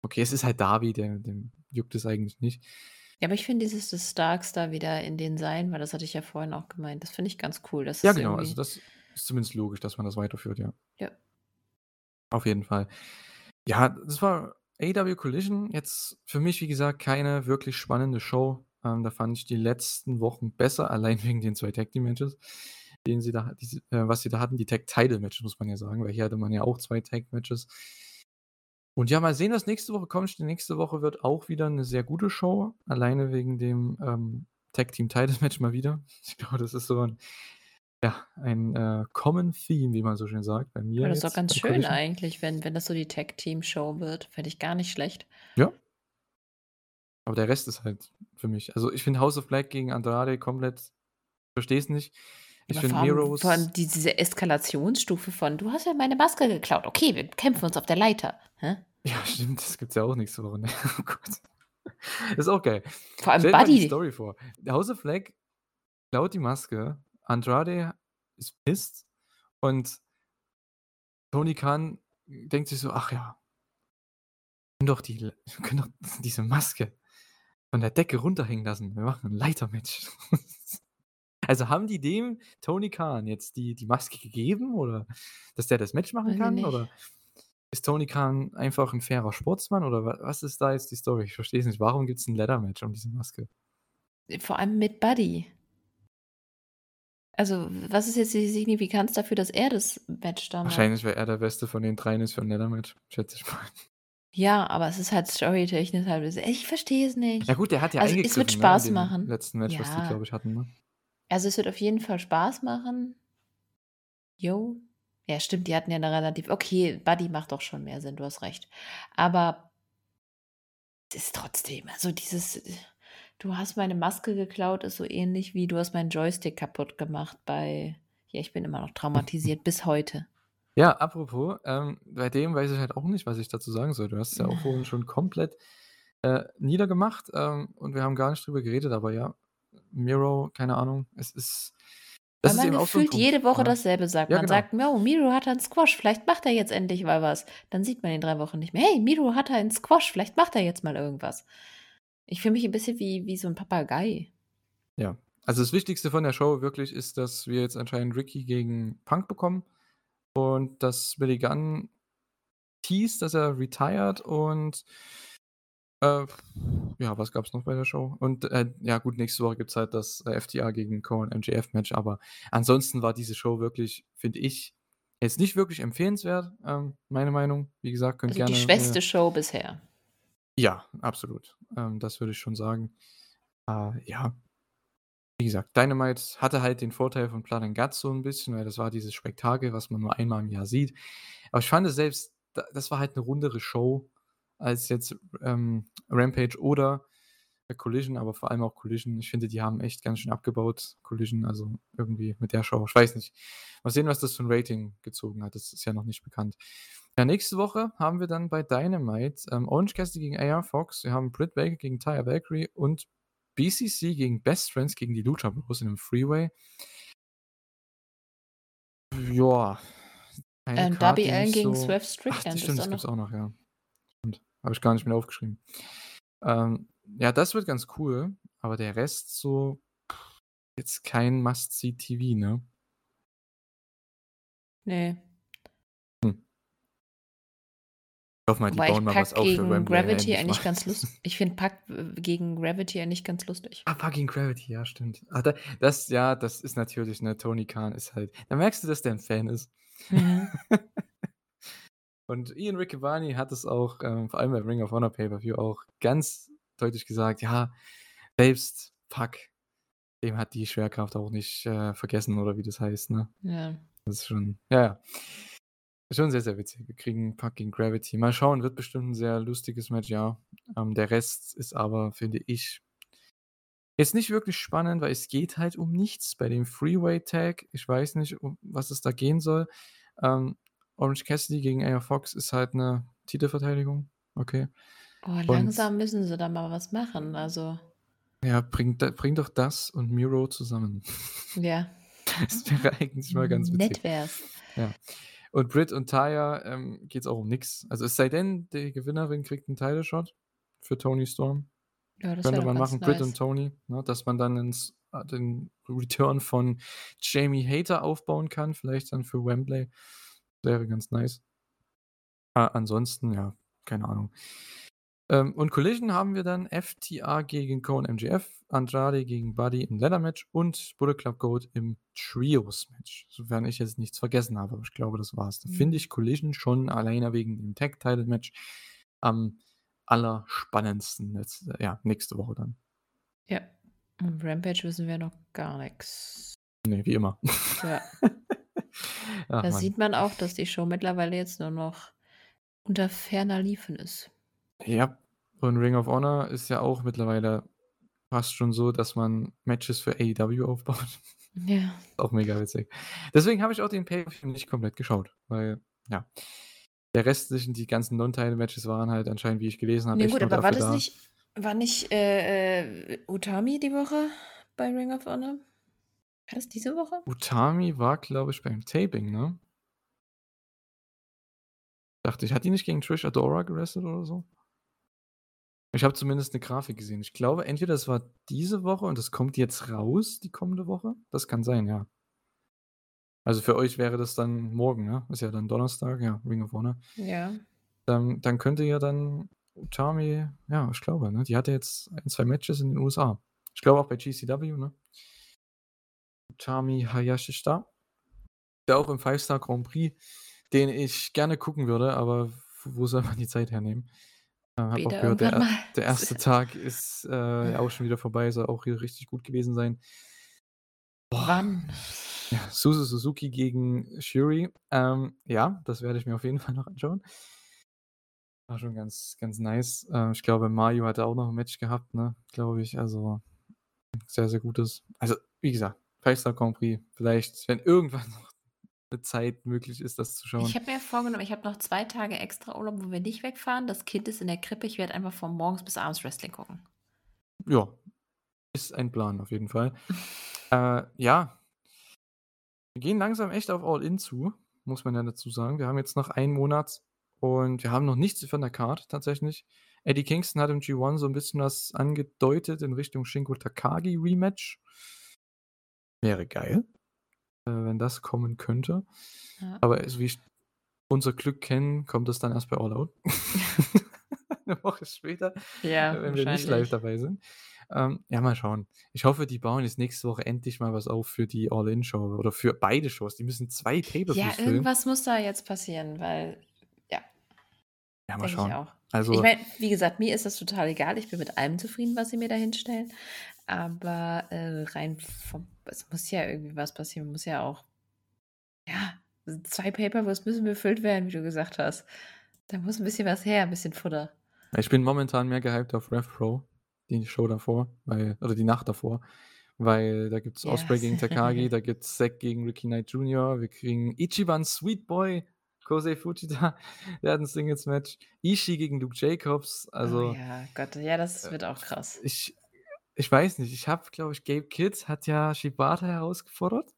Okay, es ist halt Darby, der dem juckt es eigentlich nicht. Ja, aber ich finde dieses dass Starks da wieder in den Seilen war, das hatte ich ja vorhin auch gemeint. Das finde ich ganz cool. Das Ja, genau. Also, das ist zumindest logisch, dass man das weiterführt, ja. Ja. Auf jeden Fall. Ja, das war AEW Collision. Jetzt für mich, wie gesagt, keine wirklich spannende Show. Ähm, da fand ich die letzten Wochen besser, allein wegen den 2 Tag Team Matches, den sie da die äh, was sie da hatten. Die Tag Title Matches, muss man ja sagen, weil hier hatte man ja auch 2 Tag Matches. Und ja, mal sehen, was nächste Woche kommt. Die nächste Woche wird auch wieder 'ne sehr gute Show, alleine wegen dem, ähm, Tag Team Title Match mal wieder. Ich glaube, das ist so 'n ja, ein, äh, Common Theme, wie man so schön sagt, bei mir Aber das ist doch jetzt ganz schön eigentlich, wenn wenn das so die Tag-Team-Show wird. Fände ich gar nicht schlecht. Ja. Aber der Rest ist halt für mich also, ich finde House of Black gegen Andrade komplett verstehe es nicht. Ich Aber finde allem vor allem diese Eskalationsstufe von: „Du hast ja meine Maske geklaut. Okay, wir kämpfen uns auf der Leiter.“ Hä? Ja, stimmt, das gibt's ja auch nächste Woche, ne? Oh Gott. Ist auch geil. Vor allem Stell dir mal die Buddy. Story vor. House of Black klaut die Maske, Andrade ist pissed und Tony Khan denkt sich so: „Ach ja“ können doch die wir können doch diese Maske von der Decke runterhängen lassen. Wir machen 'n Leitermatch. Also, haben die dem Tony Khan jetzt die die Maske gegeben oder dass der das Match machen kann? Oder ist Tony Khan einfach 'n fairer Sportsmann oder wa was ist da jetzt die Story? Ich verstehe es nicht. Warum gibt's 'n Ladder Match um diese Maske? Vor allem mit Buddy. Also, was ist jetzt die Signifikanz dafür, dass er das Match da macht? Wahrscheinlich, weil er der Beste von den dreien ist für 'n Ladder Match, schätze ich mal. Ja, aber es ist halt storytechnisch halt ich verstehe es nicht. Ja gut, der hat ja Also, es wird ne, Spaß dem machen. letzten Match, was die, Ja. glaube ich, hatten, ne? Also, es wird auf jeden Fall Spaß machen. Jo. Ja, stimmt, die hatten ja 'ne relativ okay, Buddy macht doch schon mehr Sinn, du hast recht. Aber es ist trotzdem also, dieses „Du hast meine Maske geklaut“, ist so ähnlich wie „Du hast meinen Joystick kaputt gemacht“ bei ja, ich bin immer noch traumatisiert bis heute. Ja, apropos, ähm, bei dem weiß ich halt auch nicht, was ich dazu sagen soll. Du hast es ja auch vorhin schon komplett, äh, niedergemacht, ähm, und wir haben gar nicht drüber geredet, aber ja, Miro, keine Ahnung, es ist das Weil man so gefühlt Punkt, jede Woche dasselbe sagt. Ja, Man genau. sagt: „Jo, Miro hat einen Squash, vielleicht macht er jetzt endlich mal was.“ Dann sieht man ihn 3 Wochen nicht mehr. „Hey, Miro hatte einen Squash, vielleicht macht er jetzt mal irgendwas.“ Ich fühle mich 'n bisschen wie wie so 'n Papagei. Ja. Also, das Wichtigste von der Show wirklich ist, dass wir jetzt anscheinend Ricky gegen Punk bekommen und dass Billy Gunn teased, dass er retired und äh, ja, was gab's noch bei der Show? Und, äh, ja gut, nächste Woche gibt's halt das, äh, FTR gegen Cohen MJF Match, aber ansonsten war diese Show wirklich, finde ich, jetzt nicht wirklich empfehlenswert, ähm, meine Meinung. Wie gesagt, könnt Also, die gerne, schwächste äh Show bisher. Ja, absolut. Ähm, das würde ich schon sagen. Äh, ja. Wie gesagt, Dynamite hatte halt den Vorteil von and Guts so 'n bisschen, weil das war dieses Spektakel, was man nur einmal im Jahr sieht. Aber ich fand es selbst da das war halt 'ne rundere Show als jetzt, ähm, Rampage oder, Collision, aber vor allem auch Collision. Ich finde, die haben echt ganz schön abgebaut, Collision, also irgendwie mit der Show. Ich weiß nicht. Mal sehen, was das für 'n Rating gezogen hat. Das ist ja noch nicht bekannt. Ja, nächste Woche haben wir dann bei Dynamite, ähm, Orange Cassidy gegen AR Fox. Wir haben Britt Baker gegen Taya Valkyrie und BCC gegen Best Friends gegen die Lucha Bros in 'nem Freeway. Ja, Ähm, Darby nicht gegen so ach, Strickland das ist stimmt, das gibt's noch auch noch, ja. Habe ich gar nicht mit aufgeschrieben. Ähm, ja, das wird ganz cool, aber der Rest so jetzt kein Must-See-TV, ne? Ne. Ich hoffe mal, die Wobei bauen mal was auf für Wembley Gravity eigentlich ganz lus ich finde Pac, äh, gegen Gravity eigentlich ganz lustig. Ah, Pac gegen Gravity, ja, stimmt. Da das ja, das ist natürlich, ne, Tony Khan ist halt da merkst du, dass der 'n Fan ist. Mhm. Und Ian Riccaboni hat es auch, ähm, vor allem bei Ring of Honor Pay-Per-View auch ganz deutlich gesagt: „Ja, selbst Pac, dem hat die Schwerkraft auch nicht, äh, vergessen“, oder wie das heißt, ne? Ja. Das ist schon ja, ja. Schon sehr, sehr witzig. Wir kriegen gegen Gravity. Mal schauen, wird bestimmt 'n sehr lustiges Match, ja. Ähm, der Rest ist aber, finde ich jetzt nicht wirklich spannend, weil es geht halt um nichts bei dem Freeway Tag. Ich weiß nicht, um was es da gehen soll. Ähm, Orange Cassidy gegen AR Fox ist halt 'ne Titelverteidigung, okay. Oh, Und langsam müssen sie da mal was machen, also Ja, bring bring doch das und Miro zusammen. Ja. Das wäre eigentlich mal ganz witzig. Nett wär's. Ja. Und Britt und Taya, ähm, geht's auch um nix. Also, es sei denn, die Gewinnerin kriegt 'n Title Shot für Toni Storm. Ja, das Könnte man machen, Britt nice. und Toni, ne, dass man dann ins äh, den Return von Jamie Hayter aufbauen kann, vielleicht dann für Wembley. Wäre ganz nice. Ah, ansonsten, ja, keine Ahnung. Ähm, und Collision haben wir dann FTR gegen Cohen MJF, Andrade gegen Buddy im Ladder Match und Bullet Club Gold im Trios Match, sofern ich jetzt nichts vergessen habe, aber ich glaube, das war's. Da finde Mhm. ich Collision schon alleine wegen dem Tag Title Match am allerspannendsten jetzt, äh, ja, nächste Woche dann. Ja. Und Rampage wissen wir noch gar nix. Ne, wie immer. Ja. Ach, Da Mann. sieht man auch, dass die Show mittlerweile jetzt nur noch unter ferner Liefen ist. Ja, und Ring of Honor ist ja auch mittlerweile fast schon so, dass man Matches für AEW aufbaut. Ja. Auch mega witzig. Deswegen habe ich auch den Pay-Per-View nicht komplett geschaut, weil ja. der restlichen, die ganzen Non-Title-Matches waren halt anscheinend, wie ich gelesen habe, Ne, echt gut, aber war das da. nicht war nicht, äh, äh, Utami die Woche bei Ring of Honor? War das diese Woche? Utami war, glaube ich, beim Taping, ne? Dachte ich, hat die nicht gegen Trish Adora gewrestelt oder so? Ich habe zumindest 'ne Grafik gesehen. Ich glaube, entweder das war diese Woche und das kommt jetzt raus, die kommende Woche. Das kann sein, ja. Also, für euch wäre das dann morgen, ne? Ist ja dann Donnerstag, ja, Ring of Honor. Ja. Ähm, dann könnte ja dann Utami ja, ich glaube, ne? Die hatte jetzt 1, 2 Matches in den USA. Ich glaube auch bei GCW, ne? Utami Hayashishita. Der auch im Five Star Grand Prix, den ich gerne gucken würde, aber wo soll man die Zeit hernehmen? Habe auch Später gehört, der irgendwann er mal. der erste Tag ist, äh, ja auch schon wieder vorbei, soll auch hier richtig gut gewesen sein. Wann? Ja, Suzu Suzuki gegen Shuri. Ähm, ja, das werde ich mir auf jeden Fall noch anschauen. War schon ganz ganz nice. Äh, ich glaube, Mayu hatte auch noch 'n Match gehabt, ne, glaube ich. Also, sehr, sehr gutes also, wie gesagt, Five Star Grand Prix, vielleicht, wenn irgendwann noch Zeit möglich ist, das zu Ich schauen. habe mir vorgenommen, ich habe noch 2 Tage extra Urlaub, wo wir nicht wegfahren. Das Kind ist in der Krippe. Ich werde einfach von morgens bis abends Wrestling gucken. Ja, ist ein Plan auf jeden Fall. Äh, ja. Wir gehen langsam echt auf All In zu, muss man ja dazu sagen. Wir haben jetzt noch 1 Monat und wir haben noch nichts von der Card tatsächlich. Eddie Kingston hat im G1 so 'n bisschen was angedeutet in Richtung Shingo Takagi Rematch. Wäre geil, wenn das kommen könnte. Ja. Aber so wie ich unser Glück kenne, kommt das dann erst bei All Out. 'Ne Woche später, Ja, wenn wir nicht live dabei sind. Ähm, ja, mal schauen. Ich hoffe, die bauen jetzt nächste Woche endlich mal was auf für die All-In-Show oder für beide Shows. Die müssen 2 Ja, Pay-per-Views füllen. irgendwas muss da jetzt passieren, weil ja. Ja, mal Denke ich schauen. Ich Also meine, wie gesagt, mir ist das total egal. Ich bin mit allem zufrieden, was sie mir da hinstellen. Aber, äh, rein vom es muss ja irgendwie was passieren. Muss ja auch ja, 2 Pay-per-Views müssen befüllt werden, wie du gesagt hast. Da muss 'n bisschen was her, 'n bisschen Futter. Ich bin momentan mehr gehypt auf Rev Pro, die Show davor, weil oder die Nacht davor, weil da gibt's Ja. Ospreay gegen Takagi, da gibt's Zack gegen Ricky Knight Jr., wir kriegen Ichiban Sweet Boy, Kosei Fujita, der hat 'n Singles-Match, Ishii gegen Luke Jacobs, Oh also ja, Gott, ja, das äh, wird auch krass. ich ich weiß nicht, ich habe, glaube ich Gabe Kidd hat ja Shibata herausgefordert.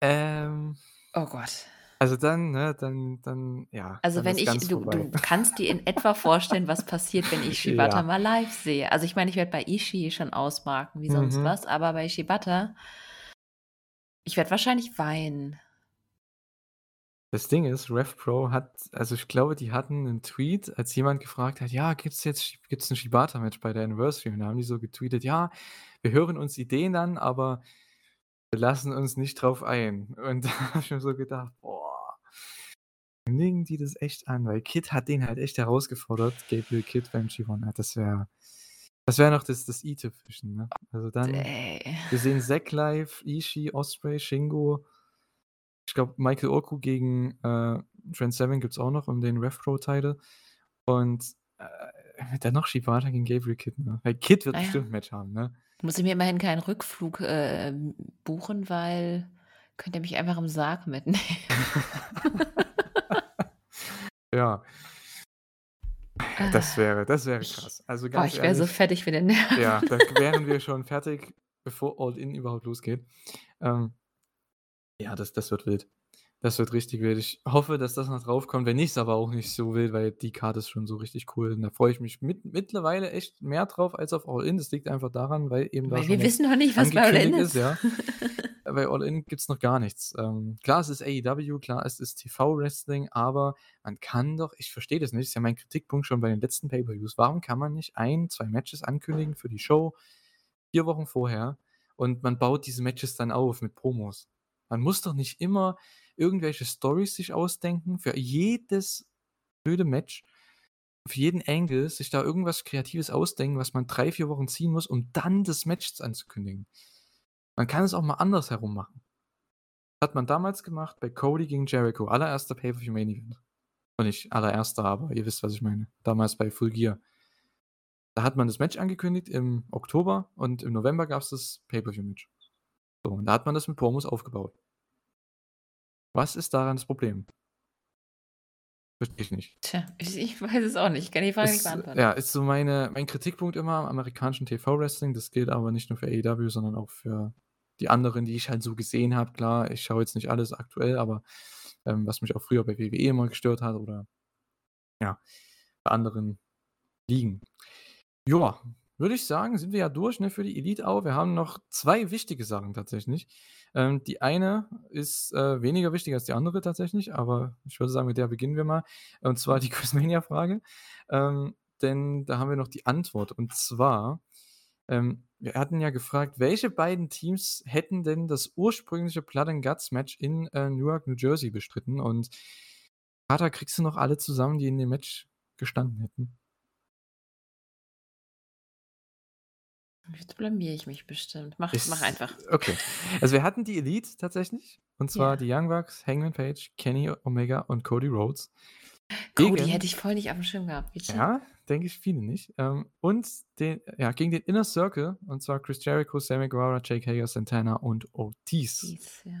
Ähm Oh Gott. also dann, ne, dann dann ja, Also, dann wenn ich du du kannst dir in etwa vorstellen, was passiert, wenn ich Shibata Ja. mal live sehe. Also, ich meine, ich werde bei Ishii schon ausmarken wie sonst Mhm. was, aber bei Shibata ich werde wahrscheinlich weinen. Das Ding ist, Rev Pro hat also, ich glaube, die hatten 'nen Tweet, als jemand gefragt hat: „Ja, gibt's jetzt gibt's 'n Shibata-Match bei der Anniversary?“ Und da haben die so getweetet: „Ja, wir hören uns Ideen an, aber wir lassen uns nicht drauf ein.“ Und da habe ich mir so gedacht: „Boah, kündigen die das echt an?“ Weil Kidd hat den halt echt herausgefordert, Gabriel Kidd beim G1. Ja, das wäre das wäre noch das das i-Tüpfelchen, ne? Also, dann Ey. wir sehen Zack live, Ishii, Ospreay, Shingo. Ich glaube, Michael Oku gegen, äh, Trent Seven gibt's auch noch um den Rev Pro Title. Und, äh, dann noch Shibata gegen Gabriel Kidd, ne? Weil Kidd wird Na ja. bestimmt 'n Match haben, ne? Muss ich mir immerhin keinen Rückflug, äh, buchen, weil könnt ihr mich einfach im Sarg mitnehmen. Ja. Das Ah. wäre das wäre krass. Also, boah, ganz ich wäre so fertig mit den Nerven. ja, da wären wir schon fertig, bevor All In überhaupt losgeht. Ähm ja, das das wird wild. Das wird richtig wild. Ich hoffe, dass das noch draufkommt. Wenn nicht, ist aber auch nicht so wild, weil die Card ist schon so richtig cool. Und da freue ich mich mit mittlerweile echt mehr drauf als auf All In. Das liegt einfach daran, weil eben da Weil schon wir wissen noch nicht, was bei All In angekündigt ist. ist, ja. Bei All In gibt's noch gar nichts. Ähm, klar, es ist AEW, klar, es ist TV-Wrestling, aber man kann doch ich verstehe das nicht, ist ja mein Kritikpunkt schon bei den letzten Pay-per-Views. Warum kann man nicht 1, 2 Matches ankündigen für die Show 4 Wochen vorher und man baut diese Matches dann auf mit Promos? Man muss doch nicht immer irgendwelche Storys sich ausdenken für jedes blöde Match, für jeden Angle sich da irgendwas Kreatives ausdenken, was man 3, 4 Wochen ziehen muss, um dann das Match anzukündigen. Man kann es auch mal andersherum machen. Hat man damals gemacht bei Cody gegen Jericho, allererster Pay-per-View Main Event. Und nicht allererster, aber ihr wisst, was ich meine. Damals bei Full Gear. Da hat man das Match angekündigt im Oktober und im November gab's das Pay-per-View-Match. So, und da hat man das mit Promos aufgebaut. Was ist daran das Problem? Verstehe ich nicht. Tja, ich weiß es auch nicht. Ich kann die Frage nicht Ist, beantworten. ja, ist so meine mein Kritikpunkt immer am amerikanischen TV-Wrestling. Das gilt aber nicht nur für AEW, sondern auch für die anderen, die ich halt so gesehen habe. Klar, ich schaue jetzt nicht alles aktuell, aber ähm, was mich auch früher bei WWE immer gestört hat oder ja, bei anderen Ligen. Ja, würde ich sagen, sind wir ja durch ne, für die Elite Hour. Wir haben noch zwei wichtige Sachen tatsächlich. Ähm, die eine ist äh, weniger wichtig als die andere tatsächlich, aber ich würde sagen, mit der beginnen wir mal. Und zwar die Quizmania-Frage. Ähm, denn da haben wir noch die Antwort. Und zwar, ähm, wir hatten ja gefragt, welche beiden Teams hätten denn das ursprüngliche Blood and Guts Match in äh, Newark, New Jersey bestritten? Und Kater, kriegst du noch alle zusammen, die in dem Match gestanden hätten? Jetzt blamiere ich mich bestimmt. Mach, Ist, mach einfach. Okay. Also wir hatten die Elite tatsächlich. Und zwar Ja. die Young Bucks, Hangman Page, Kenny Omega und Cody Rhodes. Cody Gegen, hätte ich voll nicht auf dem Schirm gehabt. Wie ja, denke ich viele nicht. Ähm, und den, ja, gegen den Inner Circle. Und zwar Chris Jericho, Sammy Guevara, Jake Hager, Santana und Ortiz. Dies, ja.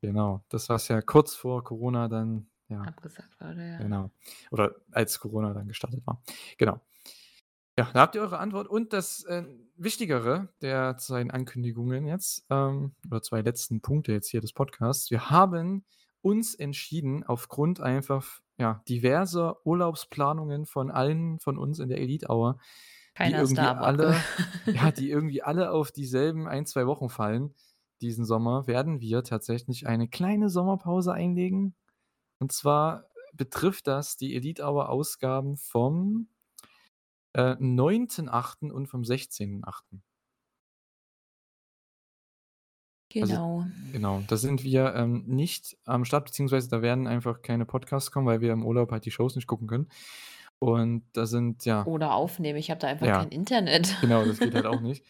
Genau. Das war ja kurz vor Corona dann, ja, Abgesagt wurde, ja. genau. Oder als Corona dann gestartet war. Genau. Ja, da habt ihr eure Antwort. Und das äh, Wichtigere der zwei Ankündigungen jetzt, ähm, oder zwei letzten Punkte jetzt hier des Podcasts. Wir haben uns entschieden, aufgrund einfach ja, diverser Urlaubsplanungen von allen von uns in der Elite Hour, die Keiner ist irgendwie alle, ja, die irgendwie alle auf dieselben ein, zwei Wochen fallen diesen Sommer, werden wir tatsächlich eine kleine Sommerpause einlegen. Und zwar betrifft das die Elite Hour Ausgaben vom äh, 9.8. und vom 16.8. Also, Genau. genau, da sind wir ähm, nicht am Start, beziehungsweise da werden einfach keine Podcasts kommen, weil wir im Urlaub halt die Shows nicht gucken können. Und da sind, ja, Oder aufnehmen. Ich habe da einfach ja, kein Internet. genau, das geht halt auch nicht.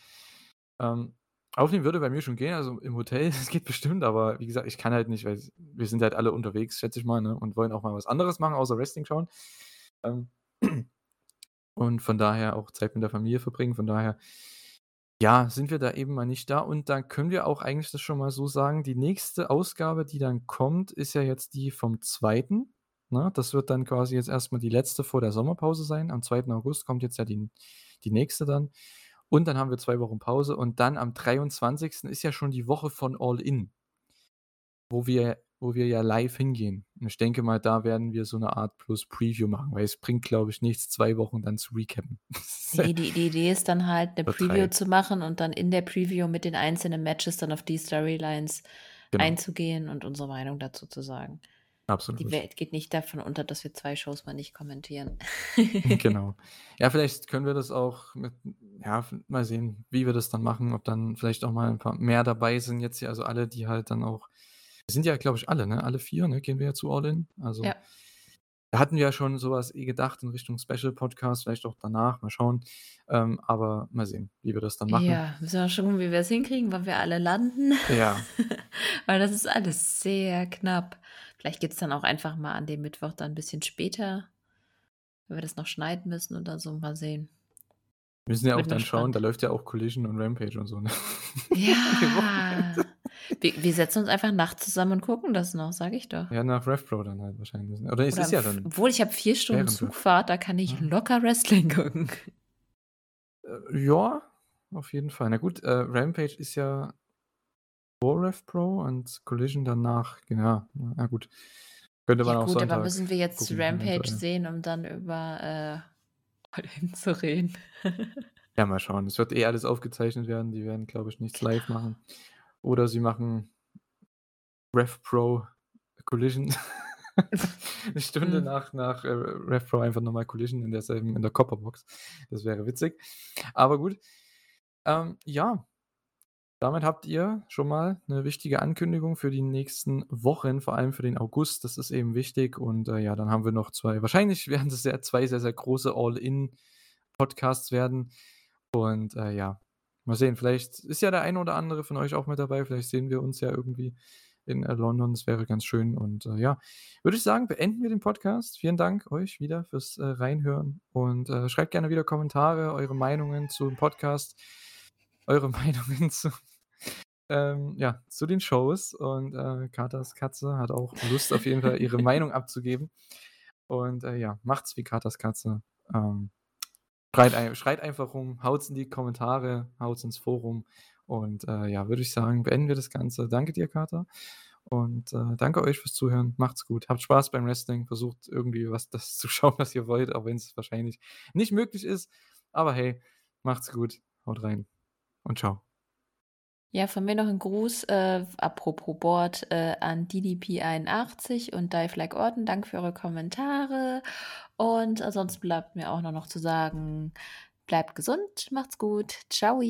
Ähm, aufnehmen würde bei mir schon gehen, also im Hotel, das geht bestimmt, aber wie gesagt, ich kann halt nicht, weil wir sind halt alle unterwegs, schätze ich mal, ne, und wollen auch mal was anderes machen, außer Wrestling schauen. Ähm, und von daher auch Zeit mit der Familie verbringen. Von daher, ja, sind wir da eben mal nicht da. Und dann können wir auch eigentlich das schon mal so sagen, die nächste Ausgabe, die dann kommt, ist ja jetzt die vom 2. Ne? Das wird dann quasi jetzt erstmal die letzte vor der Sommerpause sein. Am 2. August kommt jetzt ja die, die nächste dann. Und dann haben wir zwei Wochen Pause. Und dann am 23. ist ja schon die Woche von All In, wo wir, wo wir ja live hingehen. Und ich denke mal, da werden wir so eine Art plus Preview machen, weil es bringt, glaube ich, nichts, zwei Wochen dann zu recappen. Nee, die, die Idee ist dann halt, eine Preview Übertreibt. zu machen und dann in der Preview mit den einzelnen Matches dann auf die Storylines Genau, einzugehen und unsere Meinung dazu zu sagen. Die absolut. Welt geht nicht davon unter, dass wir zwei Shows mal nicht kommentieren. Genau. Ja, vielleicht können wir das auch mit, ja, mal sehen, wie wir das dann machen, ob dann vielleicht auch mal ein paar mehr dabei sind jetzt hier, also alle, die halt dann auch, wir sind ja, glaube ich, alle, ne? Alle vier, ne? Gehen wir ja zu All In. Also Ja. da hatten wir ja schon sowas eh gedacht in Richtung Special Podcast, vielleicht auch danach, mal schauen. Ähm, aber mal sehen, wie wir das dann machen. Ja, müssen wir schauen, wie wir es hinkriegen, wann wir alle landen. Ja, Weil das ist alles sehr knapp. Vielleicht gibt es dann auch einfach mal an dem Mittwoch dann ein bisschen später, wenn wir das noch schneiden müssen oder so. Mal sehen. Wir müssen ja auch dann schauen, da läuft ja auch Collision und Rampage und so, ne? Ja. Wir, wir setzen uns einfach nachts zusammen und gucken das noch, sage ich doch. Ja, nach RevPro dann halt wahrscheinlich. Oder es Oder ist ja dann obwohl ich habe vier Stunden. Zugfahrt, da kann ich Ja. locker Wrestling gucken. Äh, ja, auf jeden Fall. Na gut, äh, Rampage ist ja vor RevPro und Collision danach. Genau. Na gut. Könnte man Ja auch gut, aber Sonntag müssen wir jetzt gucken, Rampage sehen, um dann über äh, All In zu reden? Ja, mal schauen. Es wird eh alles aufgezeichnet werden. Die werden, glaube ich, nichts live machen. Oder sie machen RevPro Collision. Eine Stunde Hm. nach, nach äh, RevPro einfach nochmal Collision in derselben, in der Copperbox. Das wäre witzig. Aber gut. Ähm, ja, damit habt ihr schon mal eine wichtige Ankündigung für die nächsten Wochen, vor allem für den August. Das ist eben wichtig. Und äh, ja, dann haben wir noch zwei, wahrscheinlich werden es sehr, zwei sehr, sehr große All-In-Podcasts werden. Und äh, ja, mal sehen, vielleicht ist ja der eine oder andere von euch auch mit dabei. Vielleicht sehen wir uns ja irgendwie in äh, London. Das wäre ganz schön. Und äh, ja, würde ich sagen, beenden wir den Podcast. Vielen Dank euch wieder fürs äh, Reinhören. Und äh, schreibt gerne wieder Kommentare, eure Meinungen zum Podcast, eure Meinungen zu, ähm, ja, zu den Shows. Und äh, Katas Katze hat auch Lust, auf jeden Fall ihre Meinung abzugeben. Und äh, ja, macht's wie Katas Katze. Ähm, schreit, ein, schreit einfach rum, haut's in die Kommentare, haut's ins Forum. Und äh, ja, würde ich sagen, beenden wir das Ganze. Danke dir, Kater. Und äh, danke euch fürs Zuhören. Macht's gut. Habt Spaß beim Wrestling. Versucht irgendwie was das zu schauen, was ihr wollt, auch wenn es wahrscheinlich nicht möglich ist. Aber hey, macht's gut. Haut rein. Und ciao. Ja, von mir noch ein Gruß, äh, apropos Board, äh, an DDP81 und Dive Like Orton. Danke für eure Kommentare. Und ansonsten bleibt mir auch noch, noch zu sagen, bleibt gesund, macht's gut. Ciao.